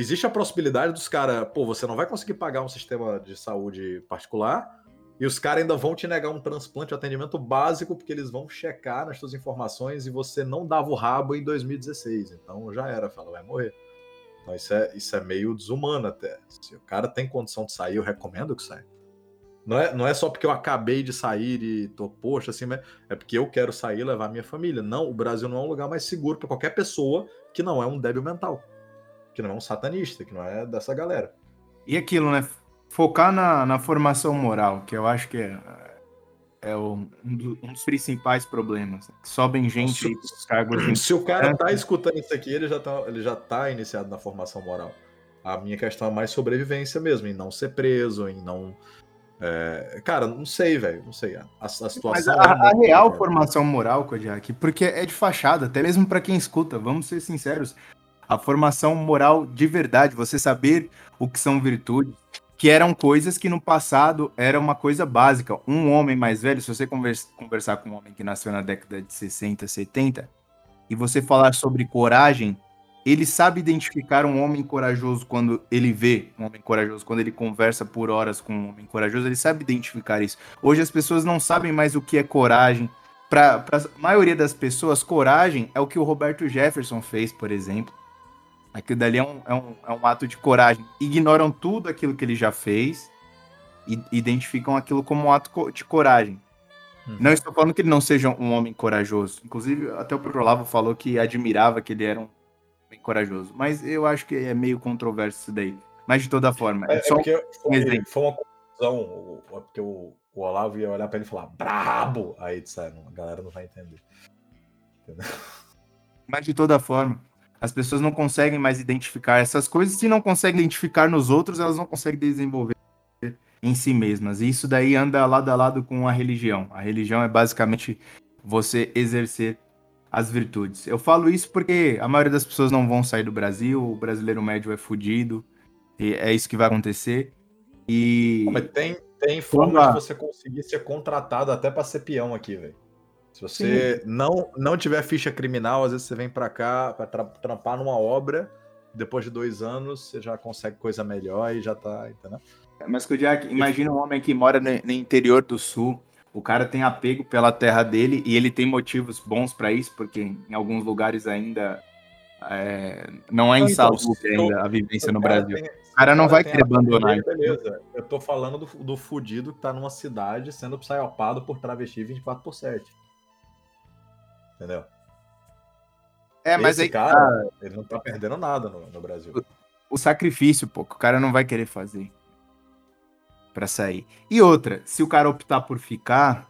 Existe a possibilidade dos caras, pô, você não vai conseguir pagar um sistema de saúde particular, e os caras ainda vão te negar um transplante, um atendimento básico, porque eles vão checar nas suas informações e você não dava o rabo em 2016. Então já era, fala, vai morrer. Então isso é, isso é meio desumano até. Se o cara tem condição de sair, eu recomendo que saia. Não é, não é só porque eu acabei de sair e tô, poxa, assim, é porque eu quero sair e levar minha família. Não, o Brasil não é um lugar mais seguro para qualquer pessoa que não é um débil mental, que não é um satanista, que não é dessa galera. E aquilo, né? Focar na, na formação moral, que eu acho que é, é um, do- dos principais problemas. Sobem gente pros cargos de Se o cara tá escutando isso aqui, ele já tá, ele já tá iniciado na formação moral. A minha questão é mais sobrevivência mesmo, em não ser preso, em não. é, Cara, não sei, velho. Não sei. A, a situação. Mas é a, a muito real complicada. formação moral, Kodiak, porque é de fachada, até mesmo para quem escuta, vamos ser sinceros. A formação moral de verdade, você saber o que são virtudes, que eram coisas que no passado era uma coisa básica. Um homem mais velho, se você convers- conversar com um homem que nasceu na década de 60, 70, e você falar sobre coragem, ele sabe identificar um homem corajoso quando ele vê um homem corajoso, quando ele conversa por horas com um homem corajoso, ele sabe identificar isso. Hoje as pessoas não sabem mais o que é coragem. Para a maioria das pessoas, coragem é o que o Roberto Jefferson fez, por exemplo. Aquilo dali é um, é um, é um ato de coragem. Ignoram tudo aquilo que ele já fez e identificam aquilo como um ato de coragem. Uhum. Não estou falando que ele não seja um homem corajoso. Inclusive, até o Pedro Olavo falou que admirava que ele era um homem corajoso. Mas eu acho que é meio controverso isso daí. Mas de toda forma, É, é é só porque foi, exemplo. foi uma confusão, o- porque o, o Olavo ia olhar pra ele e falar brabo! Aí disseram, a galera não vai entender. Mas de toda forma, as pessoas não conseguem mais identificar essas coisas. Se não conseguem identificar nos outros, elas não conseguem desenvolver em si mesmas. E isso daí anda lado a lado com a religião. A religião é basicamente você exercer as virtudes. Eu falo isso porque a maioria das pessoas não vão sair do Brasil, o brasileiro médio é fudido, e é isso que vai acontecer. E Mas tem, tem forma de você conseguir ser contratado até pra ser peão aqui, velho. Se você não, não tiver ficha criminal, às vezes você vem pra cá pra tra- trampar numa obra depois de dois anos, você já consegue coisa melhor e já tá, entendeu? Mas, Kodiak, imagina um homem que mora no, no interior do sul, o cara tem apego pela terra dele e ele tem motivos bons para isso, porque em alguns lugares ainda é, não é Não, então, insalubre ainda a vivência no Brasil. tem- O cara não vai querer abandonar. Beleza. Eu tô falando do, do fudido que tá numa cidade sendo psyopado por travesti 24 por 7. Entendeu? É, mas Esse aí cara, ele não tá perdendo nada no, no Brasil. o sacrifício, pô, que o cara não vai querer fazer pra sair. E outra, se o cara optar por ficar,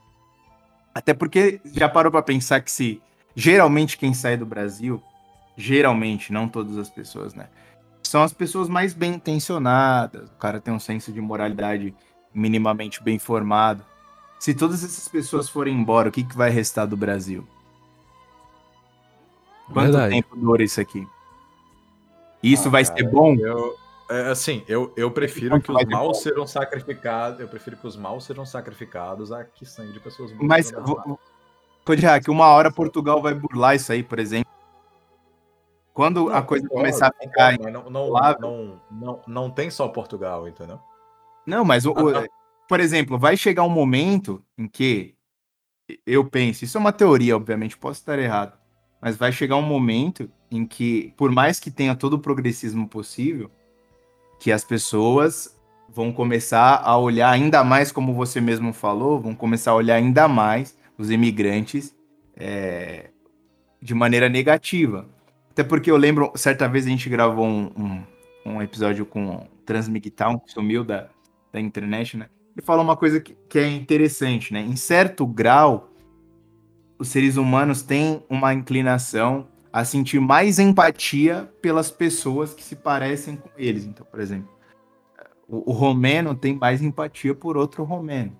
até porque já parou pra pensar que se geralmente quem sai do Brasil, geralmente, não todas as pessoas, né? São as pessoas mais bem intencionadas, o cara tem um senso de moralidade minimamente bem formado. Se todas essas pessoas forem embora, o que, que vai restar do Brasil? Quanto Verdade. tempo dura isso aqui? Isso Ah, vai cara, ser bom? Eu, é, assim, eu, eu prefiro que os maus sejam sacrificados. Eu prefiro que os maus sejam sacrificados a que sangue de pessoas boas. Mas. Kodiak, uma hora Portugal vai burlar isso aí, por exemplo. Quando a Não, coisa concordo, começar a ficar. não, não, não, não, não tem só Portugal, entendeu? Não, mas, o, o- Ah, não. por exemplo, vai chegar um momento em que eu penso, isso é uma teoria, obviamente, posso estar errado, mas vai chegar um momento em que, por mais que tenha todo o progressismo possível, que as pessoas vão começar a olhar ainda mais, como você mesmo falou, vão começar a olhar ainda mais os imigrantes é, de maneira negativa. Até porque eu lembro, certa vez a gente gravou um, um, um episódio com Transmigtown, que sumiu da, da internet, né? Ele falou uma coisa que, que é interessante, né? Em certo grau, os seres humanos têm uma inclinação a sentir mais empatia pelas pessoas que se parecem com eles. Então, por exemplo, o, o romeno tem mais empatia por outro romeno.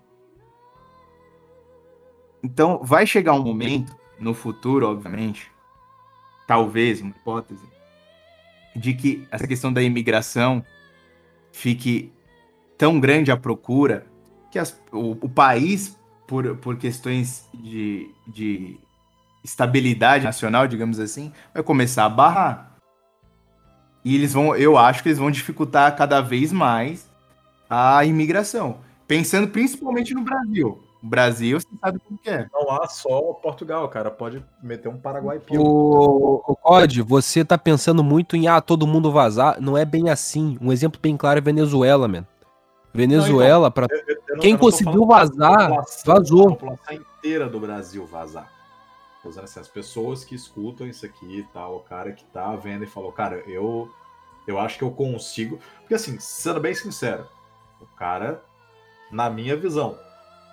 Então, vai chegar um momento, no futuro, obviamente, talvez, uma hipótese, de que essa questão da imigração fique tão grande a procura que as- o, o país, por, por questões de, de estabilidade nacional, digamos assim, vai começar a barrar. E eles vão, eu acho que eles vão dificultar cada vez mais a imigração. Pensando principalmente no Brasil. O Brasil, você sabe como que é. Não há só Portugal, cara. Pode meter um Paraguai pio. O, o Cod, você tá pensando muito em ah, todo mundo vazar. Não é bem assim. Um exemplo bem claro é Venezuela, man. Venezuela, eu não- Quem não conseguiu vazar, população- vazou. A população inteira do Brasil vazar. Assim, as pessoas que escutam isso aqui e tal, o cara que tá vendo e falou, cara, eu, eu acho que eu consigo. Porque assim, sendo bem sincero, o cara, na minha visão,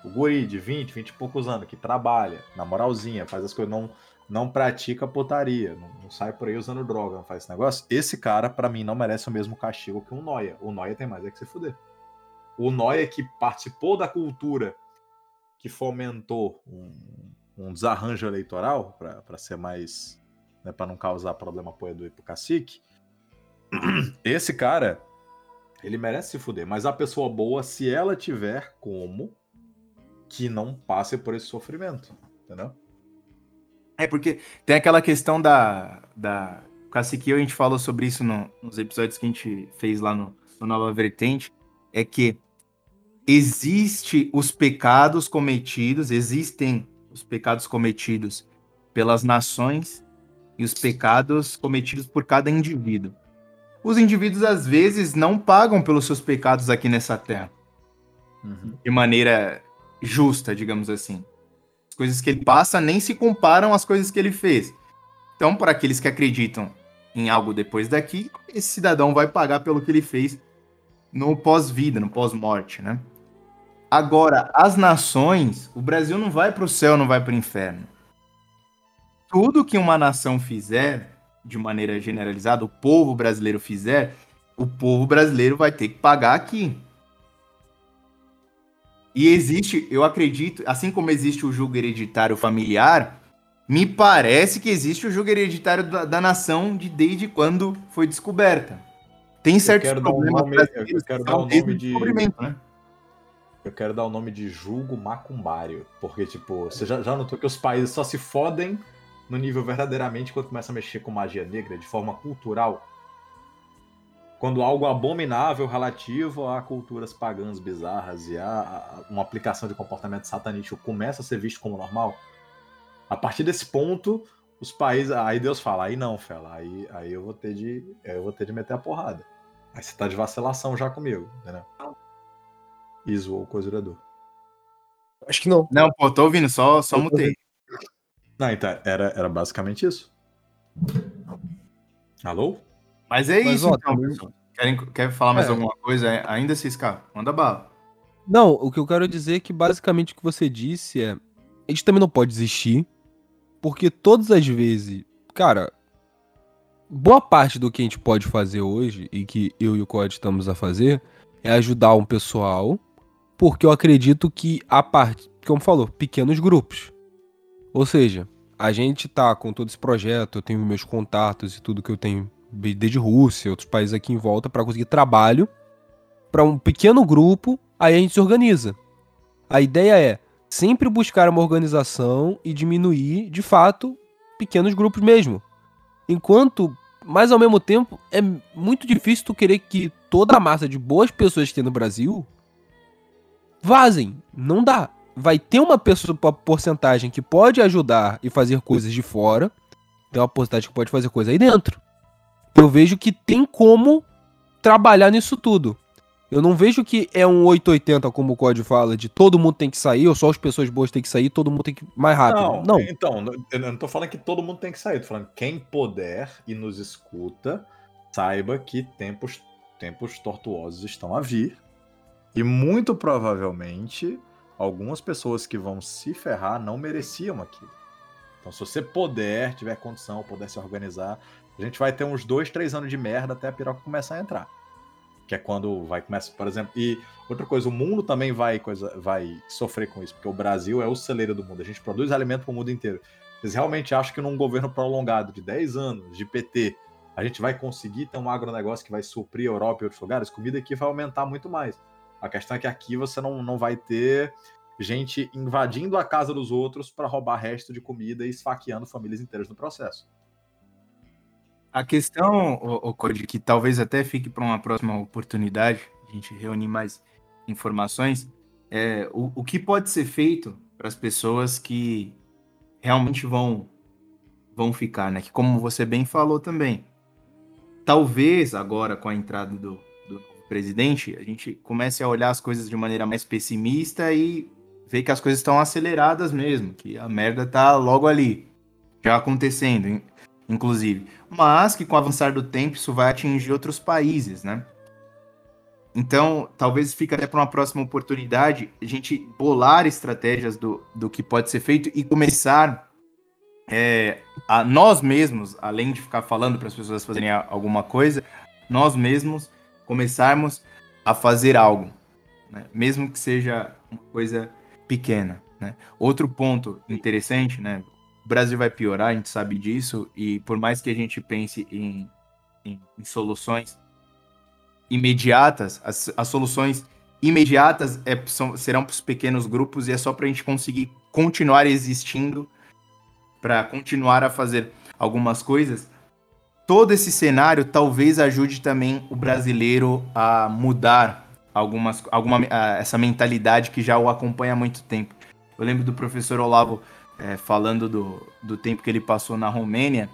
o guri de 20, 20 e poucos anos, que trabalha, na moralzinha, faz as coisas, não, não pratica putaria, não, não sai por aí usando droga, não faz esse negócio, esse cara, pra mim, não merece o mesmo castigo que um Noia. O Noia tem mais é que se fuder. O Noia que participou da cultura que fomentou um, um desarranjo eleitoral, para ser mais. Né, para não causar problema e pro cacique. Esse cara, ele merece se fuder. Mas a pessoa boa, se ela tiver como, que não passe por esse sofrimento. Entendeu? É porque tem aquela questão da. da... Cacique a gente falou sobre isso no- nos episódios que a gente fez lá no, no Nova Vertente. É que existe os pecados cometidos, existem os pecados cometidos pelas nações e os pecados cometidos por cada indivíduo. Os indivíduos, às vezes, não pagam pelos seus pecados aqui nessa terra de maneira justa, digamos assim. As coisas que ele passa nem se comparam às coisas que ele fez. Então, para aqueles que acreditam em algo depois daqui, esse cidadão vai pagar pelo que ele fez no pós-vida, no pós-morte, né? Agora, as nações, o Brasil não vai para o céu, não vai para o inferno. Tudo que uma nação fizer, de maneira generalizada, o povo brasileiro fizer, o povo brasileiro vai ter que pagar aqui. E existe, eu acredito, assim como existe o julgo hereditário familiar, me parece que existe o julgo hereditário da, da nação de desde quando foi descoberta. Tem certos quero dar um problemas nome- eu quero que dar um nome de- né? Eu quero dar o nome de julgo macumbário. Porque, tipo, você já, já notou que os países só se fodem no nível verdadeiramente quando começa a mexer com magia negra de forma cultural. quando algo abominável relativo a culturas pagãs bizarras e a, a uma aplicação de comportamento satanístico começa a ser visto como normal, a partir desse ponto, os países. Aí Deus fala, aí não, Fela, aí, aí eu vou ter de. Eu vou ter de meter a porrada. Aí você tá de vacilação já comigo, entendeu? E zoou o. Acho que não. Não, pô, tô ouvindo, só, só mutei. Não, então, era, era basicamente isso. Alô? Mas é Mas, isso, ó, então, pessoal. Querem, quer falar mais É. alguma coisa? É, Ainda se escapa. Manda bala. Não, o que eu quero dizer é que basicamente o que você disse é. A gente também não pode desistir, porque todas as vezes. Cara, boa parte do que a gente pode fazer hoje, e que eu e o Code estamos a fazer, é ajudar um pessoal, porque eu acredito que a parte. Como falou, pequenos grupos. Ou seja, a gente tá com todo esse projeto, eu tenho meus contatos e tudo que eu tenho desde Rússia, outros países aqui em volta, para conseguir trabalho para um pequeno grupo, aí a gente se organiza. A ideia é sempre buscar uma organização e diminuir, de fato, pequenos grupos mesmo. Enquanto, mas ao mesmo tempo, é muito difícil tu querer que toda a massa de boas pessoas que tem no Brasil vazem. Não dá. Vai ter uma pessoa, uma porcentagem que pode ajudar e fazer coisas de fora. Tem uma porcentagem que pode fazer coisa aí dentro. Eu vejo que tem como trabalhar nisso tudo. Eu não vejo que é um 880, como o Código fala, de todo mundo tem que sair, ou só as pessoas boas têm que sair, todo mundo tem que ir mais rápido. Não, Não, então, eu não tô falando que todo mundo tem que sair, tô falando que quem puder e nos escuta, saiba que tempos, tempos tortuosos estão a vir. E muito provavelmente, algumas pessoas que vão se ferrar não mereciam aquilo. Então, se você puder, tiver condição, puder se organizar, a gente vai ter uns dois, três anos de merda até a piroca começar a entrar. Que é quando vai começar, por exemplo. E outra coisa, o mundo também vai, coisa, vai sofrer com isso, porque o Brasil é o celeiro do mundo. A gente produz alimento para o mundo inteiro. Vocês realmente acham que num governo prolongado de 10 anos de PT, a gente vai conseguir ter um agronegócio que vai suprir a Europa e outros lugares? Comida aqui vai aumentar muito mais. A questão é que aqui você não, não vai ter gente invadindo a casa dos outros para roubar resto de comida e esfaqueando famílias inteiras no processo. A questão, o, Code, que talvez até fique para uma próxima oportunidade, a gente reunir mais informações, é o, o que pode ser feito para as pessoas que realmente vão vão ficar, né? Que como você bem falou também, talvez agora com a entrada do, presidente, a gente comece a olhar as coisas de maneira mais pessimista e ver que as coisas estão aceleradas mesmo, que a merda tá logo ali, já acontecendo. inclusive. Mas que com o avançar do tempo isso vai atingir outros países, né? Então, talvez fique até para uma próxima oportunidade a gente bolar estratégias do, do que pode ser feito e começar é, a nós mesmos, além de ficar falando para as pessoas fazerem alguma coisa, nós mesmos começarmos a fazer algo, né? mesmo que seja uma coisa pequena. Né? Outro ponto interessante, né? o Brasil vai piorar, a gente sabe disso, e por mais que a gente pense em, em- em soluções imediatas, as, as soluções imediatas é, são- serão para os pequenos grupos e é só para a gente conseguir continuar existindo, para continuar a fazer algumas coisas. Todo esse cenário talvez ajude também o brasileiro a mudar algumas, alguma, a- essa mentalidade que já o acompanha há muito tempo. Eu lembro do professor Olavo é, falando do, do tempo que ele passou na Romênia,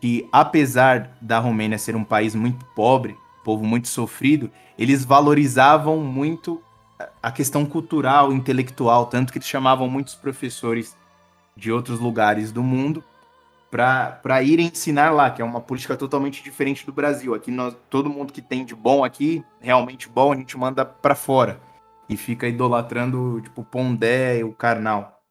que apesar da Romênia ser um país muito pobre, povo muito sofrido, eles valorizavam muito a- a questão cultural, intelectual, tanto que eles chamavam muitos professores de outros lugares do mundo para ir ensinar lá, que é uma política totalmente diferente do Brasil. Aqui nós, todo mundo que tem de bom aqui, realmente bom, a gente manda para fora e fica idolatrando tipo o Pondé e o Karnal.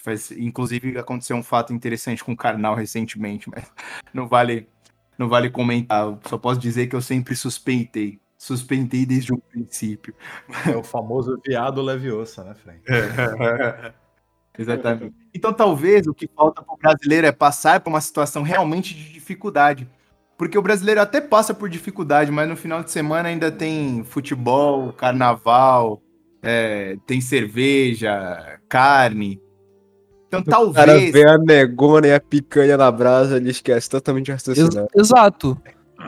Faz, inclusive aconteceu um fato interessante com o Karnal recentemente, mas não vale não vale comentar. Eu só posso dizer que eu sempre suspeitei. Suspeitei desde o princípio. É o famoso viado leviosa, né, Frank? Exatamente. Então, talvez o que falta para o brasileiro é passar por uma situação realmente de dificuldade. Porque o brasileiro até passa por dificuldade, mas no final de semana ainda tem futebol, carnaval, é, tem cerveja, carne. Então, O cara talvez. vê a negona e a picanha na brasa, ele esquece totalmente de Ex- raciocinar. exato.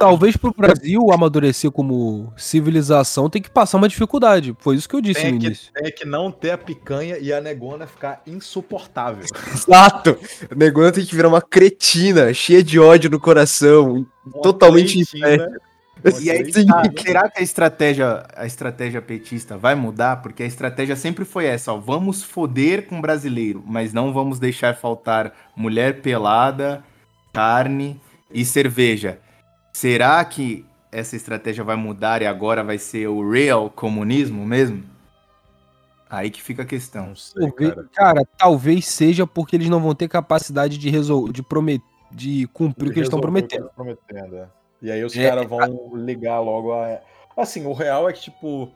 Talvez pro Brasil amadurecer como civilização tem que passar uma dificuldade. Foi isso que eu disse Tem no que, início. tem que não ter a picanha e a negona ficar insuportável. Exato! A negona tem que virar uma cretina, cheia de ódio no coração. Uma Totalmente uma E aí, tá, será que a estratégia, a estratégia petista vai mudar? Porque a estratégia sempre foi essa, ó, vamos foder com o brasileiro, mas não vamos deixar faltar mulher pelada, carne e cerveja. Será que essa estratégia vai mudar e agora vai ser o real comunismo mesmo? Aí que fica a questão. Sei, cara. cara. talvez seja porque eles não vão ter capacidade de resolver, de prometer, de cumprir o que eles estão prometendo. eles prometendo, é. E aí os É, caras vão ligar logo a. Assim, o real é que, tipo,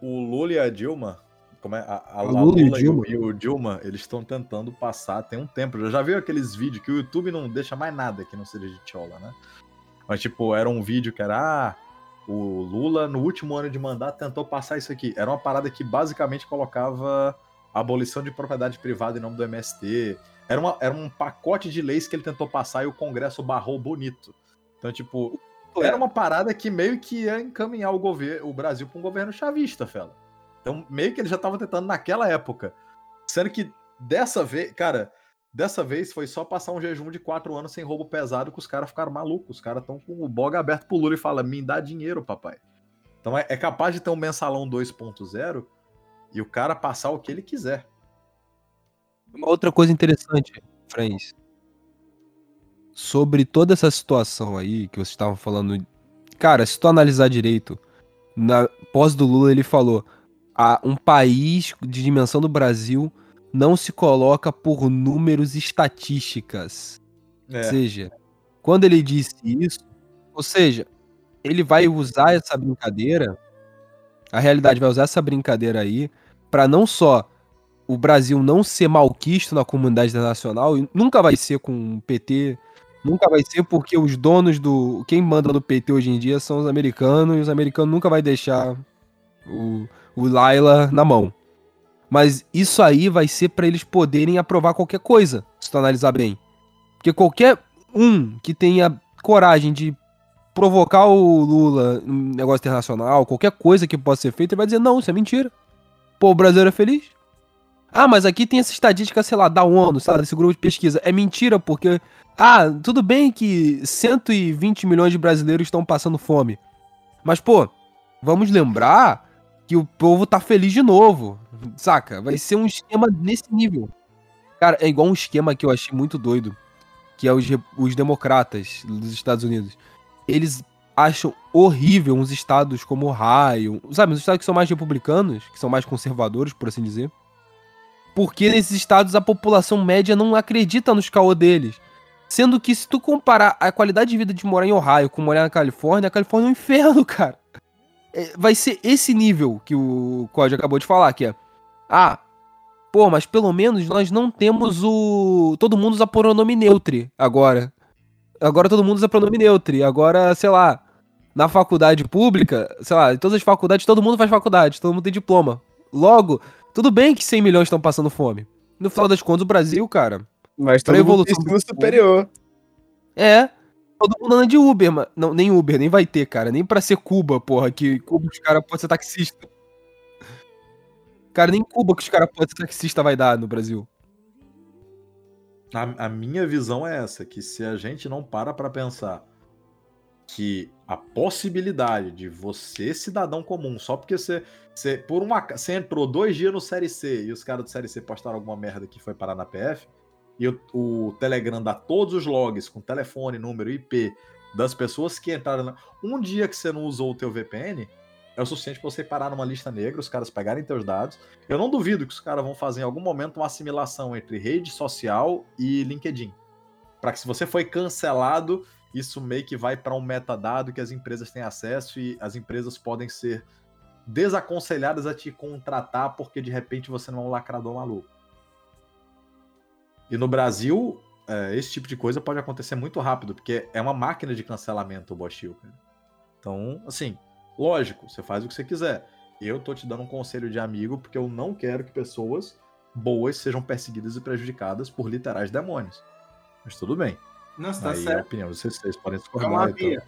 o Lula e a Dilma. Como é? A, a, a Lula Lula, e Dilma. e o Dilma, eles estão tentando passar tem um tempo. Eu já vi aqueles vídeos que o YouTube não deixa mais nada que não seja de tchola, né? Mas, tipo, era um vídeo que era. Ah, o Lula, no último ano de mandato, tentou passar isso aqui. Era uma parada que basicamente colocava abolição de propriedade privada em nome do MST. Era, uma, era um pacote de leis que ele tentou passar e o Congresso barrou bonito. Então, tipo, era uma parada que meio que ia encaminhar o, governo, o Brasil para um governo chavista, fela. Então, meio que ele já estava tentando naquela época. Sendo que dessa vez, cara, dessa vez foi só passar um jejum de quatro anos sem roubo pesado que os caras ficaram malucos. Os caras estão com o boga aberto pro Lula e fala: me dá dinheiro, papai. Então é, é capaz de ter um mensalão 2.0 e o cara passar o que ele quiser. Uma outra coisa interessante, Franz, sobre toda essa situação aí que vocês estavam falando, cara, se tu analisar direito, na pós do Lula ele falou, a, um país de dimensão do Brasil não se coloca por números e estatísticas. É. Ou seja, quando ele disse isso, ou seja, ele vai usar essa brincadeira, a realidade vai usar essa brincadeira aí para não só o Brasil não ser malquisto na comunidade internacional, e nunca vai ser com o PT, nunca vai ser porque os donos do. Quem manda no PT hoje em dia são os americanos, e os americanos nunca vai deixar o, o Laila na mão. Mas isso aí vai ser para eles poderem aprovar qualquer coisa, se tu analisar bem. Porque qualquer um que tenha coragem de provocar o Lula em negócio internacional, qualquer coisa que possa ser feita, ele vai dizer: não, isso é mentira. Pô, o brasileiro é feliz. Ah, mas aqui tem essa estatística, sei lá, da ONU, lá, desse grupo de pesquisa. É mentira, porque. Ah, tudo bem que 120 milhões de brasileiros estão passando fome. Mas, pô, vamos lembrar que o povo tá feliz de novo. Saca? Vai ser um esquema nesse nível. Cara, é igual um esquema que eu achei muito doido. Que é os, os democratas dos Estados Unidos. Eles acham horrível uns estados como Ohio, sabe? Os estados que são mais republicanos, que são mais conservadores, por assim dizer. Porque nesses estados a população média não acredita nos caô deles. Sendo que se tu comparar a qualidade de vida de morar em Ohio com morar na Califórnia, a Califórnia é um inferno, cara. É, vai ser esse nível que o Código acabou de falar, que é... Ah, pô, mas pelo menos nós não temos o... Todo mundo usa pronome neutro agora. Agora todo mundo usa pronome neutro. Agora, sei lá, na faculdade pública, sei lá, em todas as faculdades, todo mundo faz faculdade, todo mundo tem diploma. Logo, tudo bem que 100 milhões estão passando fome. No final das contas, o Brasil, cara, Mas todo mundo evolução ensino superior. é. Todo mundo anda de Uber, mas. Não, nem Uber, nem vai ter, cara. Nem pra ser Cuba, porra, que Cuba os caras podem ser taxista. Cara, nem Cuba que os caras podem ser taxista vai dar no Brasil. A, a minha visão é essa, que se a gente não para pra pensar que a possibilidade de você, cidadão comum, só porque você, você por uma, você entrou dois dias no Série C e os caras do Série C postaram alguma merda que foi parar na PF, e o, o Telegram dá todos os logs com telefone, número, IP das pessoas que entraram. Na... Um dia que você não usou o teu VPN, é o suficiente pra você parar numa lista negra, os caras pegarem teus dados. Eu não duvido que os caras vão fazer em algum momento uma assimilação entre rede social e LinkedIn. Para que se você foi cancelado, isso meio que vai para um metadado que as empresas têm acesso e as empresas podem ser desaconselhadas a te contratar porque de repente você não é um lacrador maluco. E no Brasil, é, esse tipo de coisa pode acontecer muito rápido, porque é uma máquina de cancelamento o Boschil. cara. Então, assim, lógico, você faz o que você quiser. Eu tô te dando um conselho de amigo porque eu não quero que pessoas boas sejam perseguidas e prejudicadas por literais demônios. Mas tudo bem. Não, você tá Aí é a certo. opinião, vocês, vocês podem É discordar. uma então. via.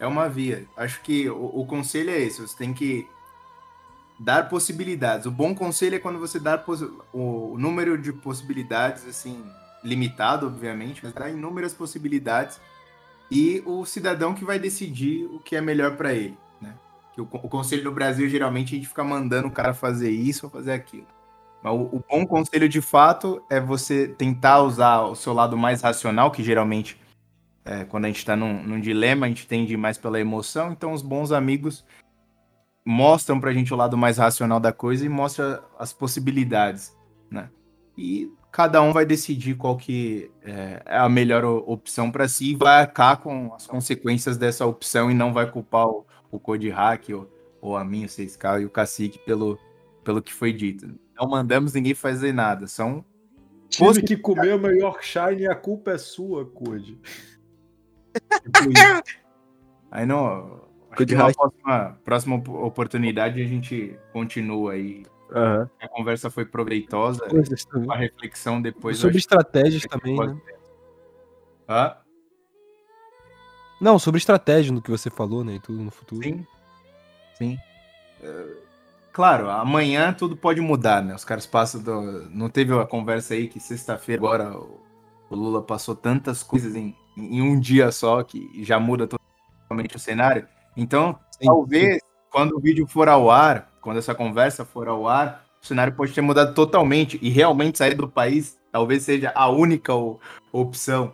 é uma via. Acho que o, o conselho é esse, você tem que dar possibilidades. O bom conselho é quando você dá o, número de possibilidades, assim, limitado, obviamente, mas dá inúmeras possibilidades e o cidadão que vai decidir o que é melhor para ele, né? O, conselho no Brasil geralmente a gente fica mandando o cara fazer isso ou fazer aquilo. Mas o, o, bom conselho de fato é você tentar usar o seu lado mais racional, que geralmente é, quando a gente está num, num, dilema a gente tende mais pela emoção. Então os bons amigos mostram para a gente o lado mais racional da coisa e mostra as possibilidades, né? E cada um vai decidir qual que é, é a melhor opção para si e vai arcar com as consequências dessa opção e não vai culpar o, o Code Hack ou, ou a mim, o 6K e o Cacique pelo, pelo que foi dito. Não mandamos ninguém fazer nada, são... Tive que comer o meu Yorkshire e a culpa é sua, Code. aí não... Code na próxima, próxima oportunidade a gente continua aí Uhum. A conversa foi proveitosa. A reflexão depois. Sobre estratégias também, né? Hã? Não, sobre estratégia no que você falou, né? E tudo no futuro. Sim. Sim. Uh, claro, amanhã tudo pode mudar, né? Os caras passam do. Não teve uma conversa aí que sexta-feira agora o Lula passou tantas coisas em, em um dia só que já muda totalmente o cenário. Então, sim, talvez sim. quando o vídeo for ao ar, quando essa conversa for ao ar, o cenário pode ter mudado totalmente e realmente sair do país talvez seja a única opção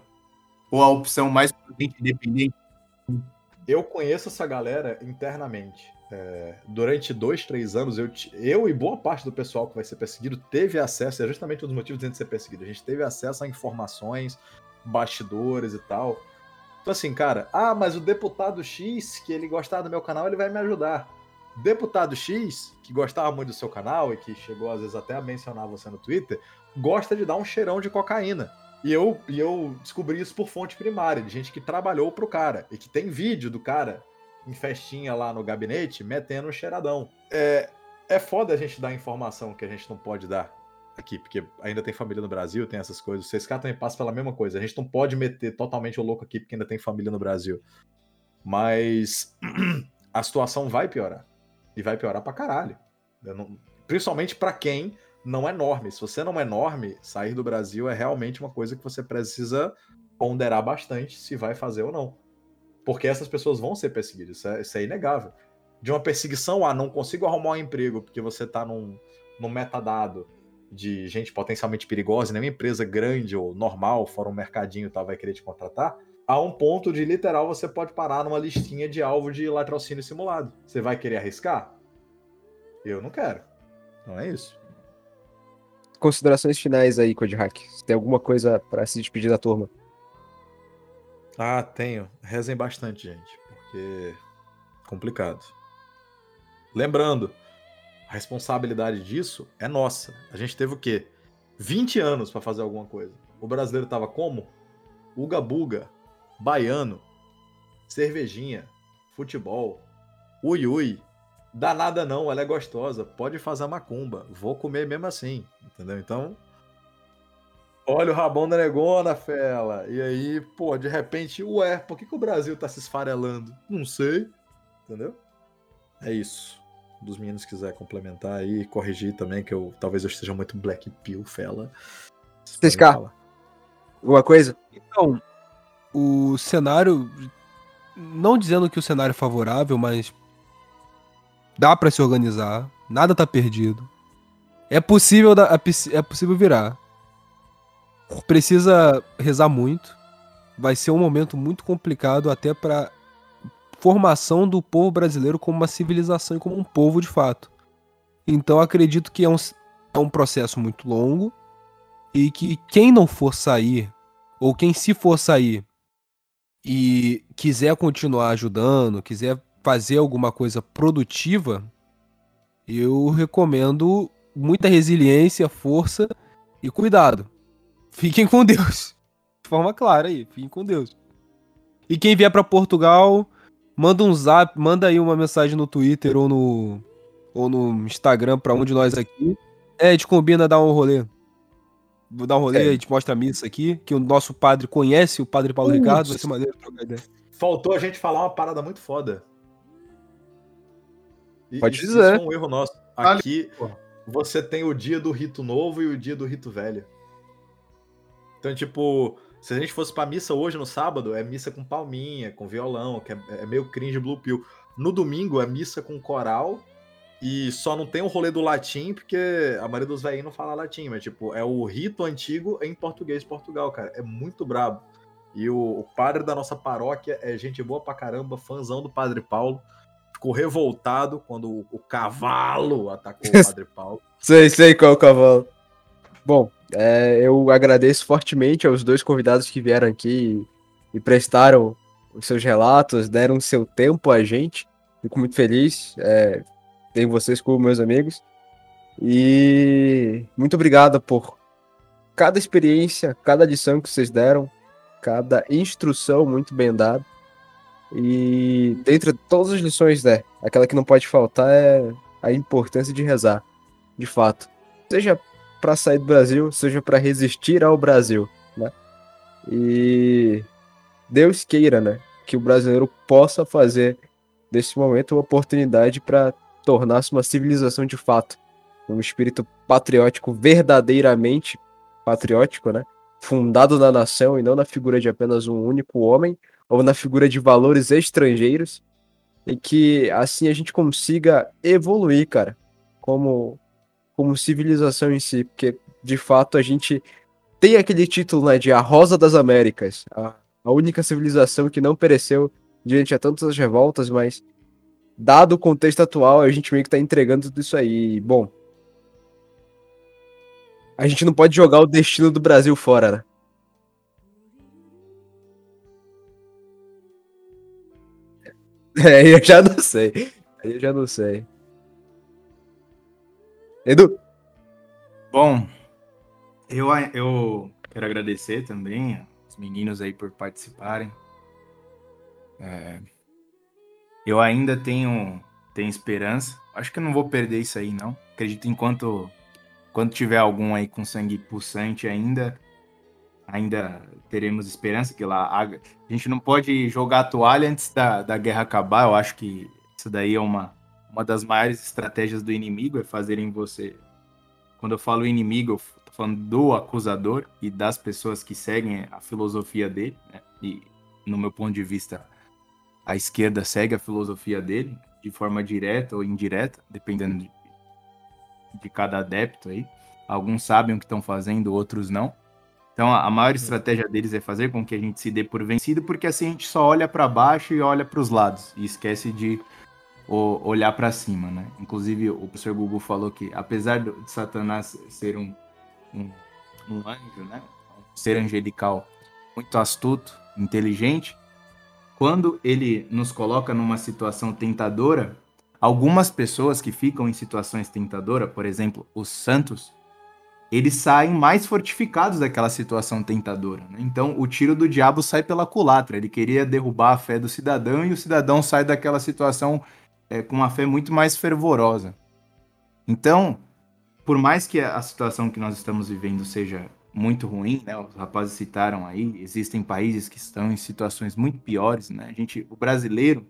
ou a opção mais independente. Eu conheço essa galera internamente. É, durante dois, três anos, eu, eu e boa parte do pessoal que vai ser perseguido teve acesso, é justamente um dos motivos de a gente ser perseguido. A gente teve acesso a informações, bastidores e tal. Então, assim, cara, ah, mas o deputado X, que ele gostar do meu canal, ele vai me ajudar deputado X, que gostava muito do seu canal e que chegou às vezes até a mencionar você no Twitter, gosta de dar um cheirão de cocaína. E eu, e eu descobri isso por fonte primária, de gente que trabalhou pro cara e que tem vídeo do cara em festinha lá no gabinete metendo um cheiradão. É, é foda a gente dar informação que a gente não pode dar aqui, porque ainda tem família no Brasil, tem essas coisas. O 6K também passa pela mesma coisa. A gente não pode meter totalmente o louco aqui porque ainda tem família no Brasil. Mas a situação vai piorar. E vai piorar pra caralho. Não... Principalmente para quem não é norme. Se você não é norme, sair do Brasil é realmente uma coisa que você precisa ponderar bastante se vai fazer ou não. Porque essas pessoas vão ser perseguidas, isso é, isso é inegável. De uma perseguição a ah, não consigo arrumar um emprego porque você tá num, num metadado de gente potencialmente perigosa, nenhuma empresa grande ou normal, fora um mercadinho tal, vai querer te contratar, a um ponto de literal você pode parar numa listinha de alvo de latrocínio simulado. Você vai querer arriscar? Eu não quero. Não é isso. Considerações finais aí, Code Hack. Você tem alguma coisa para se despedir da turma? Ah, tenho. Rezem bastante, gente, porque complicado. Lembrando, responsabilidade disso é nossa. A gente teve o quê? 20 anos para fazer alguma coisa. O brasileiro tava como? Uga buga, baiano, cervejinha, futebol, ui ui. Dá nada não, ela é gostosa, pode fazer macumba, vou comer mesmo assim, entendeu? Então, olha o rabão da negona, fela. E aí, pô, de repente, ué, por que, que o Brasil tá se esfarelando? Não sei, entendeu? É isso. Dos meninos quiser complementar aí, corrigir também, que eu talvez eu esteja muito black pill, fela. 6K. Alguma coisa? Então, o cenário. Não dizendo que o cenário é favorável, mas dá para se organizar, nada tá perdido. É possível, é possível virar. Precisa rezar muito. Vai ser um momento muito complicado até para formação do povo brasileiro como uma civilização e como um povo de fato. Então acredito que é um, é um processo muito longo e que quem não for sair, ou quem se for sair, e quiser continuar ajudando, quiser fazer alguma coisa produtiva, eu recomendo muita resiliência, força e cuidado. Fiquem com Deus. De forma clara aí, fiquem com Deus. E quem vier para Portugal, manda um zap, manda aí uma mensagem no Twitter ou no ou no Instagram para um de nós aqui. É, a gente combina dar um rolê. Vou dar um rolê, é. a gente mostra a missa aqui, que o nosso padre conhece o padre Paulo Ricardo, vai ser maneiro trocar ideia. faltou a gente falar uma parada muito foda. E, Pode isso- dizer. Isso é um erro nosso. Aqui porra. você tem o dia do rito novo e o dia do rito velho. Então, tipo, se a gente fosse pra missa hoje no sábado, é missa com palminha, com violão, que é, é meio cringe blue pill. No domingo é missa com coral e só não tem o rolê do latim, porque a maioria dos velhinhos não fala latim, mas tipo, é o rito antigo em português de Portugal, cara. É muito brabo. E o, o padre da nossa paróquia é gente boa pra caramba, fãzão do Padre Paulo. Ficou revoltado quando o, o cavalo atacou o Padre Paulo. Sei, sei qual é o cavalo. Bom, é, eu agradeço fortemente aos dois convidados que vieram aqui e, prestaram os seus relatos, deram seu tempo a gente. Fico muito feliz. É, vocês como meus amigos. E muito obrigado por cada experiência, cada lição que vocês deram, cada instrução muito bem dada. E dentre todas as lições, né, aquela que não pode faltar é a importância de rezar, de fato. Seja para sair do Brasil, seja para resistir ao Brasil, né? E Deus queira, né, que o brasileiro possa fazer desse momento uma oportunidade para tornar-se uma civilização de fato, um espírito patriótico verdadeiramente patriótico, né? Fundado na nação e não na figura de apenas um único homem ou na figura de valores estrangeiros e que assim a gente consiga evoluir, cara, como como civilização em si, porque de fato a gente tem aquele título né, de a Rosa das Américas, a, a única civilização que não pereceu diante a tantas revoltas, mas dado o contexto atual, a gente meio que tá entregando tudo isso aí. Bom, a gente não pode jogar o destino do Brasil fora, né? É, eu já não sei. Eu já não sei. Edu, Bom, eu, eu quero agradecer também os meninos aí por participarem. É, eu ainda tenho, tenho esperança. Acho que eu não vou perder isso aí, não. Acredito enquanto quando tiver algum aí com sangue pulsante ainda, ainda teremos esperança que lá a, a gente não pode jogar a toalha antes da, da guerra acabar. Eu acho que isso daí é uma, uma das maiores estratégias do inimigo, é fazerem você quando eu falo inimigo, eu tô falando do acusador e das pessoas que seguem a filosofia dele, né? E no meu ponto de vista, a esquerda segue a filosofia dele de forma direta ou indireta, dependendo de, de cada adepto aí. Alguns sabem o que estão fazendo, outros não. Então, a maior estratégia deles é fazer com que a gente se dê por vencido, porque assim a gente só olha para baixo e olha para os lados e esquece de olhar para cima, né? Inclusive, o professor Gugu falou que, apesar de Satanás ser um, um, um anjo, né? Um ser angelical muito astuto, inteligente, quando ele nos coloca numa situação tentadora, algumas pessoas que ficam em situações tentadoras, por exemplo, os santos, eles saem mais fortificados daquela situação tentadora. né? Então, o tiro do diabo sai pela culatra. Ele queria derrubar a fé do cidadão e o cidadão sai daquela situação é, com uma fé muito mais fervorosa. Então, por mais que a situação que nós estamos vivendo seja muito ruim, né? Os rapazes citaram aí, existem países que estão em situações muito piores, né? A gente, o brasileiro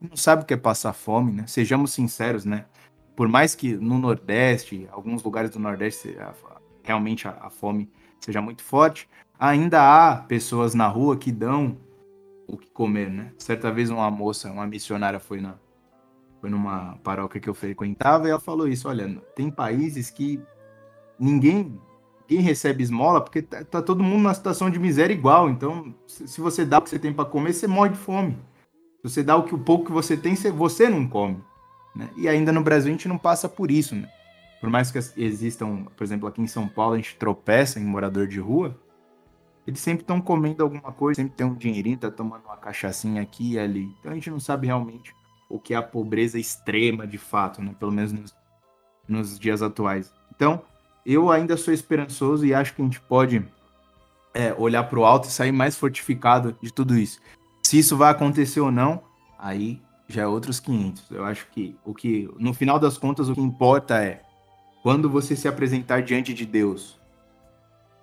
não sabe o que é passar fome, né? Sejamos sinceros, né? Por mais que no Nordeste, alguns lugares do Nordeste, realmente a, a fome seja muito forte, ainda há pessoas na rua que dão o que comer, né? Certa vez uma moça, uma missionária foi na foi numa paróquia que eu frequentava e ela falou isso, olha, tem países que ninguém ninguém recebe esmola porque tá, tá todo mundo numa situação de miséria igual, então se, se você dá o que você tem para comer, você morre de fome. Se você dá o que o pouco que você tem, você, você não come, né? E ainda no Brasil a gente não passa por isso, né? Por mais que existam, por exemplo, aqui em São Paulo a gente tropeça em morador de rua, eles sempre estão comendo alguma coisa, sempre tem um dinheirinho, tá tomando uma cachaçinha aqui e ali. Então a gente não sabe realmente o que é a pobreza extrema de fato, né? Pelo menos nos, nos dias atuais. Então, eu ainda sou esperançoso e acho que a gente pode é, olhar para o alto e sair mais fortificado de tudo isso. Se isso vai acontecer ou não, aí já é outros 500. Eu acho que o que, no final das contas, o que importa é quando você se apresentar diante de Deus,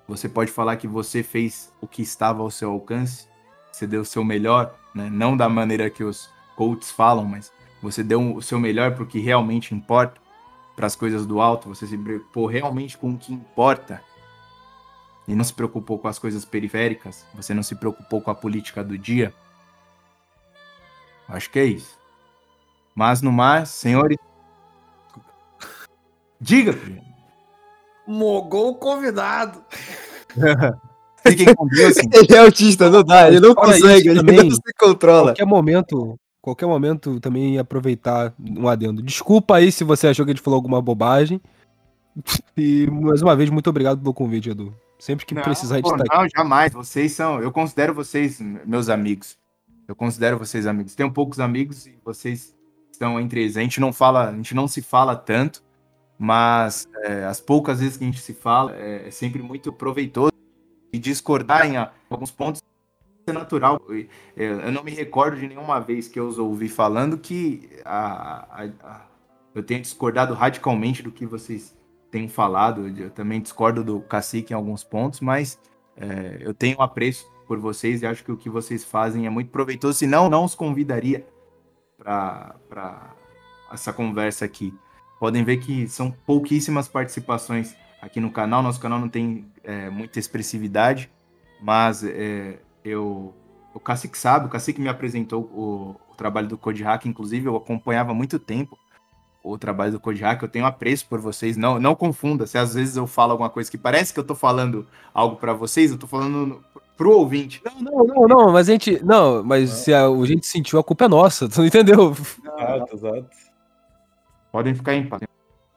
você pode falar que você fez o que estava ao seu alcance, você deu o seu melhor, né? Não da maneira que os coaches falam, mas você deu o seu melhor para o que realmente importa, para as coisas do alto, você se preocupou realmente com o que importa e não se preocupou com as coisas periféricas, você não se preocupou com a política do dia. Acho que é isso. Mas no mais, senhores. Diga! Mogou o convidado. Fiquem com Deus. Ele é autista, não dá, ele não Fora consegue, isso ele também, não se controla. Qualquer momento, qualquer momento também aproveitar um adendo. Desculpa aí se você achou que a gente falou alguma bobagem. E mais uma vez, muito obrigado pelo convite, Edu. Sempre que Não, precisar, a gente pô, tá aqui. Não, jamais. Vocês são. Eu considero vocês meus amigos. Eu considero vocês amigos. Tenho poucos amigos e vocês estão entre eles. A gente não fala, a gente não se fala tanto, mas é, as poucas vezes que a gente se fala é, é sempre muito proveitoso e discordar em alguns pontos é natural. É, Eu não me recordo de nenhuma vez que eu os ouvi falando que a- a- a- eu tenha discordado radicalmente do que vocês têm falado. Eu também discordo do cacique em alguns pontos, mas é, eu tenho apreço por vocês e acho que o que vocês fazem é muito proveitoso. Senão, não os convidaria para essa conversa aqui. Podem ver que são pouquíssimas participações aqui no canal. Nosso canal não tem é, muita expressividade, mas é, eu. O Cacique sabe, o Cacique me apresentou o, o trabalho do Code Hack, inclusive eu acompanhava há muito tempo o trabalho do Code Hack, eu tenho apreço por vocês, não, não confunda, se às vezes eu falo alguma coisa que parece que eu tô falando algo para vocês, eu tô falando no- pro ouvinte. Não, não, não, não, mas a gente. Não, mas se a, a gente sentiu, a culpa é nossa, tu não entendeu? Exato, exato. Podem ficar em paz.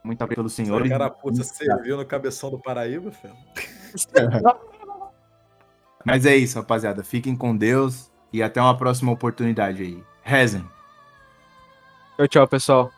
Muito apreço pelos senhores. carapuça serviu no cabeção do Paraíba, filho. Mas é isso, rapaziada. Fiquem com Deus e até uma próxima oportunidade aí. Rezem. Tchau, tchau, pessoal.